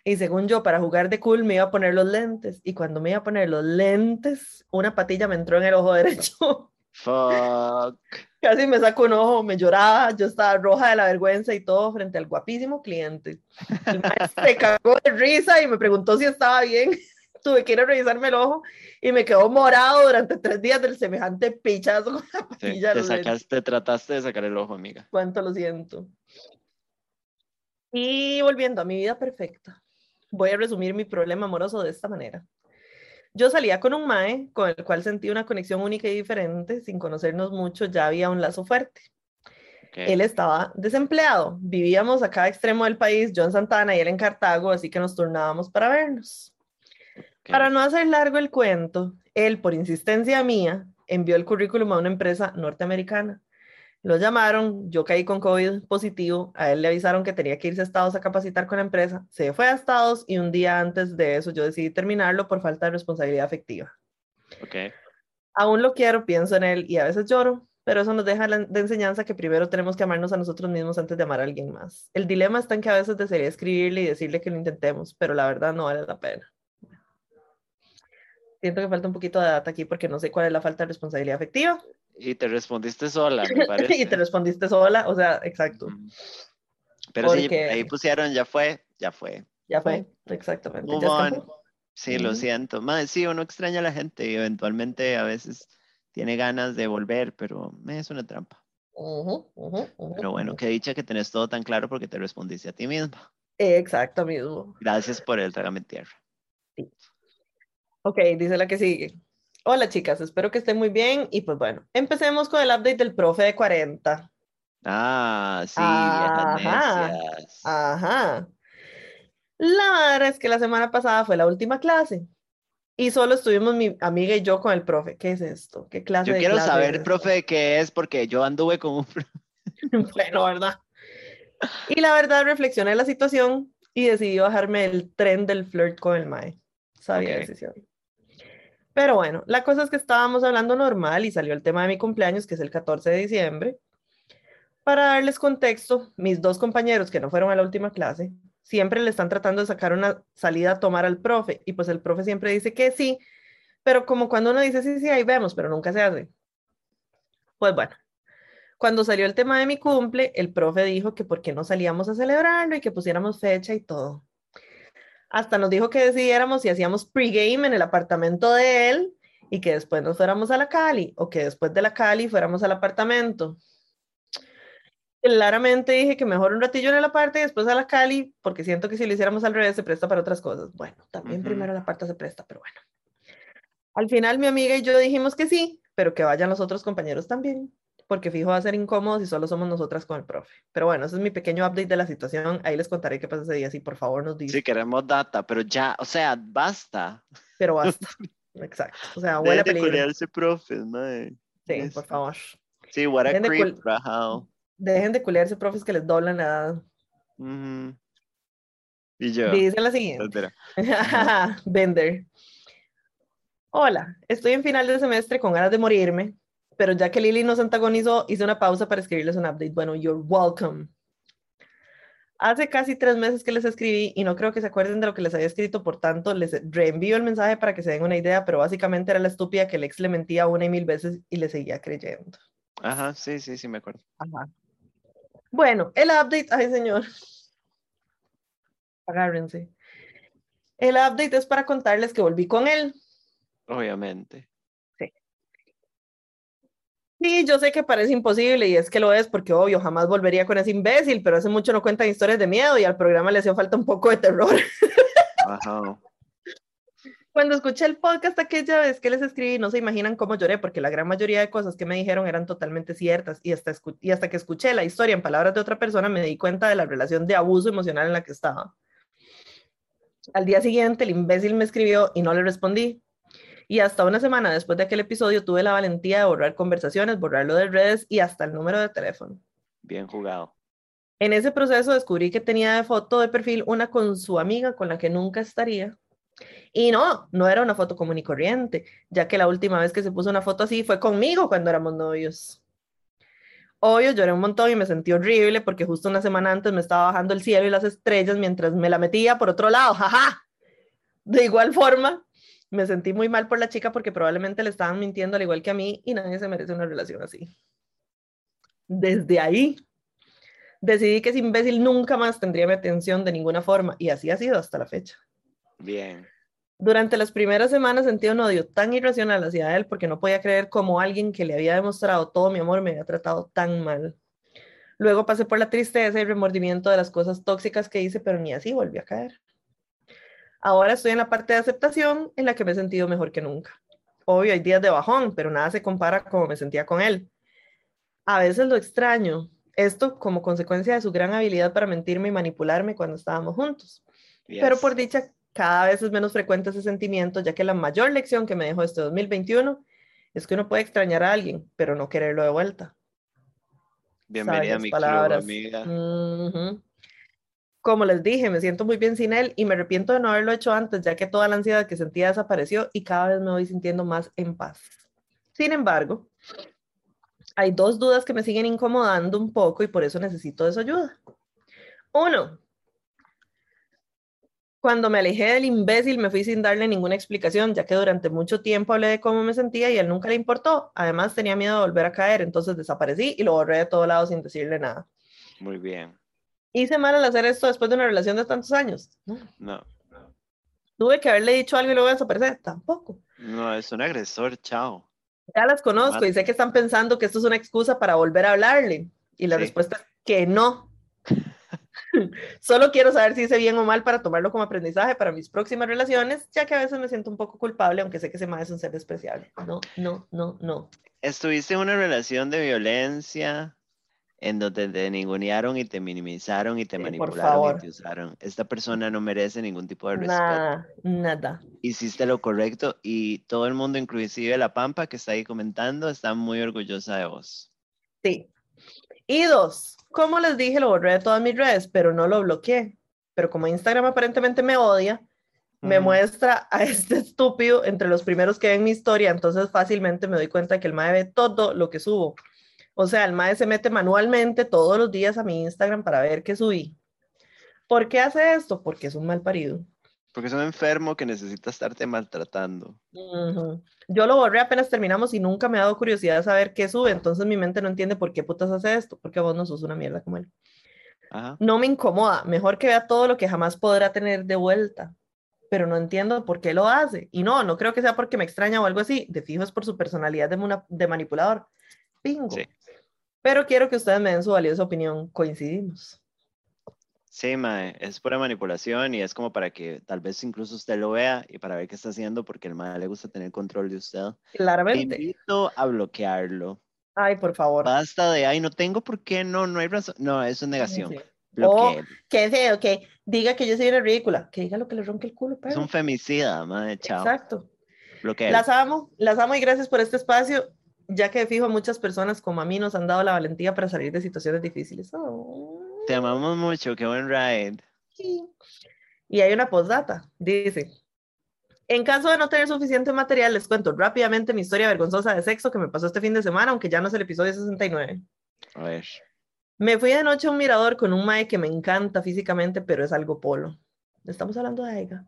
y según yo, para jugar de cool me iba a poner los lentes. Y cuando me iba a poner los lentes, una patilla me entró en el ojo derecho. Fuck. Casi me sacó un ojo, me lloraba, yo estaba roja de la vergüenza y todo frente al guapísimo cliente. El se cagó de risa y me preguntó si estaba bien. Tuve que ir a revisarme el ojo y me quedó morado durante tres días del semejante pichazo con la patilla. te, sacaste, trataste de sacar el ojo, amiga. Cuánto lo siento. Y volviendo a mi vida perfecta voy a resumir mi problema amoroso de esta manera. Yo salía con un mae con el cual sentí una conexión única y diferente, sin conocernos mucho, ya había un lazo fuerte. Okay. Él estaba desempleado, vivíamos a cada extremo del país, yo en Santana y él en Cartago, así que nos turnábamos para vernos. Para no hacer largo el cuento, él, por insistencia mía, envió el currículum a una empresa norteamericana. Lo llamaron, yo caí con COVID positivo, a él le avisaron que tenía que irse a Estados a capacitar con la empresa, se fue a Estados y un día antes de eso yo decidí terminarlo por falta de responsabilidad afectiva. Ok. Aún lo quiero, pienso en él y a veces lloro, pero eso nos deja la- de enseñanza que primero tenemos que amarnos a nosotros mismos antes de amar a alguien más. El dilema está en que a veces desearía escribirle y decirle que lo intentemos, pero la verdad no vale la pena. Siento que falta un poquito de data aquí porque no sé cuál es la falta de responsabilidad afectiva. Y te respondiste sola, me parece. y te respondiste sola, o sea, exacto. Pero sí, Porque- ahí pusieron, ya fue, ya fue. Ya fue, exactamente. Move ya on. escapó. Sí, lo siento. Mae, sí, uno extraña a la gente y eventualmente a veces tiene ganas de volver, pero es una trampa. Pero bueno, qué dicha que tenés todo tan claro porque te respondiste a ti misma. Exacto mismo. Gracias por el trágame tierra. Ok, dice la que sigue. Hola chicas, espero que estén muy bien y pues bueno, empecemos con el update del profe de 40. Ah, sí, Ajá. Ajá. La verdad es que la semana pasada fue la última clase y solo estuvimos mi amiga y yo con el profe. ¿Qué es esto? ¿Qué clase Yo de quiero clase saber, es profe, qué es porque yo anduve con un... Bueno, ¿verdad? Y la verdad reflexioné la situación y decidí bajarme el tren del flirt con el mae. Sabía Ok. decisión. Pero bueno, la cosa es que estábamos hablando normal y salió el tema de mi cumpleaños, que es el 14 de diciembre. Para darles contexto, mis dos compañeros que no fueron a la última clase, siempre le están tratando de sacar una salida a tomar al profe, y pues el profe siempre dice que sí, pero como cuando uno dice sí, sí, ahí vemos, pero nunca se hace. Pues bueno, cuando salió el tema de mi cumple, el profe dijo que por qué no salíamos a celebrarlo y que pusiéramos fecha y todo. Hasta nos dijo que decidiéramos si hacíamos pregame en el apartamento de él y que después nos fuéramos a la Cali o que después de la Cali fuéramos al apartamento. Claramente dije que mejor un ratillo en el aparte y después a la Cali, porque siento que si lo hiciéramos al revés se presta para otras cosas. Bueno, también Ujú. primero la parte se presta, pero bueno. Al final mi amiga y yo dijimos que sí, pero que vayan los otros compañeros también, porque fijo va a ser incómodo si solo somos nosotras con el profe. Pero bueno, ese es mi pequeño update de la situación. Ahí les contaré qué pasa ese día, si por favor nos dicen. Sí, queremos data, pero ya, o sea, basta. Pero basta. Exacto. O sea, huele de profes, mae. Sí, Eso. por favor. Sí, what a Dejen de creep, rajao. Dejen de culearse profes que les doblan la edad. Ujú. Y yo, Dice la siguiente. Bender. Hola, estoy en final de semestre con ganas de morirme, pero ya que Lili nos antagonizó, hice una pausa para escribirles un update. Bueno, you're welcome. Hace casi tres meses que les escribí y no creo que se acuerden de lo que les había escrito, por tanto, les reenvío el mensaje para que se den una idea, pero básicamente era la estúpida que el ex le mentía una y mil veces y le seguía creyendo. Ajá, sí, sí, sí, me acuerdo. Ajá. Bueno, el update, ay señor. Agárrense. El update es para contarles que volví con él. Obviamente. Sí, yo sé que parece imposible y es que lo es porque obvio, jamás volvería con ese imbécil, pero hace mucho no cuentan historias de miedo y al programa le hacía falta un poco de terror. Ajá. Cuando escuché el podcast aquella vez que les escribí, no se imaginan cómo lloré porque la gran mayoría de cosas que me dijeron eran totalmente ciertas y hasta, y hasta que escuché la historia en palabras de otra persona me di cuenta de la relación de abuso emocional en la que estaba. Al día siguiente el imbécil me escribió y no le respondí. Y hasta una semana después de aquel episodio tuve la valentía de borrar conversaciones, borrarlo de redes y hasta el número de teléfono. Bien jugado. En ese proceso descubrí que tenía de foto de perfil una con su amiga con la que nunca estaría. Y no, no era una foto común y corriente, ya que la última vez que se puso una foto así fue conmigo cuando éramos novios. Obvio, lloré un montón y me sentí horrible porque justo una semana antes me estaba bajando el cielo y las estrellas mientras me la metía por otro lado, jaja. De igual forma, me sentí muy mal por la chica porque probablemente le estaban mintiendo al igual que a mí y nadie se merece una relación así. Desde ahí, decidí que ese imbécil nunca más tendría mi atención de ninguna forma y así ha sido hasta la fecha. Bien. Durante las primeras semanas sentí un odio tan irracional hacia él porque no podía creer cómo alguien que le había demostrado todo mi amor me había tratado tan mal. Luego pasé por la tristeza y remordimiento de las cosas tóxicas que hice, pero ni así volví a caer. Ahora estoy en la parte de aceptación en la que me he sentido mejor que nunca. Obvio, hay días de bajón, pero nada se compara como me sentía con él. A veces lo extraño, esto como consecuencia de su gran habilidad para mentirme y manipularme cuando estábamos juntos. Pero por dicha, cada vez es menos frecuente ese sentimiento, ya que la mayor lección que me dejó este 2021 es que uno puede extrañar a alguien, pero no quererlo de vuelta. Bienvenida a mi palabras. amiga. Como les dije, me siento muy bien sin él y me arrepiento de no haberlo hecho antes, ya que toda la ansiedad que sentía desapareció y cada vez me voy sintiendo más en paz. Sin embargo, hay dos dudas que me siguen incomodando un poco y por eso necesito de su ayuda. Uno, cuando me alejé del imbécil me fui sin darle ninguna explicación, ya que durante mucho tiempo hablé de cómo me sentía y él nunca le importó. Además tenía miedo de volver a caer, entonces desaparecí y lo borré de todo lado sin decirle nada. Muy bien. ¿Hice mal al hacer esto después de una relación de tantos años? No. No. ¿Tuve que haberle dicho algo y luego desaparecer? Tampoco. No, es un agresor, chao. Ya las conozco y sé que están pensando que esto es una excusa para volver a hablarle. Y la respuesta es que no. Solo quiero saber si hice bien o mal para tomarlo como aprendizaje para mis próximas relaciones, ya que a veces me siento un poco culpable, aunque sé que ese más es un ser despreciable. No, no, no, no. ¿Estuviste en una relación de violencia en donde te ningunearon y te minimizaron y te manipularon y te usaron? Esta persona no merece ningún tipo de respeto. Nada, nada. Hiciste lo correcto y todo el mundo, inclusive la Pampa que está ahí comentando, está muy orgullosa de vos. Sí. Y dos, como les dije, lo borré de todas mis redes, pero no lo bloqueé. Pero como Instagram aparentemente me odia, me muestra a este estúpido entre los primeros que ven mi historia, entonces fácilmente me doy cuenta que el MAE ve todo lo que subo. O sea, el MAE se mete manualmente todos los días a mi Instagram para ver qué subí. ¿Por qué hace esto? Porque es un mal parido. Porque es un enfermo que necesita estarte maltratando. Yo lo borré apenas terminamos y nunca me ha dado curiosidad de saber qué sube, entonces mi mente no entiende por qué putas hace esto, porque vos no sos una mierda como él. No me incomoda, mejor que vea todo lo que jamás podrá tener de vuelta, pero no entiendo por qué lo hace. Y no, no creo que sea porque me extraña o algo así, de fijo es por su personalidad de, de manipulador. Bingo. Pero quiero que ustedes me den su valiosa opinión, coincidimos. Sí, mae, es pura manipulación y es como para que tal vez incluso usted lo vea y para ver qué está haciendo porque el mae le gusta tener control de usted. Claramente. Te invito a bloquearlo. Ay, por favor. Basta de, ay, no tengo por qué, no, no hay razón. No, eso es negación. Sí. Que feo, que diga que yo soy una ridícula, que diga lo que le ronque el culo. Es un femicida, madre, chao. Exacto. Bloqueo. Las amo, las amo y gracias por este espacio, ya que fijo muchas personas como a mí nos han dado la valentía para salir de situaciones difíciles. Oh. Te amamos mucho, qué buen ride. Y hay una postdata, dice. En caso de no tener suficiente material, les cuento rápidamente mi historia vergonzosa de sexo que me pasó este fin de semana, aunque ya no es el episodio 69. A ver. Me fui de noche a un mirador con un mae que me encanta físicamente, pero es algo polo. Estamos hablando de Aiga.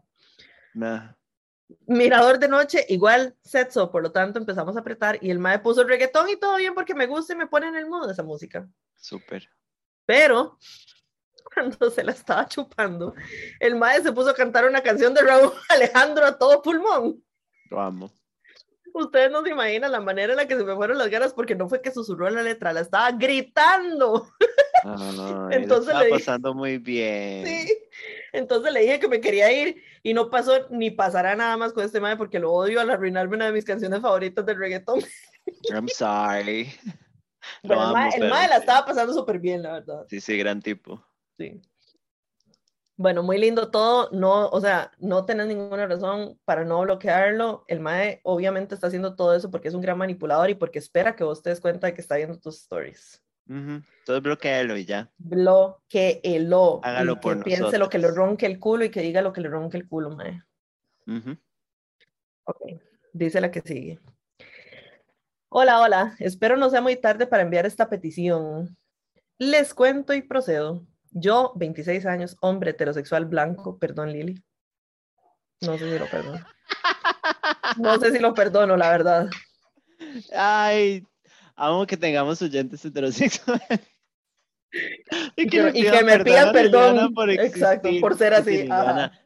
Nah. Mirador de noche, igual sexo, por lo tanto empezamos a apretar y el mae puso el reggaetón y todo bien porque me gusta y me pone en el mood esa música. Súper. Pero cuando se la estaba chupando, el maestro se puso a cantar una canción de Raúl Alejandro a todo pulmón. Lo amo. Ustedes no se imaginan la manera en la que se me fueron las ganas porque no fue que susurró la letra, la estaba gritando. Entonces estaba pasando muy bien. Sí. Entonces le dije que me quería ir y no pasó ni pasará nada más con este mae porque lo odio al arruinarme una de mis canciones favoritas del reggaetón. I'm sorry. Pero el, mae, la estaba pasando súper bien, la verdad. Sí, sí, gran tipo. Sí. Bueno, muy lindo todo, no, o sea, no tenés ninguna razón para no bloquearlo. El MAE obviamente está haciendo todo eso porque es un gran manipulador y porque espera que vos te des cuenta de que está viendo tus stories. Todo bloquealo y ya. Bloqueelo. Hágalo por que piense lo que le ronque el culo y que diga lo que le ronque el culo, MAE. Ok, dice la que sigue. Hola, hola. Espero no sea muy tarde para enviar esta petición. Les cuento y procedo. Yo, 26 años, hombre heterosexual blanco, perdón Lili. No sé si lo perdono. No sé si lo perdono, la verdad. Ay, amo que tengamos oyentes heterosexuales. Y que, me, pidan perdón, por exacto, por ser así.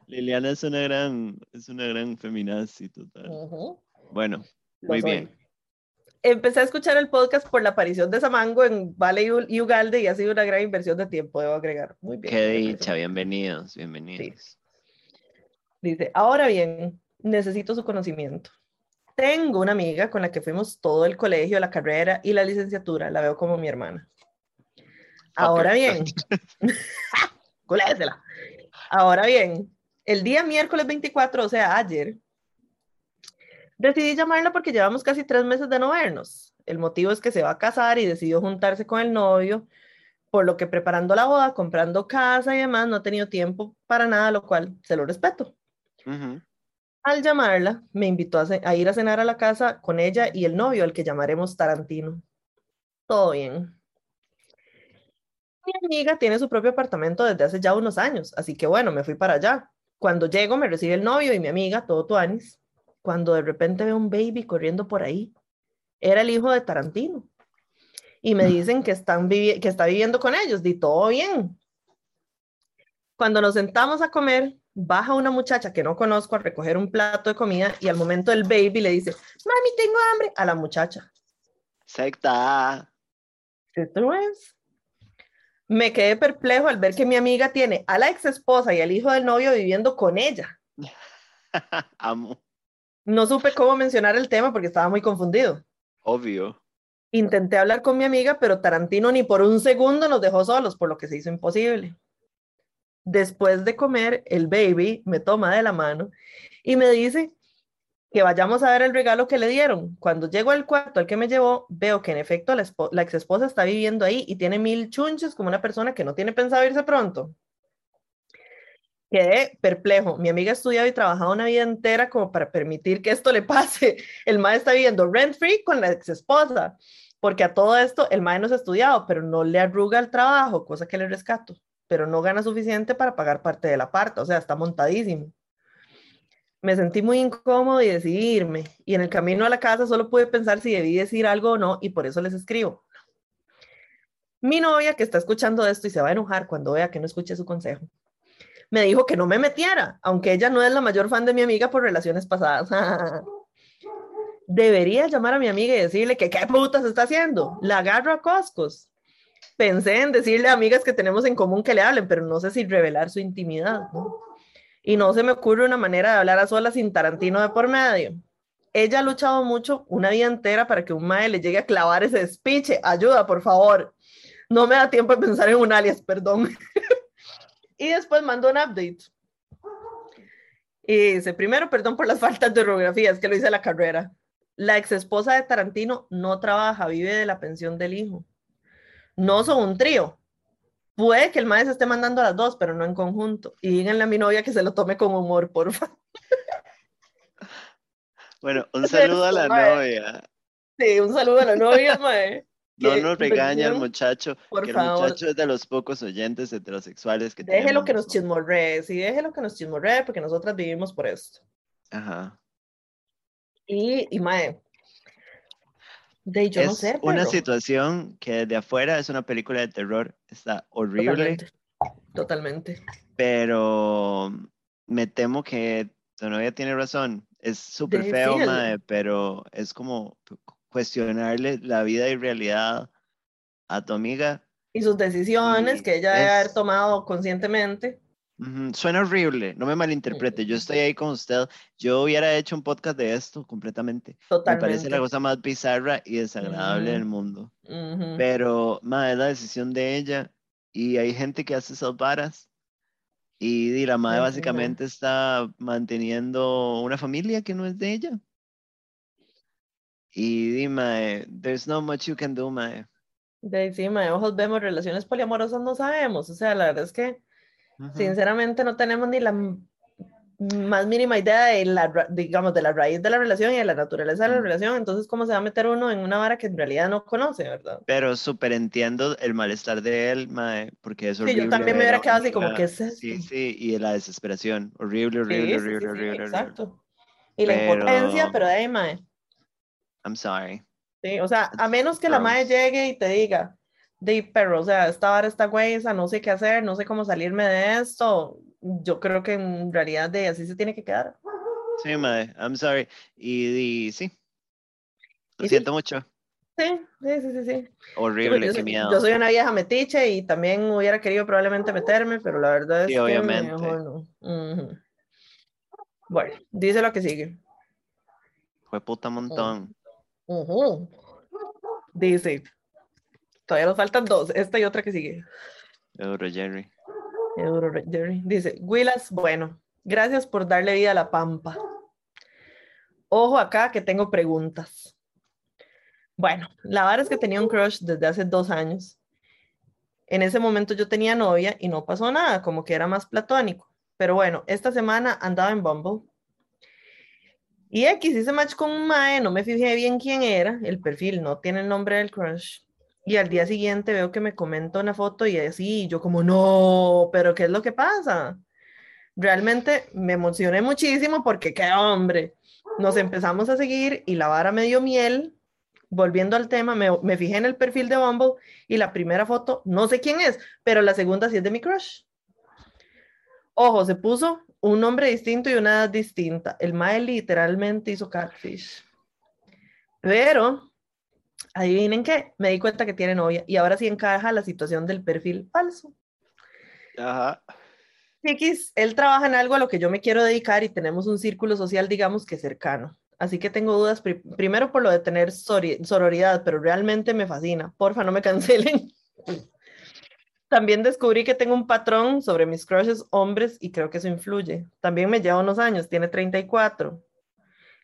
Liliana, es una gran, es una gran feminazi total. Bueno, muy bien empecé a escuchar el podcast por la aparición de Samango en Vale y Ugalde y ha sido una gran inversión de tiempo, debo agregar. Muy bien. Qué dicha, bienvenidos, bienvenidos. Dice, ahora bien, necesito su conocimiento. Tengo una amiga con la que fuimos todo el colegio, la carrera y la licenciatura. La veo como mi hermana. Ahora bien, colésela. Ahora bien, el día miércoles 24, o sea, ayer, decidí llamarla porque llevamos casi tres meses de no vernos. El motivo es que se va a casar y decidió juntarse con el novio, por lo que preparando la boda, comprando casa y demás, no ha tenido tiempo para nada, lo cual se lo respeto. Al llamarla, me invitó a, ir a cenar a la casa con ella y el novio, al que llamaremos Tarantino. Todo bien. Mi amiga tiene su propio apartamento desde hace ya unos años, así que bueno, me fui para allá. Cuando llego, me recibe el novio y mi amiga, todo tuanis, cuando de repente veo un baby corriendo por ahí. Era el hijo de Tarantino. Y me dicen que, están que está viviendo con ellos, di todo bien. Cuando nos sentamos a comer, baja una muchacha que no conozco a recoger un plato de comida y al momento el baby le dice, mami, tengo hambre, a la muchacha. Secta. ¿Esto es? Me quedé perplejo al ver que mi amiga tiene a la ex esposa y al hijo del novio viviendo con ella. Amo. No supe cómo mencionar el tema porque estaba muy confundido. Obvio. Intenté hablar con mi amiga, pero Tarantino ni por un segundo nos dejó solos, por lo que se hizo imposible. Después de comer, el baby me toma de la mano y me dice que vayamos a ver el regalo que le dieron. Cuando llego al cuarto al que me llevó, veo que en efecto la, la ex esposa está viviendo ahí y tiene mil chunches como una persona que no tiene pensado irse pronto. Quedé perplejo. Mi amiga ha estudiado y trabajado una vida entera como para permitir que esto le pase. El mae está viviendo rent free con la ex esposa, porque a todo esto el mae no se ha estudiado, pero no le arruga el trabajo, cosa que le rescato, pero no gana suficiente para pagar parte de la parte, o sea, está montadísimo. Me sentí muy incómodo y decidí irme. Y en el camino a la casa solo pude pensar si debí decir algo o no y por eso les escribo. Mi novia, que está escuchando esto y se va a enojar cuando vea que no escuche su consejo, me dijo que no me metiera, aunque ella no es la mayor fan de mi amiga por relaciones pasadas. Debería llamar a mi amiga y decirle que qué putas está haciendo. La agarro a coscos. Pensé en decirle a amigas que tenemos en común que le hablen, pero no sé si revelar su intimidad. y no se me ocurre una manera de hablar a solas sin Tarantino de por medio. Ella ha luchado mucho una vida entera para que un mae le llegue a clavar ese despiche. Ayuda, por favor. No me da tiempo de pensar en un alias, perdón. y después mando un update. Y dice, primero, perdón por las faltas de orografías que lo hice la carrera. La ex esposa de Tarantino no trabaja, vive de la pensión del hijo. No son un trío, Puede que el maestro esté mandando a las dos, pero no en conjunto. Y díganle a mi novia que se lo tome con humor, por favor. Bueno, un saludo a la novia. Sí, un saludo a la novia, mae. No nos regaña el muchacho, que el muchacho es de los pocos oyentes heterosexuales que Déjelo que nos chismorree, sí, déjelo que nos chismorree, porque nosotras vivimos por esto. Ajá. Y, y mae, de yo es no sé. Una situación que desde afuera es una película de terror. Está horrible. Totalmente. Pero me temo que tu novia tiene razón. Es súper feo, mae, pero es como cuestionarle la vida y realidad a tu amiga. Y sus decisiones que ella debe haber tomado conscientemente. Suena horrible, no me malinterprete. Yo estoy ahí con usted. Yo hubiera hecho un podcast de esto completamente. Totalmente. Me parece la cosa más bizarra y desagradable del mundo. Pero, madre, es la decisión de ella. Y hay gente que hace esas varas. Y, la madre básicamente está manteniendo una familia que no es de ella. Y dime, there's no much you can do, mae. De encima ojos vemos relaciones poliamorosas, no sabemos. O sea, la verdad es que Sinceramente no tenemos ni la más mínima idea de la, digamos, de la raíz de la relación y de la naturaleza de la relación, entonces cómo se va a meter uno en una vara que en realidad no conoce, ¿verdad? Pero súper entiendo el malestar de él, mae, porque es horrible. Sí, yo también me hubiera quedado así como, que es Sí, sí, y la desesperación, horrible, horrible, horrible, horrible, Exacto. Y la impotencia, pero de ahí, mae. I'm sorry. Sí, o sea, a menos que la mae llegue y te diga, de perro, o sea, esta vara está güeyza, no sé qué hacer, no sé cómo salirme de esto. Yo creo que en realidad de así se tiene que quedar. Sí, madre, I'm sorry. Y, sí, lo siento mucho. Sí, sí, sí, sí. Horrible, qué miedo. Yo soy una vieja metiche y también hubiera querido probablemente meterme, pero la verdad es sí, que obviamente. mejor no. Bueno, dice lo que sigue. Fue puta montón. Ujú. Dice, todavía nos faltan dos, esta y otra que sigue. Euro Jerry. Euro Jerry. Dice, Willas, bueno, gracias por darle vida a la pampa. Ojo acá que tengo preguntas. Bueno, la verdad es que tenía un crush desde hace dos años. En ese momento yo tenía novia y no pasó nada, como que era más platónico. Pero bueno, esta semana andaba en Bumble. Y X hice match con un mae, no me fijé bien quién era, el perfil no tiene el nombre del crush. Y al día siguiente veo que me comenta una foto y así, y yo como, no, pero ¿qué es lo que pasa? Realmente me emocioné muchísimo porque qué hombre. Nos empezamos a seguir y la vara me dio miel. Volviendo al tema, me, me fijé en el perfil de Bumble y la primera foto, no sé quién es, pero la segunda sí es de mi crush. Ojo, se puso un nombre distinto y una edad distinta. El mae literalmente hizo catfish. Pero, adivinen qué, me di cuenta que tiene novia y ahora sí encaja la situación del perfil falso. Ajá. X, él trabaja en algo a lo que yo me quiero dedicar y tenemos un círculo social, digamos que cercano. Así que tengo dudas, pri- primero por lo de tener sororidad, pero realmente me fascina. Porfa, no me cancelen. También descubrí que tengo un patrón sobre mis crushes hombres y creo que eso influye. También me lleva unos años, tiene 34.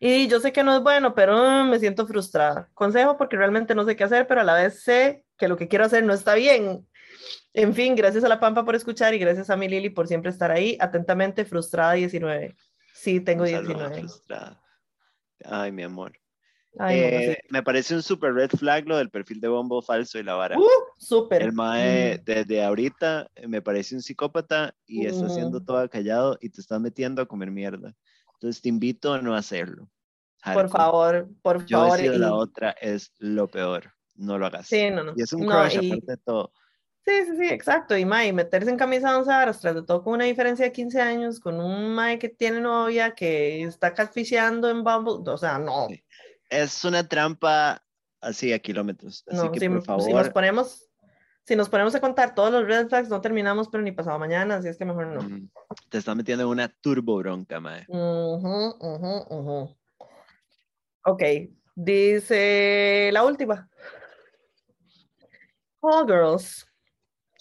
Y yo sé que no es bueno, pero mm, me siento frustrada. Consejo porque realmente no sé qué hacer, pero a la vez sé que lo que quiero hacer no está bien. En fin, gracias a la Pampa por escuchar y gracias a mi Lili por siempre estar ahí. Atentamente, frustrada 19. Sí, tengo Un saludo 19. frustrada. Ay, mi amor. Ay, Eh, me parece un super red flag lo del perfil de Bombo falso y la vara. Uh, súper. El mae, Mm. desde ahorita, eh, me parece un psicópata y está haciendo todo callado y te estás metiendo a comer mierda. Entonces te invito a no hacerlo. Por favor, por Yo favor. decido la y- otra, es lo peor. No lo hagas. Sí, no, no. Y es un No, crush, y- aparte de todo. Sí, sí, sí, exacto. Y Mae, meterse en camisa de once varas, tras de todo con una diferencia de 15 años, con un Mae que tiene novia, que está catfisheando en Bumble, o sea, no. Sí. Es una trampa así a kilómetros. Así no, que si, por si favor, nos ponemos, si nos ponemos a contar todos los red flags, no terminamos, pero ni pasado mañana, así es que mejor no. mm, te estás metiendo en una turbo bronca, mae. Ujú. Ok, dice la última. Oh, girls.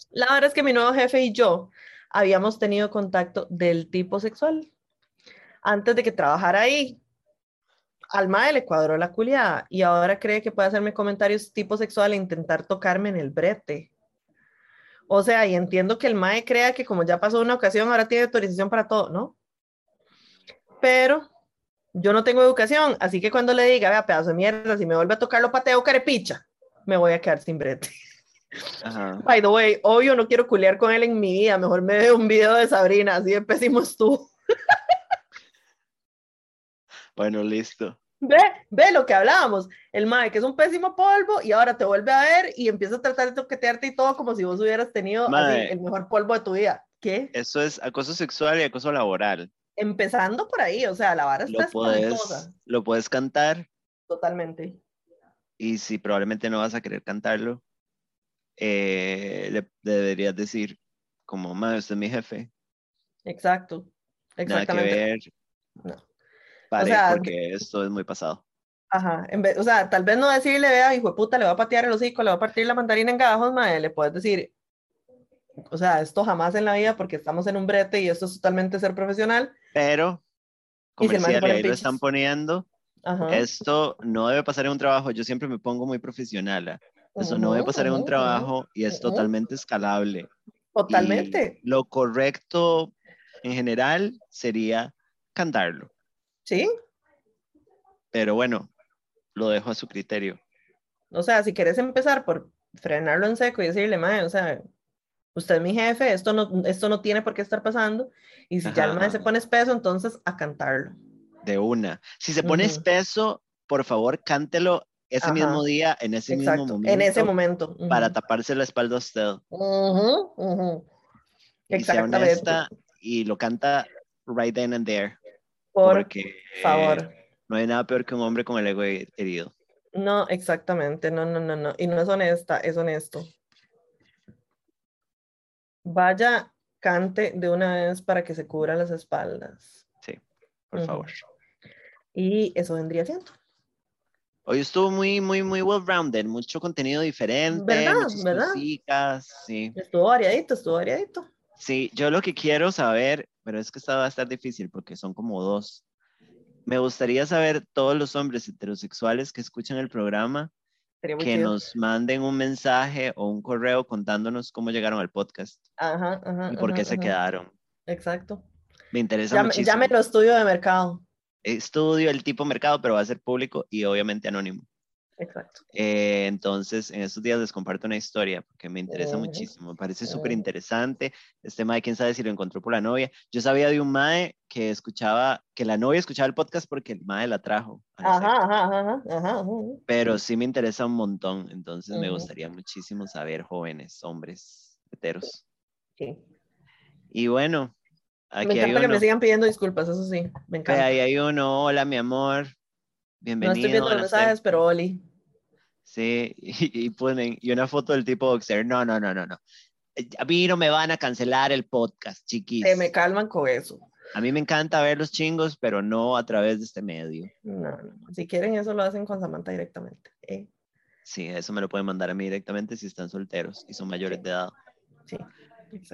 La verdad es que mi nuevo jefe y yo habíamos tenido contacto del tipo sexual antes de que trabajara ahí. Al mae le cuadró la culiada y ahora cree que puede hacerme comentarios tipo sexual e intentar tocarme en el brete. O sea, y entiendo que el mae crea que como ya pasó una ocasión, ahora tiene autorización para todo, ¿no? Pero yo no tengo educación, así que cuando le diga, vea, pedazo de mierda, si me vuelve a tocar lo pateo carepicha, me voy a quedar sin brete. Ajá. By the way, obvio no quiero culiar con él en mi vida, mejor me veo un video de Sabrina, así de pésimo estuvo. Bueno, listo. Ve, ve lo que hablábamos, el mae que es un pésimo polvo y ahora te vuelve a ver y empieza a tratar de toquetearte y todo como si vos hubieras tenido así, Mae. el mejor polvo de tu vida. ¿Qué? Eso es acoso sexual y acoso laboral. Empezando por ahí, o sea, la vara Lo está espantosa, puedes, lo puedes cantar totalmente. y si probablemente no vas a querer cantarlo, eh, le deberías decir como, madre, usted es mi jefe, Exacto. nada que Exactamente. ver. No. Pare, sea, porque esto es muy pasado. Ajá, en vez, o sea, tal vez no decirle, vea, hijo de puta, le va a patear el hocico, le va a partir la mandarina en gajos, mae, le puedes decir, o sea, esto jamás en la vida porque estamos en un brete y esto es totalmente ser profesional. Pero, si comercial, y pone ahí lo están poniendo, Ajá. esto no debe pasar en un trabajo, yo siempre me pongo muy profesional. ¿ah? Eso no debe pasar en un trabajo y es totalmente escalable. Totalmente, Y lo correcto en general sería cantarlo. Sí. Pero bueno, lo dejo a su criterio. O sea, si quieres empezar por frenarlo en seco y decirle, mae, o sea, usted es mi jefe, esto no, esto no tiene por qué estar pasando. Y si ya el mae se pone espeso, entonces a cantarlo. De una. Si se pone Ujú. espeso, por favor, cántelo ese Ajá. mismo día, en ese mismo Exacto, momento, en ese momento. para taparse la espalda a usted. Y sea Exactamente. honesta y lo canta right then and there. Por porque favor. no hay nada peor que un hombre con el ego herido. No, exactamente, no, no, no, no. Y no es honesta, es honesto. Vaya, cante de una vez para que se cubra las espaldas. Sí. por favor. Y eso vendría siendo. Hoy estuvo muy, muy, muy well-rounded, mucho contenido diferente, ¿Verdad? ¿Verdad? sí. Estuvo variadito, estuvo variadito. Sí, yo lo que quiero saber, pero es que esta va a estar difícil porque son como dos. Me gustaría saber todos los hombres heterosexuales que escuchan el programa que chido. nos manden un mensaje o un correo contándonos cómo llegaron al podcast Ajá, ajá. y por qué se ajá. quedáron. Exacto. Me interesa Llame- muchísimo. Llámelo estudio de mercado. Estudio el tipo mercado, pero va a ser público y obviamente anónimo. Exacto. Eh, entonces, en estos días les comparto una historia porque me interesa muchísimo, me parece súper interesante. Este Mae, quién sabe si lo encontró por la novia. Yo sabía de un Mae que escuchaba, que la novia escuchaba el podcast porque el Mae la trajo. Ajá, ajá, ajá, ajá. Pero sí me interesa un montón, entonces me gustaría muchísimo saber jóvenes, hombres, heteros. Sí. Y bueno, Me aquí hay encanta que uno. me sigan pidiendo disculpas, eso sí, me encanta. ahí hay uno, hola mi amor, No bienvenido. estoy viendo los mensajes, secta". pero Oli. Sí, y, y ponen, y una foto del tipo boxer. No, no, no, no, no. Eh, A mí no me van a cancelar el podcast, chiquis. Se me calman con eso. A mí me encanta ver los chingos, pero no a través de este medio. No, no. Si quieren eso lo hacen con Samantha directamente. ¿eh? Sí, eso me lo pueden mandar a mí directamente si están solteros y son mayores Sí. de edad. Sí.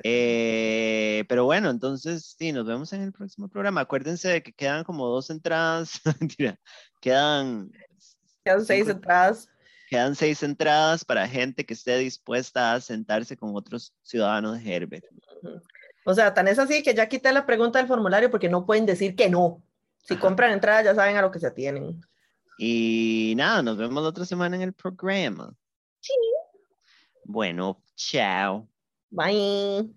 Eh, pero bueno, entonces sí, nos vemos en el próximo programa. Acuérdense de que quedan como dos entradas. Mentira, quedan, Quedan seis entradas. Quedan seis entradas para gente que esté dispuesta a sentarse con otros ciudadanos de Herbert. O sea, tan es así que ya quité la pregunta del formulario porque no pueden decir que no. Si Ajá. compran entradas ya saben a lo que se atienen. Y nada, nos vemos la otra semana en el programa. Sí. Bueno, chao. Bye.